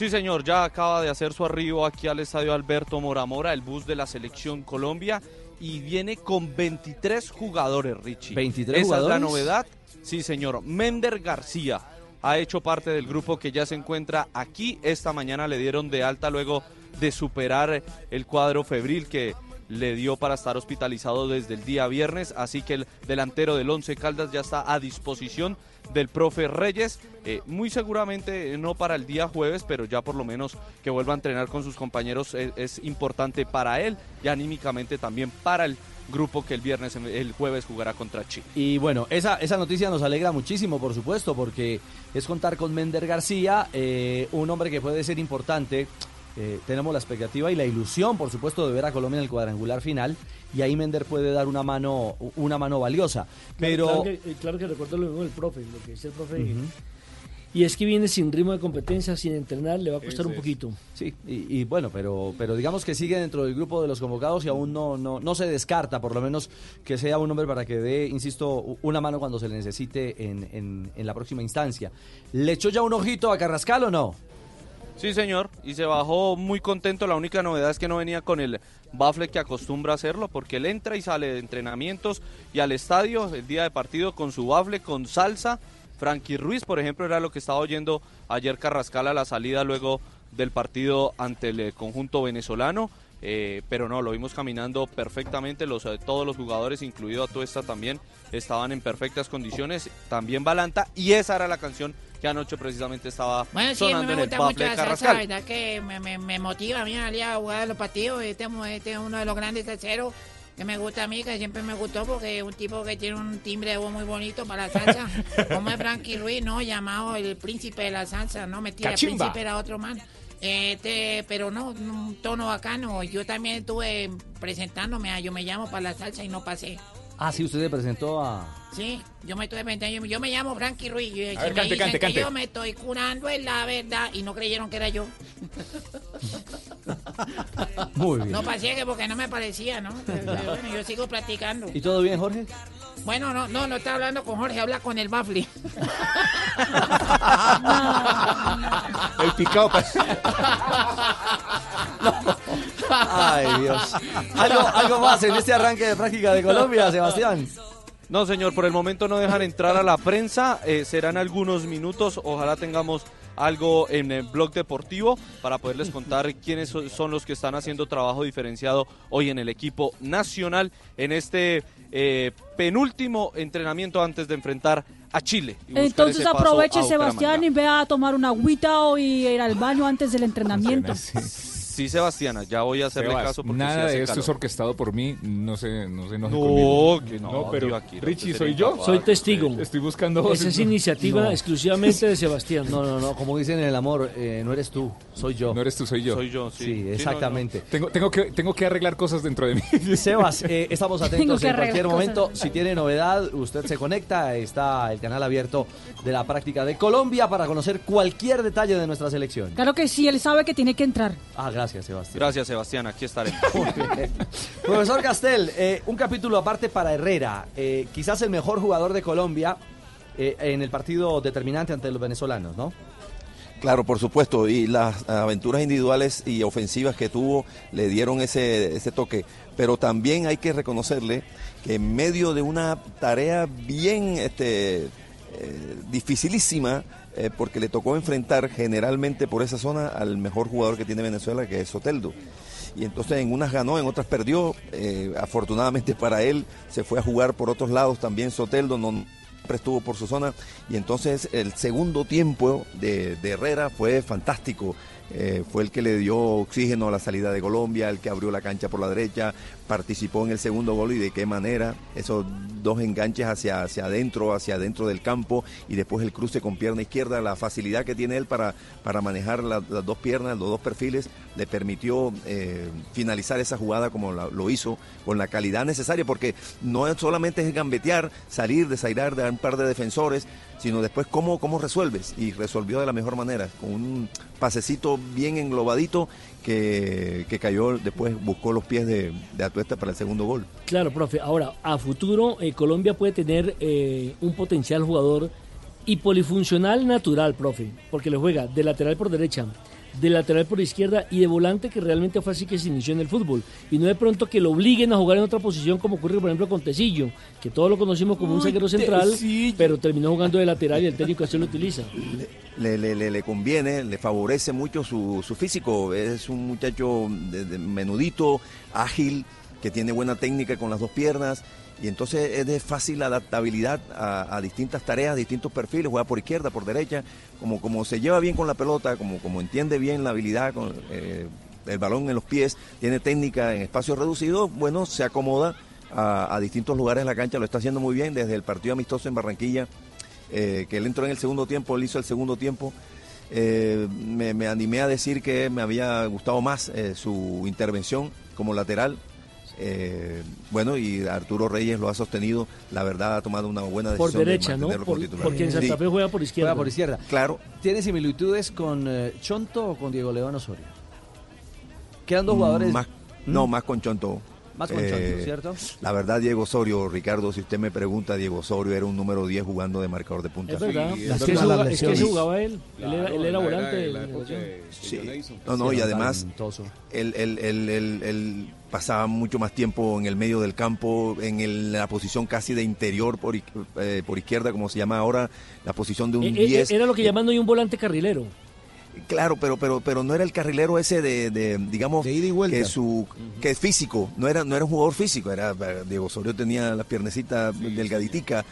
Sí, señor, ya acaba de hacer su arribo aquí al estadio Alberto Moramora, el bus de la selección Colombia, y viene con 23 jugadores, Richie. 23 Esa jugadores. es la novedad. Sí, señor. Mender García ha hecho parte del grupo que ya se encuentra aquí. Esta mañana le dieron de alta luego de superar el cuadro febril que le dio para estar hospitalizado desde el día viernes, así que el delantero del Once Caldas ya está a disposición del profe Reyes, eh, muy seguramente no para el día jueves, pero ya por lo menos que vuelva a entrenar con sus compañeros es, es importante para él y anímicamente también para el grupo que el viernes, el jueves jugará contra Chile. Y bueno, esa, esa noticia nos alegra muchísimo, por supuesto, porque es contar con Mender García, eh, un hombre que puede ser importante. Eh, tenemos la expectativa y la ilusión, por supuesto, de ver a Colombia en el cuadrangular final y ahí Mender puede dar una mano, una mano valiosa. Pero Claro, que, eh, claro que recuerdo lo mismo del profe, lo que dice el profe. Y es que viene sin ritmo de competencia, sin entrenar, le va a costar un poquito. Sí, y, y bueno, pero, pero digamos que sigue dentro del grupo de los convocados y aún no, no, no se descarta, por lo menos que sea un hombre para que dé, insisto, una mano cuando se le necesite en, en, en la próxima instancia. ¿Le echó ya un ojito a Carrascal o no? Sí, señor, y se bajó muy contento. La única novedad es que no venía con el bafle que acostumbra hacerlo, porque él entra y sale de entrenamientos y al estadio el día de partido con su bafle, con salsa. Frankie Ruiz, por ejemplo, era lo que estaba oyendo ayer Carrascal a la salida luego del partido ante el eh, conjunto venezolano. eh, pero no, lo vimos caminando perfectamente, los, eh, todos los jugadores, incluido Atuesta también, estaban en perfectas condiciones, también Balanta, y esa era la canción que anoche precisamente estaba Bueno, sí, sonando me en el gusta mucho de la salsa, la Carrascal. verdad que me, me, me motiva a mí a salir a jugar los partidos. Este, es- este es uno de los grandes terceros que me gusta a mí, que siempre me gustó porque es un tipo que tiene un timbre de voz muy bonito para la salsa. Como es Frankie Ruiz, ¿no? Llamado el príncipe de la salsa, ¿no? El Cachimba. príncipe era otro man. Este, pero no, un tono bacano. Yo también estuve presentándome a Yo Me Llamo para la salsa y no pasé. Ah, sí, usted se presentó a... Sí, yo me estoy presentando, yo, yo me llamo Frankie Ruiz. y A ver, cante, dicen cante, que cante. yo me estoy curando es la verdad y no creyeron que era yo. Muy bien. No pasé que porque no me parecía, ¿no? Pero, pero bueno, yo sigo practicando. ¿Y todo bien, Jorge? Bueno, no, no, no está hablando con Jorge, habla con el Bafli. El picado. Ay, Dios. ¿Algo, algo más en este arranque de práctica de Colombia, Sebastián? No, señor, por el momento no dejan entrar a la prensa. eh, serán algunos minutos. Ojalá tengamos algo en el blog deportivo para poderles contar quiénes so- son los que están haciendo trabajo diferenciado hoy en el equipo nacional en este eh, penúltimo entrenamiento antes de enfrentar a Chile. Entonces aproveche. Sebastián, y ve a tomar una agüita o y ir al baño antes del entrenamiento. Sí, Sebastiana, ya voy a hacerle Sebas, caso porque nada sí de esto calor. es orquestado por mí, no sé, no enoje No, conmigo. que no, pero tío, aquí no Richie, ¿soy yo? Soy testigo. Estoy buscando... Esa es iniciativa No. exclusivamente de Sebastián. No, no, no, como dicen en el amor, eh, no eres tú, soy yo. No eres tú, soy yo. Soy yo, sí. Sí, exactamente. Tengo, tengo, que, tengo que arreglar cosas dentro de mí. Sebas, eh, estamos atentos en cualquier momento. cosas. Si tiene novedad, usted se conecta. Está el canal abierto de la práctica de Colombia para conocer cualquier detalle de nuestra selección. Claro que sí, él sabe que tiene que entrar. Ah, gracias. Gracias, Sebastián. Gracias, Sebastián. Aquí estaré. Profesor Castel, eh, un capítulo aparte para Herrera, eh, quizás el mejor jugador de Colombia eh, en el partido determinante ante los venezolanos, ¿no? Claro, por supuesto, y las aventuras individuales y ofensivas que tuvo le dieron ese, ese toque, pero también hay que reconocerle que en medio de una tarea bien este, eh, dificilísima, eh, porque le tocó enfrentar generalmente por esa zona al mejor jugador que tiene Venezuela, que es Soteldo. Y entonces en unas ganó, en otras perdió. Eh, afortunadamente para él se fue a jugar por otros lados también Soteldo, no estuvo por su zona. Y entonces el segundo tiempo de Herrera fue fantástico. Eh, fue el que le dio oxígeno a la salida de Colombia, el que abrió la cancha por la derecha, participó en el segundo gol y de qué manera, esos dos enganches hacia, hacia adentro, hacia adentro del campo y después el cruce con pierna izquierda, la facilidad que tiene él para, para manejar la- las dos piernas, los dos perfiles, le permitió eh, finalizar esa jugada como lo hizo, con la calidad necesaria, porque no solamente es gambetear, salir, desairar de un par de defensores, sino después cómo, cómo resuelves. Y resolvió de la mejor manera, con un pasecito bien englobadito que, que cayó, después buscó los pies de, de Atuesta para el segundo gol. Claro, profe. Ahora, a futuro, eh, Colombia puede tener eh, un potencial jugador y polifuncional natural, profe, porque le juega de lateral por derecha, de lateral por izquierda y de volante, que realmente fue así que se inició en el fútbol. Y no de pronto que lo obliguen a jugar en otra posición, como ocurre, por ejemplo, con Tecillo, que todos lo conocimos como un zaguero central, Tecillo. pero terminó jugando de lateral y el técnico así lo utiliza. le, le- le- le conviene, le favorece mucho su, su físico. Es un muchacho de- de menudito, ágil, que tiene buena técnica con las dos piernas. Y entonces es de fácil adaptabilidad a, distintas tareas, distintos perfiles, juega por izquierda, por derecha, como, como se lleva bien con la pelota, como, como entiende bien la habilidad, con eh, el balón en los pies, tiene técnica en espacios reducidos, bueno, se acomoda a, distintos lugares en la cancha, lo está haciendo muy bien desde el partido amistoso en Barranquilla, eh, que él entró en el segundo tiempo, él hizo el segundo tiempo. Eh, me, me animé a decir que me había gustado más eh, su intervención como lateral. Eh, bueno, y Arturo Reyes lo ha sostenido. La verdad, ha tomado una buena decisión. Por derecha, de ¿no? Por- titular. porque en Santa. Fe juega por izquierda. Juega por izquierda. Claro. ¿Tiene similitudes con eh, Chonto o con Diego León Osorio? Quedan dos jugadores. Más, no, más con Chonto. ¿Mm? Eh, Más con Chonto, ¿cierto? La verdad, Diego Osorio, Ricardo, si usted me pregunta, Diego Osorio era un número 10 jugando de marcador de punta. Es verdad, es, que se jugaba, es que se jugaba él, él era, él era volante. de la. Sí. No, no, y además él pasaba mucho más tiempo en el medio del campo, en el- la posición casi de interior por, eh, por izquierda, como se llama ahora, la posición de un Eh, eh, 10. Era lo que llaman hoy un volante carrilero. Claro, pero pero pero no era el carrilero ese de, de, digamos que su que es físico, no era no era un jugador físico, era eh, Diego Osorio tenía las piernecitas delgaditica,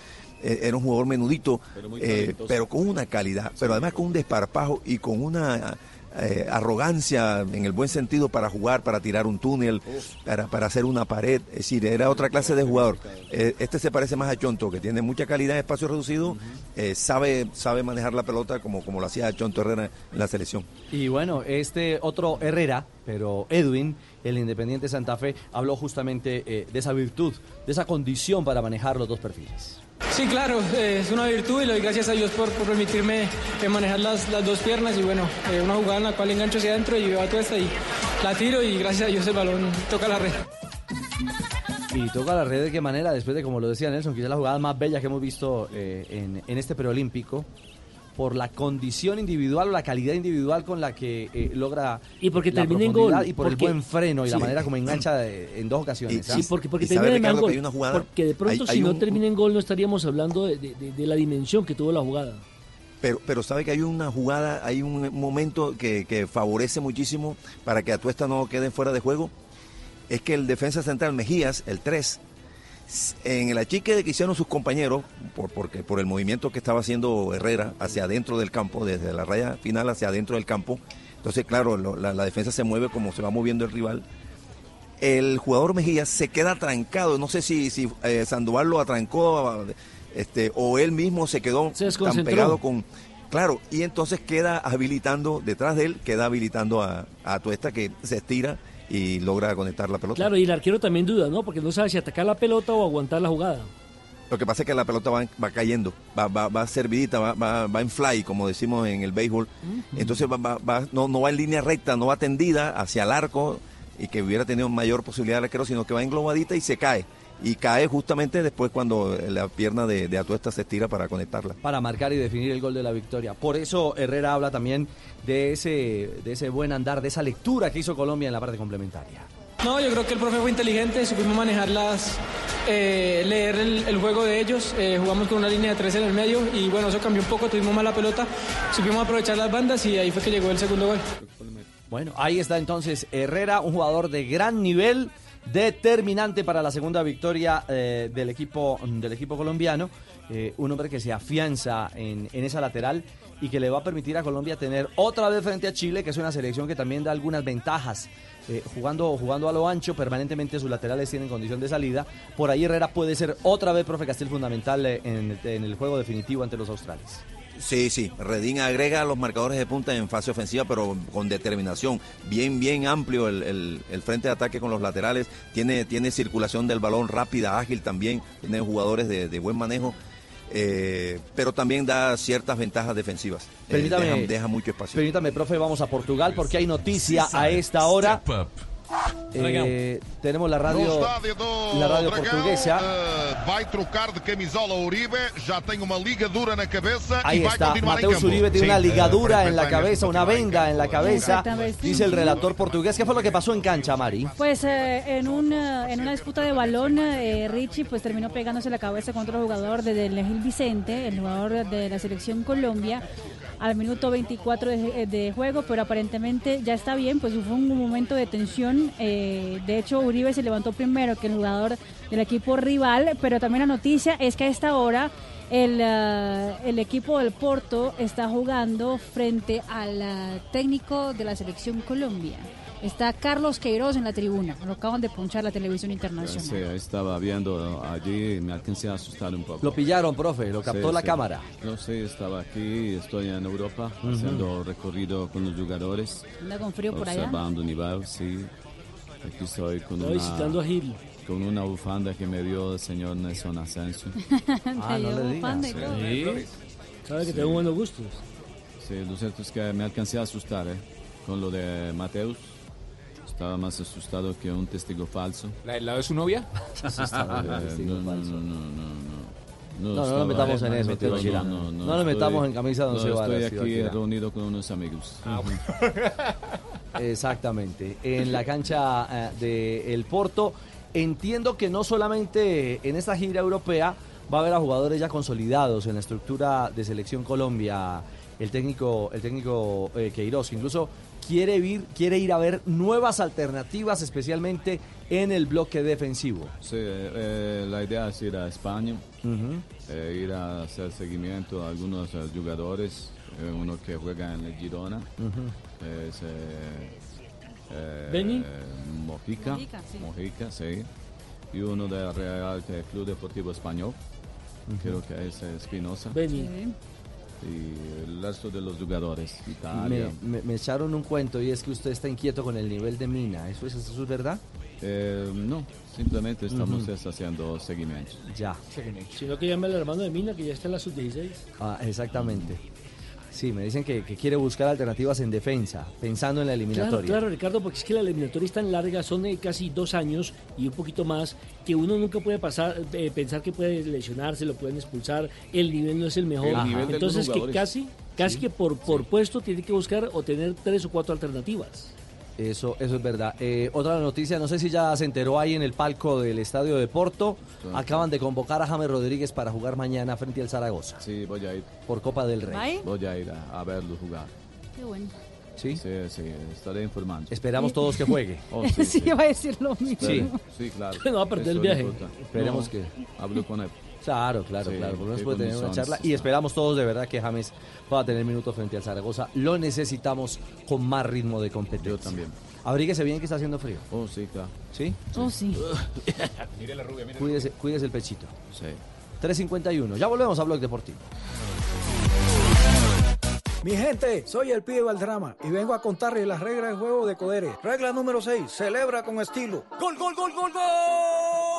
eh, era un jugador menudito, Pero muy eh, talentoso. pero con una calidad, pero además con un desparpajo y con una eh, arrogancia en el buen sentido para jugar, para tirar un túnel, para, para hacer una pared, es decir, era otra clase de jugador. Eh, este se parece más a Chonto, que tiene mucha calidad en espacio reducido, eh, sabe sabe manejar la pelota como, como lo hacía Chonto Herrera en la selección. Y bueno, este otro Herrera, pero Edwin, el Independiente Santa Fe, habló justamente de esa virtud, de esa condición para manejar los dos perfiles. Sí, claro, eh, es una virtud y le doy gracias a Dios por, permitirme eh, manejar las, las dos piernas y bueno, eh, una jugada en la cual engancho hacia adentro y veo a tuesta y la tiro y gracias a Dios el balón toca la red. Y toca la red de qué manera, después de, como lo decía Nelson, quizás la jugada más bella que hemos visto en, en este preolímpico, por la condición individual o la calidad individual con la que eh, logra Y porque la termina en gol, y por el buen freno y la Sí. manera como engancha eh, en dos ocasiones. Sí, ¿ah? porque, porque termina en gol. Porque de pronto, si no termina en gol, no estaríamos hablando de, de- de- de la dimensión que tuvo la jugada. Pero, pero sabe que hay una jugada, hay un momento que, que favorece muchísimo para que Atuesta no quede fuera de juego. Es que el defensa central Mejías, el 3, s- en el achique que hicieron sus compañeros, por, porque, por el movimiento que estaba haciendo Herrera hacia adentro del campo, desde la raya final hacia adentro del campo, entonces claro, lo- la, la defensa se mueve como se va moviendo el rival. El jugador Mejías se queda atrancado, no sé si, si eh, Sandoval lo atrancó este, o él mismo se quedó tan pegado con... Claro, y entonces queda habilitando, detrás de él, queda habilitando a, a Atuesta que se estira y logra conectar la pelota. Claro, y el arquero también duda, ¿no? Porque no sabe si atacar la pelota o aguantar la jugada. Lo que pasa es que la pelota va, va cayendo, va, va, va servidita, va, va, va en fly, como decimos en el béisbol. Entonces va, va- va- no, no va en línea recta, no va tendida hacia el arco y que hubiera tenido mayor posibilidad de arquero, sino que va englobadita y se cae. Y cae justamente después cuando la pierna de, de Atuesta se estira para conectarla. para marcar y definir el gol de la victoria. Por eso Herrera habla también de ese, de ese buen andar, de esa lectura que hizo Colombia en la parte complementaria. No, yo creo que el profe fue inteligente, supimos manejarlas, eh, leer el, el juego de ellos, eh, jugamos con una línea de tres en el medio y bueno, eso cambió un poco, tuvimos más la pelota, supimos aprovechar las bandas y ahí fue que llegó el segundo gol. Bueno, ahí está entonces Herrera, un jugador de gran nivel, determinante para la segunda victoria eh, del, equipo, del equipo colombiano. Eh, un hombre que se afianza en, en esa lateral y que le va a permitir a Colombia tener otra vez frente a Chile, que es una selección que también da algunas ventajas. Eh, jugando, jugando a lo ancho, permanentemente sus laterales tienen condición de salida. Por ahí Herrera puede ser otra vez, profe Castel, fundamental en, en el juego definitivo ante los australes. Sí, sí, Redín agrega los marcadores de punta en fase ofensiva, pero con determinación. Bien, bien amplio el, el- el frente de ataque con los laterales. Tiene, tiene circulación del balón rápida, ágil también. Tiene jugadores de, de buen manejo. eh, pero también da ciertas ventajas defensivas. Eh, Permítame, deja, deja mucho espacio. Permítame, profe, vamos a Portugal porque hay noticia a esta hora. Eh, tenemos la radio, No la radio Dragão, portuguesa. eh, vai trocar de camisola Uribe, já tem uma ligadura na cabeça Ahí e vai está, continuar em Mateus. Uribe tiene una ligadura eh, en la cabeza, una venda en la cabeza, dice el relator portugués. ¿Qué fue lo que pasó en cancha, Mari? Pues eh, en, una, en una disputa de balón, eh, Richie pues terminó pegándose la cabeza contra el jugador de Del Gil Vicente, el jugador de la selección Colombia, al minuto 24 de, de juego, pero aparentemente ya está bien, pues fue un momento de tensión. Eh, de hecho, Uribe se levantó primero que el jugador del equipo rival, pero también la noticia es que a esta hora el, eh, el equipo del Porto está jugando frente al eh, técnico de la selección Colombia. Está Carlos Queiroz en la tribuna. Lo acaban de punchar la televisión internacional. Sí, estaba viendo allí y me alcancé a asustar un poco. Lo pillaron, profe, lo captó Sí, la sí. cámara. No sé, estaba aquí, estoy en Europa Ujú. haciendo recorrido con los jugadores. Anda con frío por allá. Observando nivel, sí. Aquí estoy con Está visitando a una, Gil. con una bufanda que me dio el señor Nelson Asensio. Te dio bufanda y todo. Sí. Sabe que tengo buenos gustos. Sí, lo cierto es que me alcancé a asustar, ¿eh? Con lo de Mateus. Estaba más asustado que un testigo falso. ¿La del lado de su novia? Eh, no, no, no, no, no, no. No, no nos metamos en eso, metido, Teo Girán. no, No nos metamos en camisa de once no, varas, Estoy aquí reunido con unos amigos. Exactamente. En la cancha eh, de El Porto. Entiendo que no solamente en esta gira europea va a haber a jugadores ya consolidados en la estructura de selección Colombia. El técnico, el técnico eh, Queiroz, que incluso quiere ir, quiere ir a ver nuevas alternativas, especialmente en el bloque defensivo. Sí, eh, la idea es ir a España, eh, ir a hacer seguimiento a algunos jugadores, uno que juega en el Girona. Es eh, eh, ¿Beni? Mojica, Mojica, sí. Mojica, sí, y uno del Real Club Deportivo Español, creo que es Espinosa. Beni. Y el resto de los jugadores, Me, Italia. me- me echaron un cuento y es que usted está inquieto con el nivel de Mina. ¿Eso es, eso es verdad? Eh, no, simplemente estamos haciendo seguimiento. Ya. Sino que llame al hermano de Mina, que ya está en la sub-16. Ah, exactamente. Sí, me dicen que, que quiere buscar alternativas en defensa, pensando en la eliminatoria. claro, Ricardo, porque es que la eliminatoria es tan larga, son casi dos años y un poquito más, que uno nunca puede pasar, eh, pensar que puede lesionarse, lo pueden expulsar, el nivel no es el mejor. El nivel de Entonces, que casi, casi que por, por puesto tiene que buscar o tener tres o cuatro alternativas. Eso, eso es verdad. Eh, otra noticia, no sé si ya se enteró ahí en el palco del Estadio de Porto, acaban de convocar a James Rodríguez para jugar mañana frente al Zaragoza. Sí, voy a ir. Por Copa del Rey. ¿Vai? Voy a ir a, a verlo jugar. Qué bueno. ¿Sí? Sí, sí, estaré informando. Esperamos todos que juegue. Oh, sí, Sí, sí. iba a decir lo mismo. Sí. Sí, claro. No va a perder el viaje. Esperemos No, que- Hablo con él. Claro, claro, Sí, claro. Por lo menos puede tener una charla y esperamos todos de verdad que James pueda tener minutos frente al Zaragoza. Lo necesitamos con más ritmo de competencia. Yo también. Abríguese bien que está haciendo frío. Oh, sí, claro. ¿Sí? Oh, sí. Mire la rubia, mire. Cuídese, cuídese el pechito. Sí. 3.51. Ya volvemos a Blog Deportivo. Mi gente, soy el pibe Valdrama y vengo a contarles las reglas del juego de Codere. Regla número 6, celebra con estilo. ¡Gol, gol, gol, gol, gol!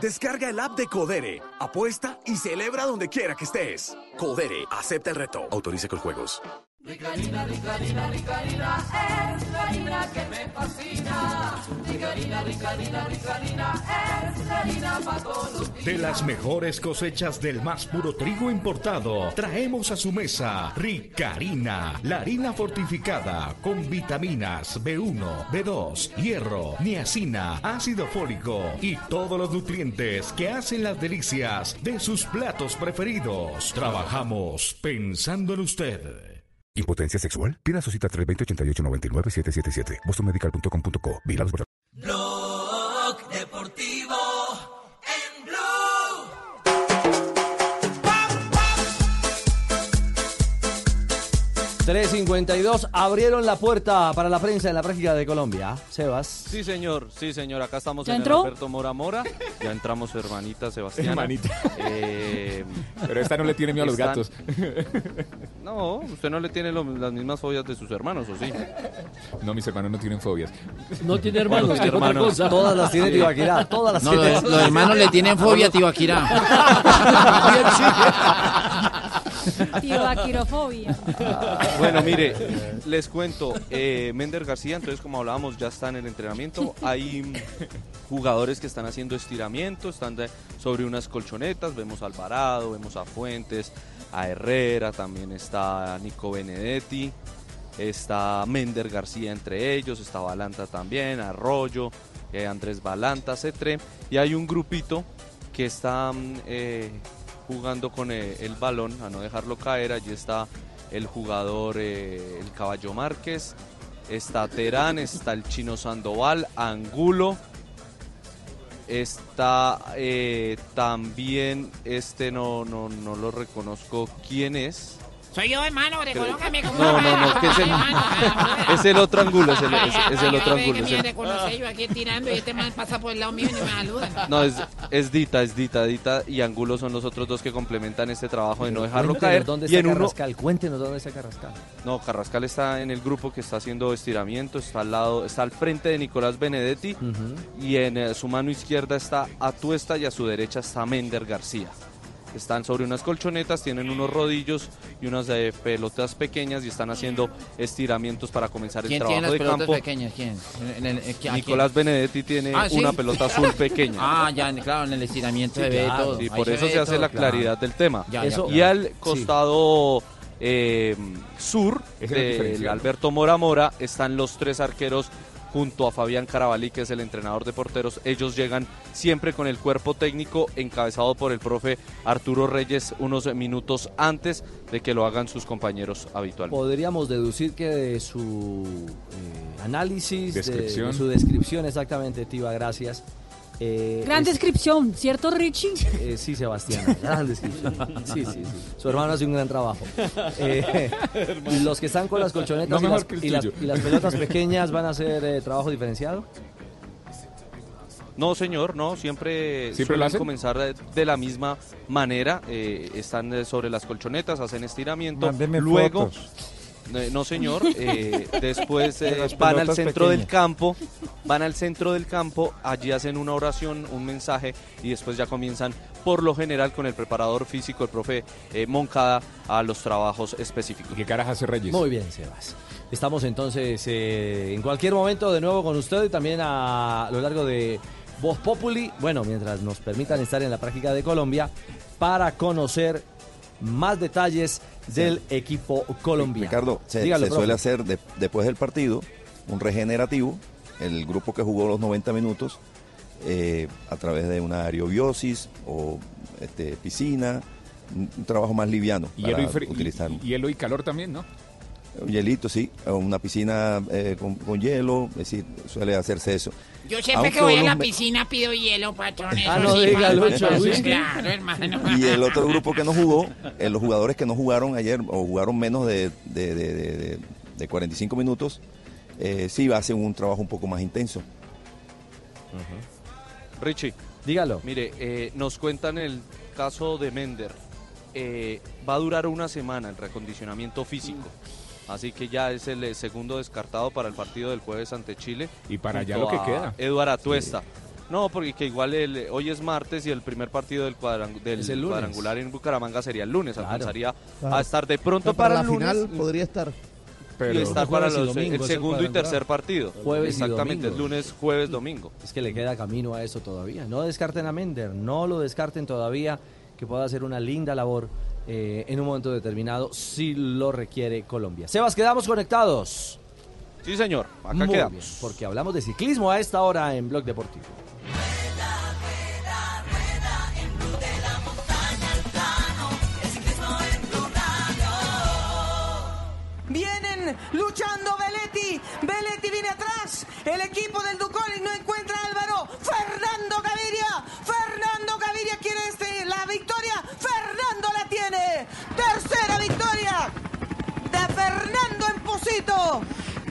Descarga el app de Codere, apuesta y celebra donde quiera que estés. Codere, acepta el reto. Autorice con juegos. Rica harina, rica harina, rica harina, es la harina que me fascina. Rica harina, rica harina, rica harina, es la harina. De las mejores cosechas del más puro trigo importado, traemos a su mesa Ricarina, la harina fortificada con vitaminas B1, B2, hierro, niacina, ácido fólico y todos los nutrientes que hacen las delicias de sus platos preferidos. Trabajamos pensando en usted. ¿Impotencia sexual? Pida su cita 320-88-99-777. bostonmedical.com.co. Blog Deportivo 352 abrieron la puerta para la prensa en la práctica de Colombia. Sebas. Sí, señor, sí, señor. Acá estamos ¿Ya en entró? el Alberto Mora Mora. Ya entramos, hermanita Sebastián. Hermanita. Eh, Pero esta no le tiene miedo a los están- gatos. No, usted no le tiene lo- las mismas fobias de sus hermanos, ¿o sí? No, mis hermanos no tienen fobias. No tiene hermanos, No que tiene hermanos. cosa. Todas las tiene Tibaquirá, todas las No, tiene. los, los hermanos le tienen fobia a Tibaquirá. Tibaquirofobia. Bueno, mire, les cuento, eh, Mender García, entonces como hablábamos, ya está en el entrenamiento. Hay jugadores que están haciendo estiramiento, están sobre unas colchonetas, vemos a Alvarado, vemos a Fuentes, a Herrera, también está Nico Benedetti, está Mender García entre ellos, está Balanta también, Arroyo, eh, Andrés Balanta, Cetre, y hay un grupito que está mm, eh, jugando con eh, el balón a no dejarlo caer. Allí está el jugador, eh, el Caballo Márquez, está Terán, está el Chino Sandoval, Angulo, está eh, también este no, no, no lo reconozco quién es. Soy yo, hermano, reconócame como No, no, no, que es el, es el otro ángulo, es el, es- es el otro ángulo. es me el- reconoce yo aquí tirando y este man pasa por el lado mío y ni me saluda. No, es, es Dita, es Dita, Dita y Angulo son los otros dos que complementan este trabajo de no dejarlo caer. ¿Dónde y está uno, Carrascal? Cuéntenos dónde está Carrascal. no, Carrascal está en el grupo que está haciendo estiramiento, está al lado, está al frente de Nicolás Benedetti y en eh, su mano izquierda está Atuesta y a su derecha está Mender García. Están sobre unas colchonetas, tienen unos rodillos y unas eh, pelotas pequeñas y están haciendo estiramientos para comenzar el ¿Quién trabajo tiene las de pelotas campo. pequeñas? ¿Quién? En el- en- ¿a Nicolás quién? Benedetti tiene Ah, ¿sí? una pelota azul pequeña. Ah, ya, claro, en el estiramiento se ve todo. Sí, Ahí por eso ve se hace todo, la claro. claridad del tema. Ya, ya, y claro. al costado eh, sur Ese es el del diferencial. Alberto Mora Mora están los tres arqueros junto a Fabián Carabalí, que es el entrenador de porteros. Ellos llegan siempre con el cuerpo técnico encabezado por el profe Arturo Reyes unos minutos antes de que lo hagan sus compañeros habitualmente. Podríamos deducir que de su eh, análisis, de-. De, su descripción exactamente, Tiva, gracias. Eh, Gran es- descripción, ¿cierto, Richie? eh, sí, Sebastián, gran descripción. Sí, sí, sí. Su hermano hace un gran trabajo. Eh, los que están con las colchonetas No y, las, que el y las- tuyo. y las pelotas pequeñas van a hacer eh, trabajo diferenciado. No, señor, no, siempre, ¿Siempre lo suelen hacen? comenzar de, de la misma manera. eh, están sobre las colchonetas, hacen estiramiento. Mándeme Luego, fotos. Eh, no, señor, eh, después De eh, van al centro del campo, van al centro del campo, allí hacen una oración, un mensaje y después ya comienzan por lo general con el preparador físico, el profe eh, Moncada, a los trabajos específicos. ¿Qué caras hace Reyes? Muy bien, Sebas. Estamos entonces eh, en cualquier momento de nuevo con usted y también a, lo largo de Voz Populi, bueno, mientras nos permitan estar en la práctica de Colombia, para conocer más detalles del equipo colombiano. Ricardo, se, Dígalo, se profe. suele hacer de- después del partido un regenerativo, el grupo que jugó los 90 minutos, eh, a través de una aerobiosis o este, piscina, un, un trabajo más liviano Hielo para y, utilizar. y- hielo y calor también, ¿no? Un hielito, sí, una piscina eh, con, con hielo, es decir, suele hacerse eso. Yo siempre que voy a la piscina pido hielo, patrón. Ah, eso no sí, diga, Lucho. Claro, hermano. Y el otro grupo que no jugó, eh, los jugadores que no jugaron ayer o jugaron menos de, de, de- de- de- de 45 minutos, eh, sí hacen un trabajo un poco más intenso. Richie. Dígalo. Mire, eh, nos cuentan el caso de Mender. Eh, va a durar una semana el recondicionamiento físico. Así que ya es el eh, segundo descartado para el partido del jueves ante Chile. Y para allá lo que queda. Eduard Atuesta. No, porque que igual el- hoy es martes y el primer partido del, cuadrangular en Bucaramanga sería el lunes. Claro. Alcanzaría Claro. a estar de pronto Pero para para, la el lunes. final podría estar. y estar para Jueves y los, domingo el segundo y tercer partido. Jueves y Exactamente, domingo. es lunes, jueves, domingo. Es que le queda camino a eso todavía. No descarten a Mender, no lo descarten todavía, que pueda hacer una linda labor eh, en un momento determinado si lo requiere Colombia. Sebas, quedamos conectados. Sí, señor, acá Muy quedamos. bien, porque hablamos de ciclismo a esta hora en Blog Deportivo. Vienen luchando Beletti. Beletti viene atrás. El equipo del Ducoli no encuentra a Álvaro. Fernando Gaviria. Fernando Gaviria quiere este, la victoria. Tercera victoria de Fernando Emposito.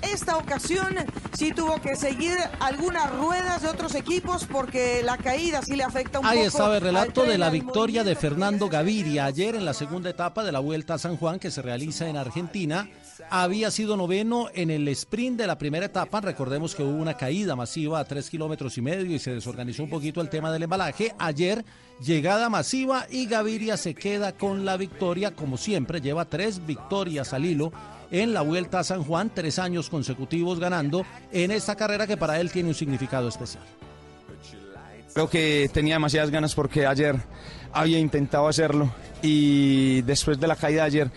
Esta ocasión sí tuvo que seguir algunas ruedas de otros equipos porque la caída sí le afecta un Ahí poco. estaba el relato de la victoria de Fernando Gaviria ayer en la segunda etapa de la Vuelta a San Juan que se realiza en Argentina. Había sido noveno en el sprint de la primera etapa. Recordemos que hubo una caída masiva a tres kilómetros y medio y se desorganizó un poquito el tema del embalaje. Ayer, llegada masiva y Gaviria se queda con la victoria. Como siempre, lleva tres victorias al hilo en la Vuelta a San Juan, tres años consecutivos ganando en esta carrera que para él tiene un significado especial. Creo que tenía demasiadas ganas porque ayer había intentado hacerlo y después de la caída de ayer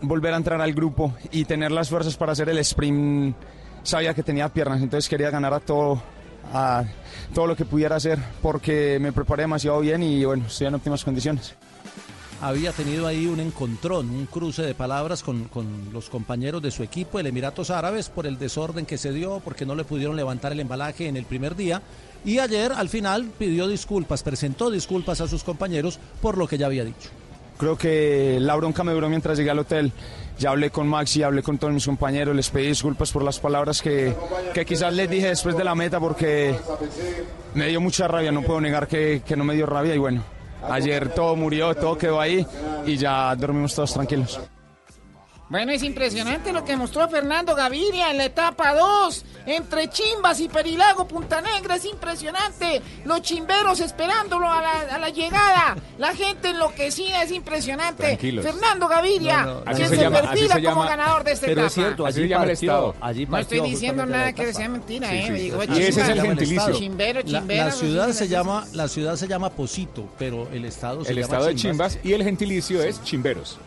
volver a entrar al grupo y tener las fuerzas para hacer el sprint sabía que tenía piernas entonces quería ganar a todo a todo lo que pudiera hacer porque me preparé demasiado bien y bueno estoy en óptimas condiciones había tenido ahí un encontrón, un cruce de palabras con, con los compañeros de su equipo, el Emiratos Árabes, por el desorden que se dio, porque no le pudieron levantar el embalaje en el primer día. Y ayer, al final, pidió disculpas, presentó disculpas a sus compañeros por lo que ya había dicho. Creo que la bronca me duró mientras llegué al hotel. Ya hablé con Maxi, hablé con todos mis compañeros, les pedí disculpas por las palabras que, que quizás les dije después de la meta porque me dio mucha rabia, no puedo negar que, que no me dio rabia y bueno, ayer todo murió, todo quedó ahí y ya dormimos todos tranquilos. Bueno, es impresionante lo que mostró Fernando Gaviria en la etapa 2, entre Chimbas y Perilago Punta Negra, es impresionante. Los chimberos esperándolo a la, a la llegada, la gente enloquecida, es impresionante. Tranquilos. Fernando Gaviria, No, así se, se llama- perfila se como ganador de esta Pero etapa. es cierto, Así allí se llama el partió, estado. allí No estoy diciendo nada la que sea mentira, Sí, eh. sí, sí. Digo, Y ese es el gentilicio. Chimbero, La, chimbero. la ciudad se llama la ciudad se llama Posito, pero el estado se El llama estado de Chimbas y el gentilicio es Chimberos.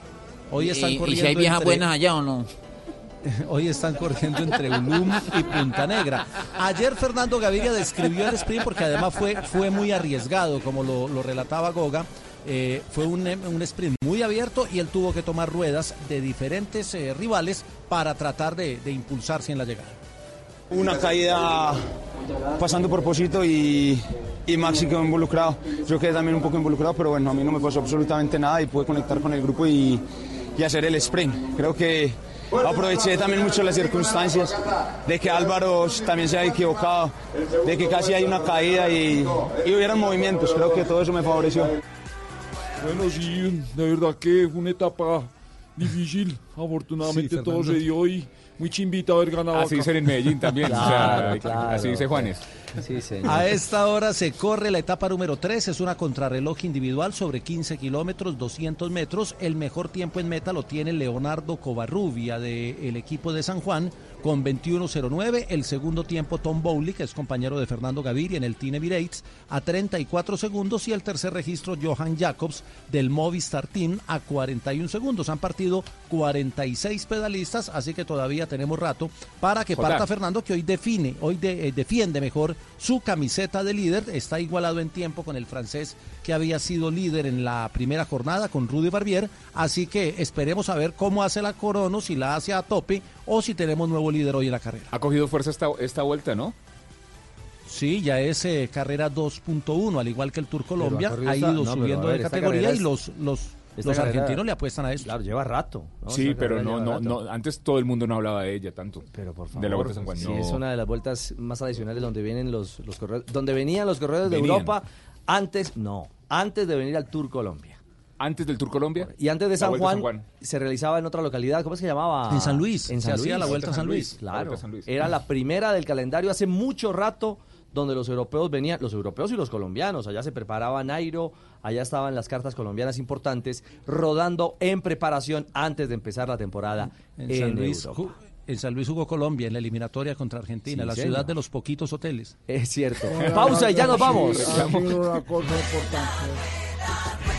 Hoy están ¿Y, y corriendo si hay viejas entre- buenas allá o no? Hoy están corriendo entre Ulum y Punta Negra. Ayer Fernando Gaviria describió el sprint porque además fue, fue muy arriesgado, como lo, lo relataba Goga. Eh, fue un, un sprint muy abierto y él tuvo que tomar ruedas de diferentes eh, rivales para tratar de, de impulsarse en la llegada. Una caída pasando por Posito y, y Maxi quedó involucrado. Yo quedé también un poco involucrado, pero bueno, a mí no me pasó absolutamente nada y pude conectar con el grupo y, y hacer el sprint. Creo que aproveché también mucho las circunstancias de que Álvaro también se había equivocado, de que casi hay una caída y, y hubieran movimientos. Creo que todo eso me favoreció. Bueno, sí, de verdad que fue una etapa difícil. Afortunadamente Sí, todo se dio y muy chimbita haber ganado. Así dicen en Medellín también. o sea, Claro, claro. Así dice Juanes. Sí, señor. A esta hora se corre la etapa número 3, es una contrarreloj individual sobre 15 kilómetros, 200 metros. El mejor tiempo en meta lo tiene Leonardo Covarrubia del equipo de San Juan con 21.09. El segundo tiempo Tom Bowley, que es compañero de Fernando Gaviria en el Team Emirates, a 34 segundos. Y el tercer registro Johan Jacobs del Movistar Team a 41 segundos. Han partido 46 pedalistas, así que todavía tenemos rato para que parta Fernando, que hoy define, hoy de- eh, defiende mejor su camiseta de líder. Está igualado en tiempo con el francés que había sido líder en la primera jornada con Rudy Barbier. Así que esperemos a ver cómo hace la Corono, si la hace a tope o si tenemos nuevo líder hoy en la carrera. Ha cogido fuerza esta, esta vuelta, ¿no? Sí, ya es eh, carrera 2.1, al igual que el Tour Colombia, ha ido no, subiendo ver, de categoría y los, los, esta los carrera- argentinos le apuestan a eso. Claro, lleva rato. ¿no? Sí, pero no, no, rato. no, antes todo el mundo no hablaba de ella tanto. Pero por favor, De la Vuelta a San Juan. sí, no. es una de las vueltas más tradicionales donde vienen los, los corredores, donde venían los corredores de. Europa antes, no, antes de venir al Tour Colombia. Antes del Tour Colombia. Y antes de La San Juan, San Juan. se realizaba en otra localidad, ¿cómo es que se llamaba? En San Luis, En se San hacía Luis. la Vuelta a San Luis. Claro, Vuelta a San Luis. era la primera del calendario hace mucho rato donde los europeos venían, los europeos y los colombianos, allá se preparaba Nairo, allá estaban las cartas colombianas importantes rodando en preparación antes de empezar la temporada En en, San Luis, Europa. en San Luis jugó Colombia en la eliminatoria contra Argentina, Sí, la ciudad de los poquitos hoteles. Es cierto. Pausa y ya nos vamos. Ha sido una cosa importante.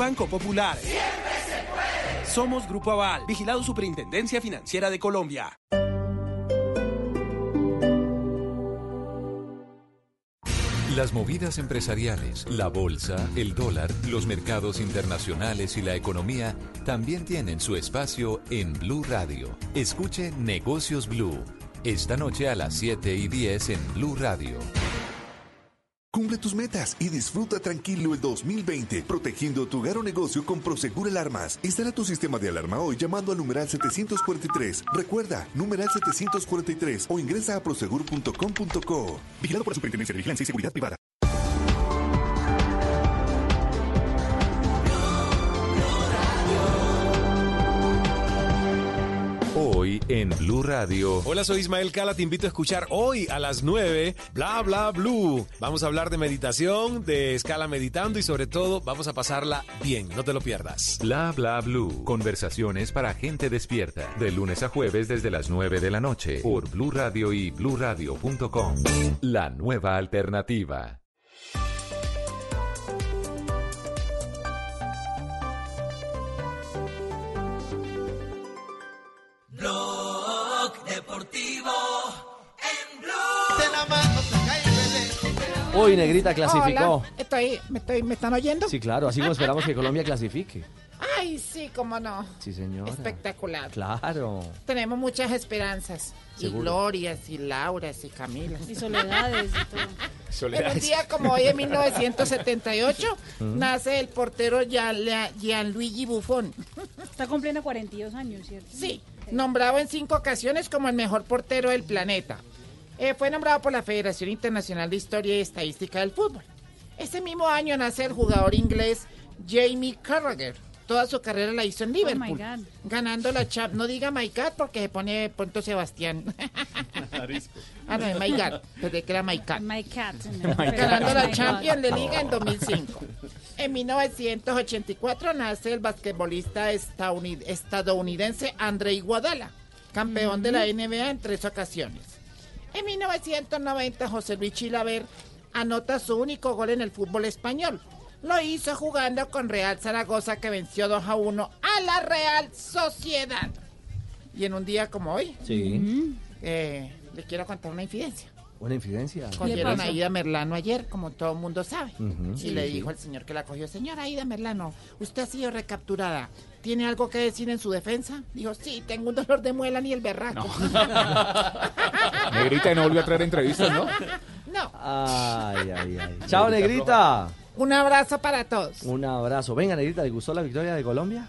Banco Popular. Somos Grupo Aval, vigilado Superintendencia Financiera de Colombia. Las movidas empresariales, la bolsa, el dólar, los mercados internacionales y la economía también tienen su espacio en Blue Radio. Escuche Negocios Blue. Esta noche a las 7 y 10 en Blue Radio. Cumple tus metas y disfruta tranquilo el 2020, protegiendo tu hogar o negocio con Prosegur Alarmas. Instala tu sistema de alarma hoy llamando al numeral 743. Recuerda, numeral 743 o ingresa a prosegur.com.co. Vigilado por la Superintendencia de Vigilancia y Seguridad Privada. Hoy en Blue Radio. Hola, soy Ismael Cala. Te invito a escuchar hoy a las 9 Bla Bla Blue. Vamos a hablar de meditación, de escala meditando y sobre todo vamos a pasarla bien. No te lo pierdas. Bla bla blue. Conversaciones para gente despierta. De lunes a jueves desde las 9 de la noche. Por Blue Radio y bluradio.com. La nueva alternativa. Hoy Negrita clasificó. Hola, estoy, me, estoy, ¿me están oyendo? Sí, claro, así como esperamos que Colombia clasifique. Ay, sí, cómo no. Sí, señora. Espectacular. Claro. Tenemos muchas esperanzas. Seguro. Y glorias, y lauras, y camilas. Y soledades y todo. En un día como hoy, en 1978, Mm. nace el portero Gian- Gianluigi Buffon. Está cumpliendo 42 años, ¿cierto? Sí, nombrado en cinco ocasiones como el mejor portero del planeta. Eh, fue nombrado por la Federación Internacional de Historia y Estadística del Fútbol. Ese mismo año nace el jugador inglés Jamie Carragher. Toda su carrera la hizo en Liverpool, Oh God. ganando la Champions. No diga My God porque se pone pronto Sebastián. ah, no, es My God, desde que era My Cat. My cat. Ganando la Champions de Liga en 2005. En 1984 nace el basquetbolista estadounid- estadounidense Andrei Iguodala, campeón de la NBA en tres ocasiones. En 1990 José Luis Chilaver anota su único gol en el fútbol español. Lo hizo jugando con Real Zaragoza que venció 2 a 1 a la Real Sociedad. Y en un día como hoy, Sí. eh, le quiero contar una infidencia. Una infidencia. Cogieron a Aida Merlano ayer, como todo el mundo sabe. Y Sí, le sí. dijo el señor que la cogió, señora Aida Merlano, usted ha sido recapturada. ¿Tiene algo que decir en su defensa? Dijo, sí, tengo un dolor de muela ni el berraco. Negrita y no volvió a traer entrevistas, ¿no? No. Ay, ay, ay. Chao, Negrita. Un abrazo para todos. Un abrazo. Venga, Negrita, ¿le gustó la victoria de Colombia?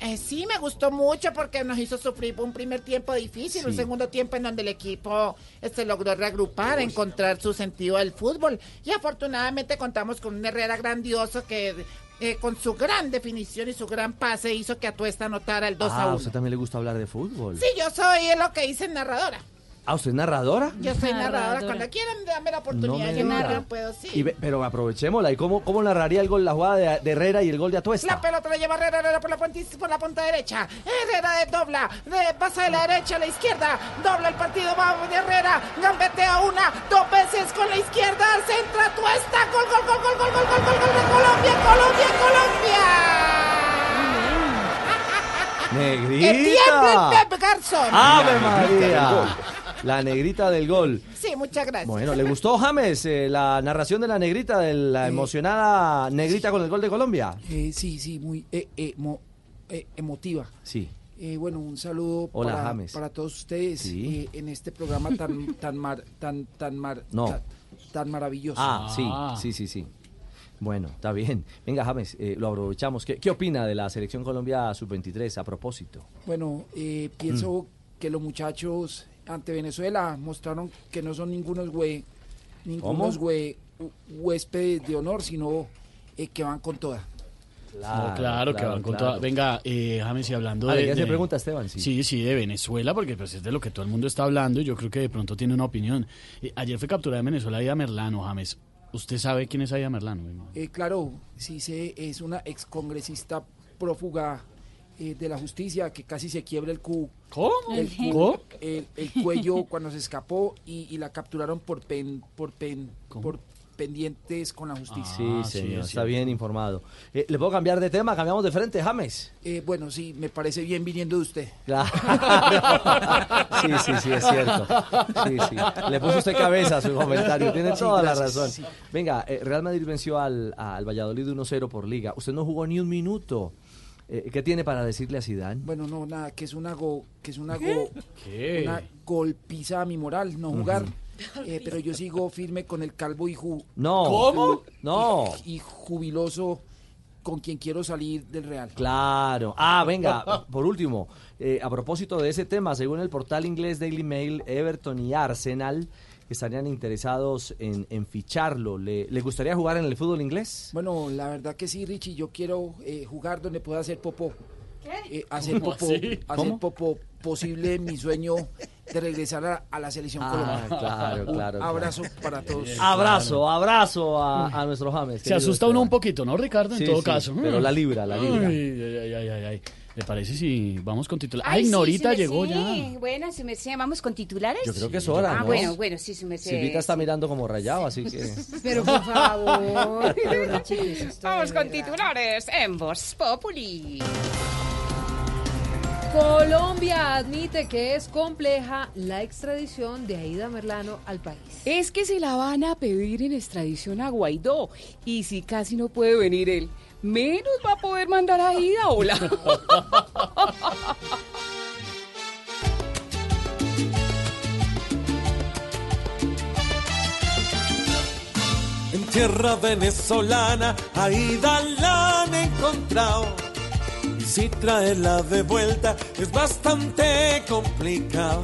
Eh, sí, me gustó mucho porque nos hizo sufrir un primer tiempo difícil, un segundo tiempo en donde el equipo se logró reagrupar, encontrar su sentido del fútbol. Y afortunadamente contamos con un Herrera grandioso que eh, con su gran definición y su gran pase hizo que Atuesta anotara el 2 ah, a a 1. usted también le gusta hablar de fútbol. Sí, yo soy lo que dice narradora. Ah, ¿usted es narradora? Yo soy narradora. Narradora. Cuando quieran, dame la oportunidad. No yo narro, puedo, sí. Y ve- pero aprovechémosla. ¿Y cómo, cómo narraría el gol, la jugada de, de Herrera y el gol de Atuesta? La pelota la lleva Herrera, Herrera por la, punti- por la punta derecha. Herrera de dobla, de, pasa de la derecha a la izquierda. Dobla el partido, va de Herrera. Gambetea una, dos veces con la izquierda. Centra, tuesta. Gol, gol, gol, gol, gol, gol, gol, gol, gol de Colombia, Colombia, Colombia. ¡Negrita! ¡Que tiemble el Pep Garzón! ¡Ave María! La negrita del gol. Sí, muchas gracias. Bueno, ¿le gustó, James, eh, la narración de la negrita, de la emocionada negrita con el gol de Colombia? Eh, sí, sí, muy eh, eh, emotiva. Sí. Eh, bueno, un saludo Hola, para, James. para todos ustedes Sí. eh, en este programa tan tan mar, tan tan mar, No. tan, tan maravilloso. Ah, sí, sí, sí, sí. Bueno, está bien. Venga, James, eh, lo aprovechamos. ¿Qué, qué opina de la selección Colombia sub-23 a propósito? Bueno, eh, Mm. pienso que los muchachos ante Venezuela mostraron que no son ningunos hue, ningunos hue- huéspedes de honor, sino eh, que van con toda. no, claro, que van con toda. Venga, eh, James, y hablando Ah, de. ¿le quieres hacer de- pregunta, Esteban? Sí. Sí, sí, de Venezuela, porque pues es de lo que todo el mundo está hablando y yo creo que de pronto tiene una opinión. Eh, ayer fue capturada en Venezuela Aida Merlano, James. ¿Usted sabe quién es Aida Merlano? Eh, claro, sí sé, es una excongresista prófuga eh, de la justicia que casi se quiebra el cu. ¿Cómo? El, cu- ¿Cómo? el- el cuello cuando se escapó y, y la capturaron por pen, por pen, por pendientes con la justicia. Sí, señor, está bien informado. Eh, ¿Le puedo cambiar de tema? ¿Cambiamos de frente, James? Eh, bueno, sí, me parece bien viniendo de usted. Claro. Sí, sí, sí, es cierto. Sí, sí. Le puso usted cabeza a su comentario. Tiene Sí, toda la razón. sí. Venga, eh, Real Madrid venció al, al Valladolid 1-0 por liga. Usted no jugó ni un minuto. Eh, ¿Qué tiene para decirle a Zidane? Bueno, no, nada, que es una go, que es una go, ¿Qué? una golpiza a mi moral, no jugar. Eh, pero yo sigo firme con el calvo y ju, No. ¿Cómo? No. y, y jubiloso con quien quiero salir del Real. Claro. Ah, venga, por último, eh, a propósito de ese tema, según el portal inglés Daily Mail, Everton y Arsenal estarían interesados en, en ficharlo. ¿Le, le gustaría jugar en el fútbol inglés? Bueno, la verdad que sí, Richie, yo quiero eh, jugar donde pueda hacer popó. Eh, hacer ¿Cómo popó, así? hacer ¿Cómo? popó posible mi sueño de regresar a, a la selección Ah, colombiana. claro, Un claro, claro. abrazo para todos. Abrazo, abrazo a, a nuestro James. Se asusta uno un poquito, ¿no, Ricardo? En Sí, todo sí, caso. pero la libra, la libra. Ay, ay, ay, ay, ay. ¿Le parece si vamos con titular? Ay, Ay, sí, Norita su llegó merced. ya. Bueno, su merced, vamos con titulares. Yo creo que es hora, Ah, ¿no? bueno, bueno, sí, su merced. Silvita está mirando como rayado, así que... Pero por favor. vamos con titulares en Voz Populi. Colombia admite que es compleja la extradición de Aida Merlano al país. Es que se la van a pedir en extradición a Guaidó. Y si casi no puede venir él, menos va a poder mandar a Ida. Hola. En tierra venezolana, Aida la han encontrado. Y si traerla de vuelta es bastante complicado.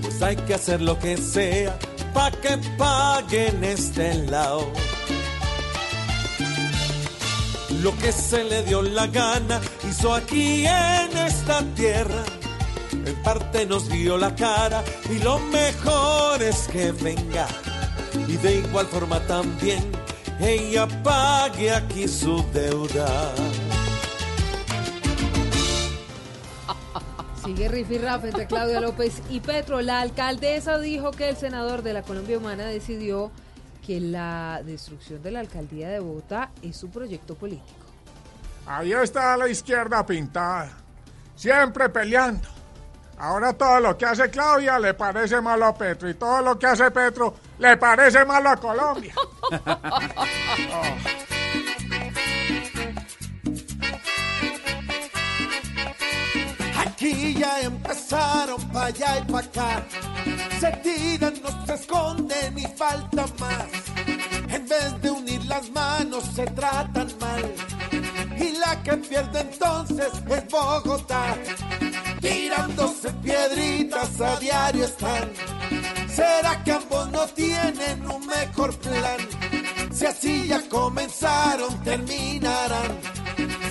Pues hay que hacer lo que sea para que paguen este lado. Lo que se le dio la gana hizo aquí en esta tierra. En parte nos vio la cara y lo mejor es que venga. Y de igual forma también ella pague aquí su deuda. Sigue rifirrafe entre Claudia López y Petro. La alcaldesa dijo que el senador de la Colombia Humana decidió que la destrucción de la alcaldía de Bogotá es su proyecto político. Ahí está la izquierda pintada. Siempre peleando. Ahora todo lo que hace Claudia le parece malo a Petro y todo lo que hace Petro le parece malo a Colombia. Aquí ya empezaron para allá y para acá. Se tiran, no se esconden y falta más. En vez de unir las manos se tratan mal. Y la que pierde entonces es Bogotá. Tirándose piedritas a diario están. ¿Será que ambos no tienen un mejor plan? Si así ya comenzaron, terminarán.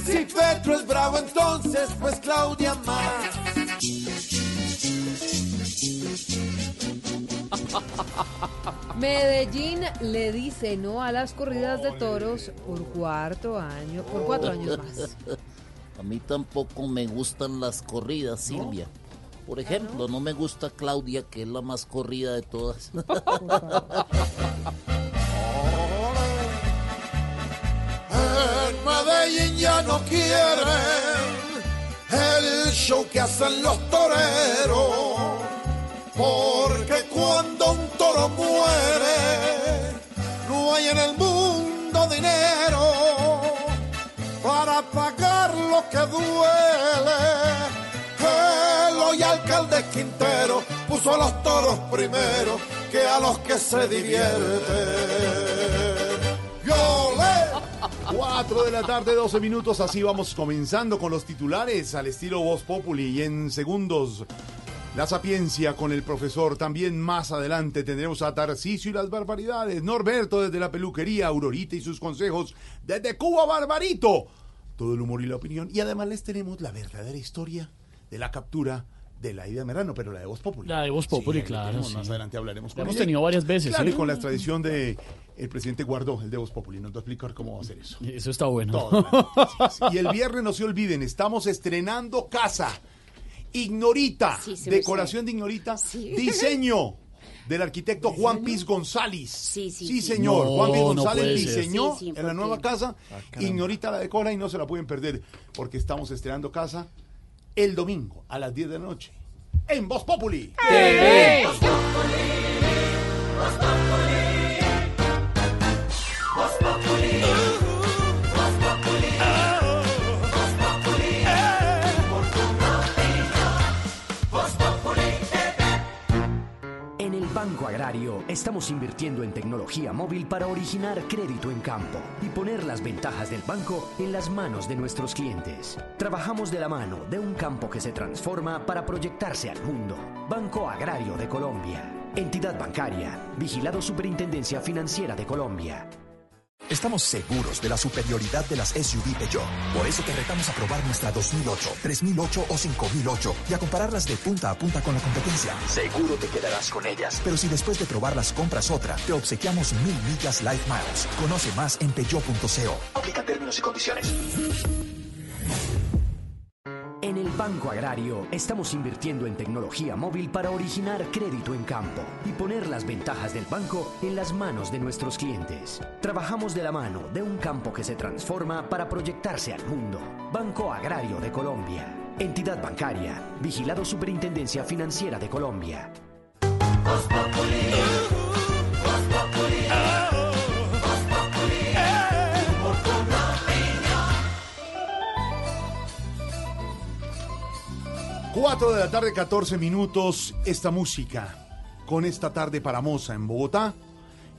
Si Petro es bravo, entonces pues Claudia más. Medellín le dice no a las corridas de toros por cuarto año, por cuatro años más. A mí tampoco me gustan las corridas, Silvia. Por ejemplo, no me gusta Claudia, que es la más corrida de todas. En Medellín ya no quieren el show que hacen los toreros. Porque cuando un toro muere, no hay en el mundo dinero para pagar lo que duele. y alcalde Quintero puso a los toros primero que a los que se divierten. ¡Yo le! 4 de la tarde, 12 minutos, así vamos comenzando con los titulares al estilo Voz Populi y en segundos la sapiencia con el profesor. También más adelante tendremos a Tarcisio y las barbaridades, Norberto desde la peluquería, Aurorita y sus consejos desde Cuba Barbarito. Todo el humor y la opinión y además les tenemos la verdadera historia de la captura de la idea Merano, pero la de Voz Populi. La de Voz Populi, la claro, tenemos, sí. Más adelante hablaremos La con hemos ella. tenido varias veces, Claro, ¿sí? y con la extradición de el presidente Guardó, el de Voz Populi. Nos va a explicar cómo va a hacer eso. Eso está bueno. Todo. Y el viernes no se olviden, estamos estrenando casa. Ignorita, Sí, sí me decoración de Ignorita, diseño del arquitecto Juan Piz González. Sí, sí, Sí, sí. señor. No, Juan Piz González diseñó Sí, sí, en la nueva casa. Ah. Ignorita la decora y no se la pueden perder porque estamos estrenando casa el domingo a las 10 de la noche en Voz Populi. Estamos invirtiendo en tecnología móvil para originar crédito en campo y poner las ventajas del banco en las manos de nuestros clientes. Trabajamos de la mano de un campo que se transforma para proyectarse al mundo. Banco Agrario de Colombia. Entidad bancaria. Vigilado Superintendencia Financiera de Colombia. Estamos seguros de la superioridad de las SUV Peugeot. Por eso te retamos a probar nuestra 2008, 3008 o 5008 y a compararlas de punta a punta con la competencia. Seguro te quedarás con ellas. Pero si después de probarlas compras otra, te obsequiamos mil millas Life Miles. Conoce más en peugeot.co. Aplica términos y condiciones. En el Banco Agrario estamos invirtiendo en tecnología móvil para originar crédito en campo y poner las ventajas del banco en las manos de nuestros clientes. Trabajamos de la mano de un campo que se transforma para proyectarse al mundo. Banco Agrario de Colombia. Entidad bancaria. Vigilado Superintendencia Financiera de Colombia. Cuatro de la tarde, 14 minutos. Esta música con esta tarde paramosa en Bogotá.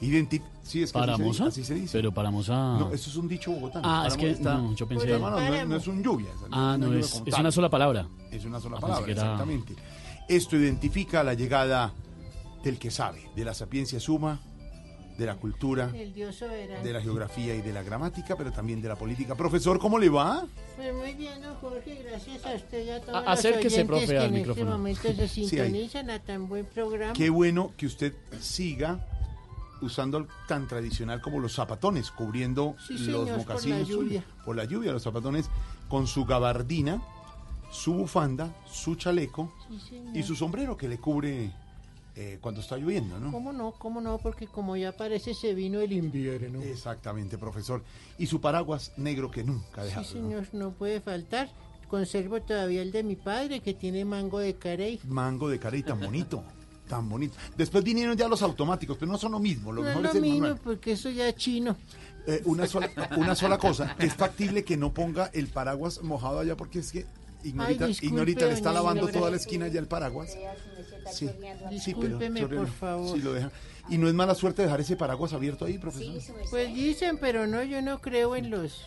Identi sí, es que así se así se dice. Pero paramosa... No, eso es un dicho bogotano. Ah, es que no, yo pensé- Hermano, no, no es un lluvia. es Ah, no, lluvia es, es tal. una sola palabra. Es una sola Ah, palabra, era- exactamente. Esto identifica la llegada del que sabe, de la sapiencia suma, de la cultura, El Dios soberano. de la geografía y de la gramática, pero también de la política. Profesor, ¿cómo le va? Pues muy bien, don Jorge, gracias a usted y a todos A- los acérquese, oyentes profe, que al en micrófono. este momento se Sí, sintonizan a tan buen programa. Qué bueno que usted siga usando tan tradicional como los zapatones, cubriendo Sí, los señor, por mocasines la suyos. lluvia. por la lluvia, los zapatones con su gabardina, su bufanda, su chaleco Sí, y su sombrero que le cubre eh, cuando está lloviendo, ¿no? ¿Cómo no? ¿Cómo no? Porque como ya parece se vino el invierno. Exactamente, profesor. Y su paraguas negro que nunca ha Sí, señor, no puede faltar. Conservo todavía el de mi padre que tiene mango de carey. Mango de cara y tan bonito, tan bonito. Después vinieron ya los automáticos, pero no son lo mismo. Lo No es mejor lo es el mismo manual. porque eso ya es chino. Eh, una, sola, una sola cosa, es factible que no ponga el paraguas mojado allá porque es que Ignorita, Ay, disculpe, Ignorita le está lavando toda la esquina ya el paraguas. Sí, sí, pero por favor. Sí, lo deja. Y no es mala suerte dejar ese paraguas abierto ahí, profesor. Pues dicen, pero no, yo no creo en los...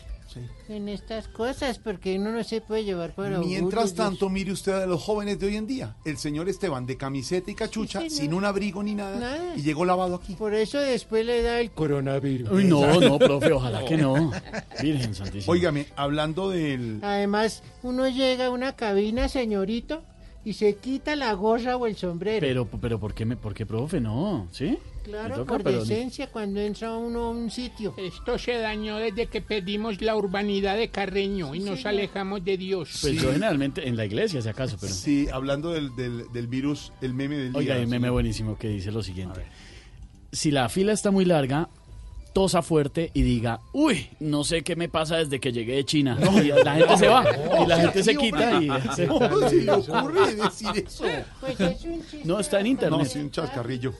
En estas cosas, porque uno no se puede llevar por Mientras orgullo, tanto, mire usted a los jóvenes de hoy en día. El señor Esteban de camiseta y cachucha, sin un abrigo ni nada, Nada. y llegó lavado aquí. Por eso después le da el coronavirus. Uy, no, no, profe, ojalá que no. Virgen Santísima. Óigame, hablando del... Además, uno llega a una cabina, señorito, y se quita la gorra o el sombrero. Pero, pero ¿por qué, me, por qué, profe? No, ¿sí? Claro, toca, por pero- decencia cuando entra uno a un sitio. Esto se dañó desde que perdimos la urbanidad de Carreño y nos señor. alejamos de Dios. Pues yo generalmente en la iglesia, si acaso, pero... Sí, hablando del, del, del virus, el meme del Oiga, día. hay un meme buenísimo que dice lo siguiente. Si la fila está muy larga, tosa fuerte y diga, uy, no sé qué me pasa desde que llegué de China. Y la gente se va, y la gente se quita y... se- ¿Cómo se le ocurre decir eso? Pues es un chiste. No, está en internet. No, sí, un chascarrillo.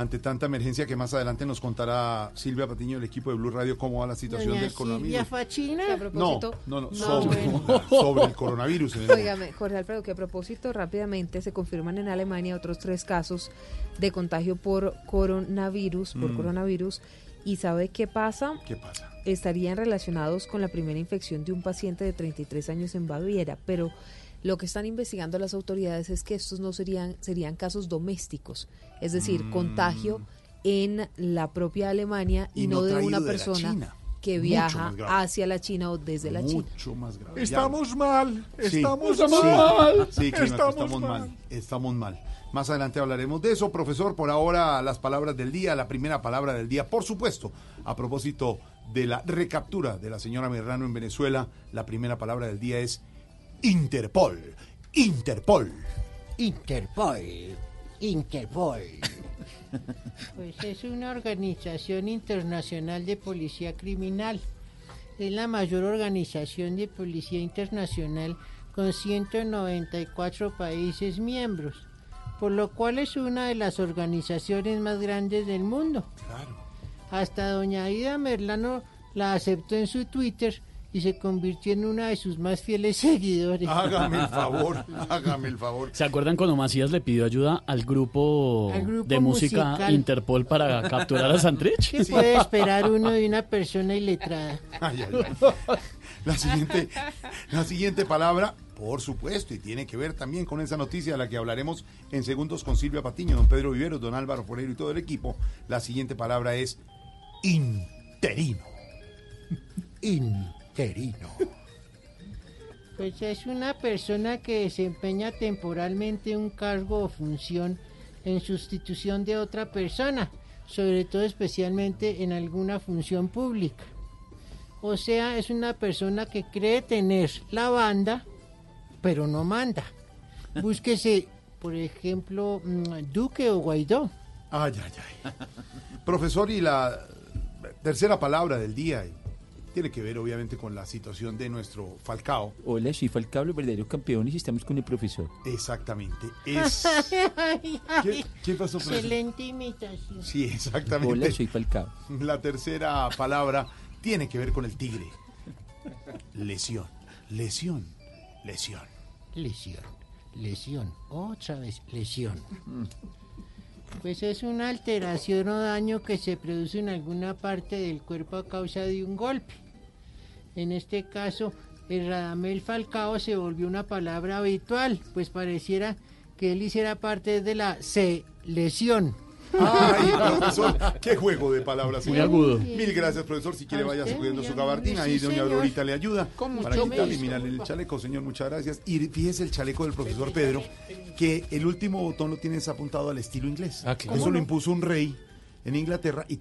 Ante tanta emergencia que más adelante nos contará Silvia Patiño del equipo de Blue Radio cómo va la situación Doña del coronavirus. Fachina. A No, propósito, no, no, No, sobre, bueno. sobre el coronavirus. en el mundo. Óigame, Jorge Alfredo, que a propósito, rápidamente se confirman en Alemania otros tres casos de contagio por coronavirus, por Mm. coronavirus. ¿Y sabe qué pasa? ¿Qué pasa? Estarían relacionados con la primera infección de un paciente de 33 años en Baviera, pero lo que están investigando las autoridades es que estos no serían serían casos domésticos, es decir, Mm. contagio en la propia Alemania y, Y no, no de una persona China. que viaja hacia la China o desde la China. Mucho más grave. Estamos mal, Sí. estamos Sí. mal. Sí, estamos, estamos mal. mal. Estamos mal. Más adelante hablaremos de eso, profesor. Por ahora, las palabras del día, la primera palabra del día, por supuesto, a propósito de la recaptura de la señora Merrano en Venezuela, la primera palabra del día es Interpol. Interpol. Interpol. Interpol. Pues es una organización internacional de policía criminal. Es la mayor organización de policía internacional con 194 países miembros, por lo cual es una de las organizaciones más grandes del mundo. Hasta doña Aida Merlano la aceptó en su Twitter y se convirtió en una de sus más fieles seguidores. Hágame el favor, hágame el favor. ¿Se acuerdan cuando Macías le pidió ayuda al grupo, Al grupo de música musical. Interpol para capturar a Santrich? ¿Qué puede esperar uno de una persona iletrada? Ay, ay, ay. La siguiente, la siguiente palabra, por supuesto, y tiene que ver también con esa noticia de la que hablaremos en segundos con Silvia Patiño, don Pedro Viveros, don Álvaro Forero y todo el equipo. La siguiente palabra es interino. Interino. Pues es una persona que desempeña temporalmente un cargo o función en sustitución de otra persona, sobre todo especialmente en alguna función pública. O sea, es una persona que cree tener la banda, pero no manda. Búsquese, por ejemplo, mm, Duque o Guaidó. Ay, ay, ay. Profesor, y la tercera palabra del día tiene que ver obviamente con la situación de nuestro Falcao. Hola, soy Falcao, los verdaderos campeones y estamos con el profesor. Exactamente. Es... Ay, ¿Qué, qué pasó, profesor? Excelente imitación. Sí, exactamente. Hola, soy Falcao. La tercera palabra tiene que ver con el tigre. Lesión, lesión, lesión. Lesión, lesión, otra vez lesión. Pues es una alteración o daño que se produce en alguna parte del cuerpo a causa de un golpe. En este caso, el Radamel Falcao se volvió una palabra habitual, pues pareciera que él hiciera parte de la lesión. Ay, profesor, qué juego de palabras. Muy señor. agudo. Mil gracias, profesor. Si quiere, vaya muy su gabardina. sí, Ahí doña. Aurorita le ayuda Con para gusto. mirarle el chaleco, señor. Muchas gracias. Y fíjese el chaleco del profesor Pedro, que el último botón lo tienes apuntado al estilo inglés. Ah, claro. Eso lo impuso un rey en Inglaterra y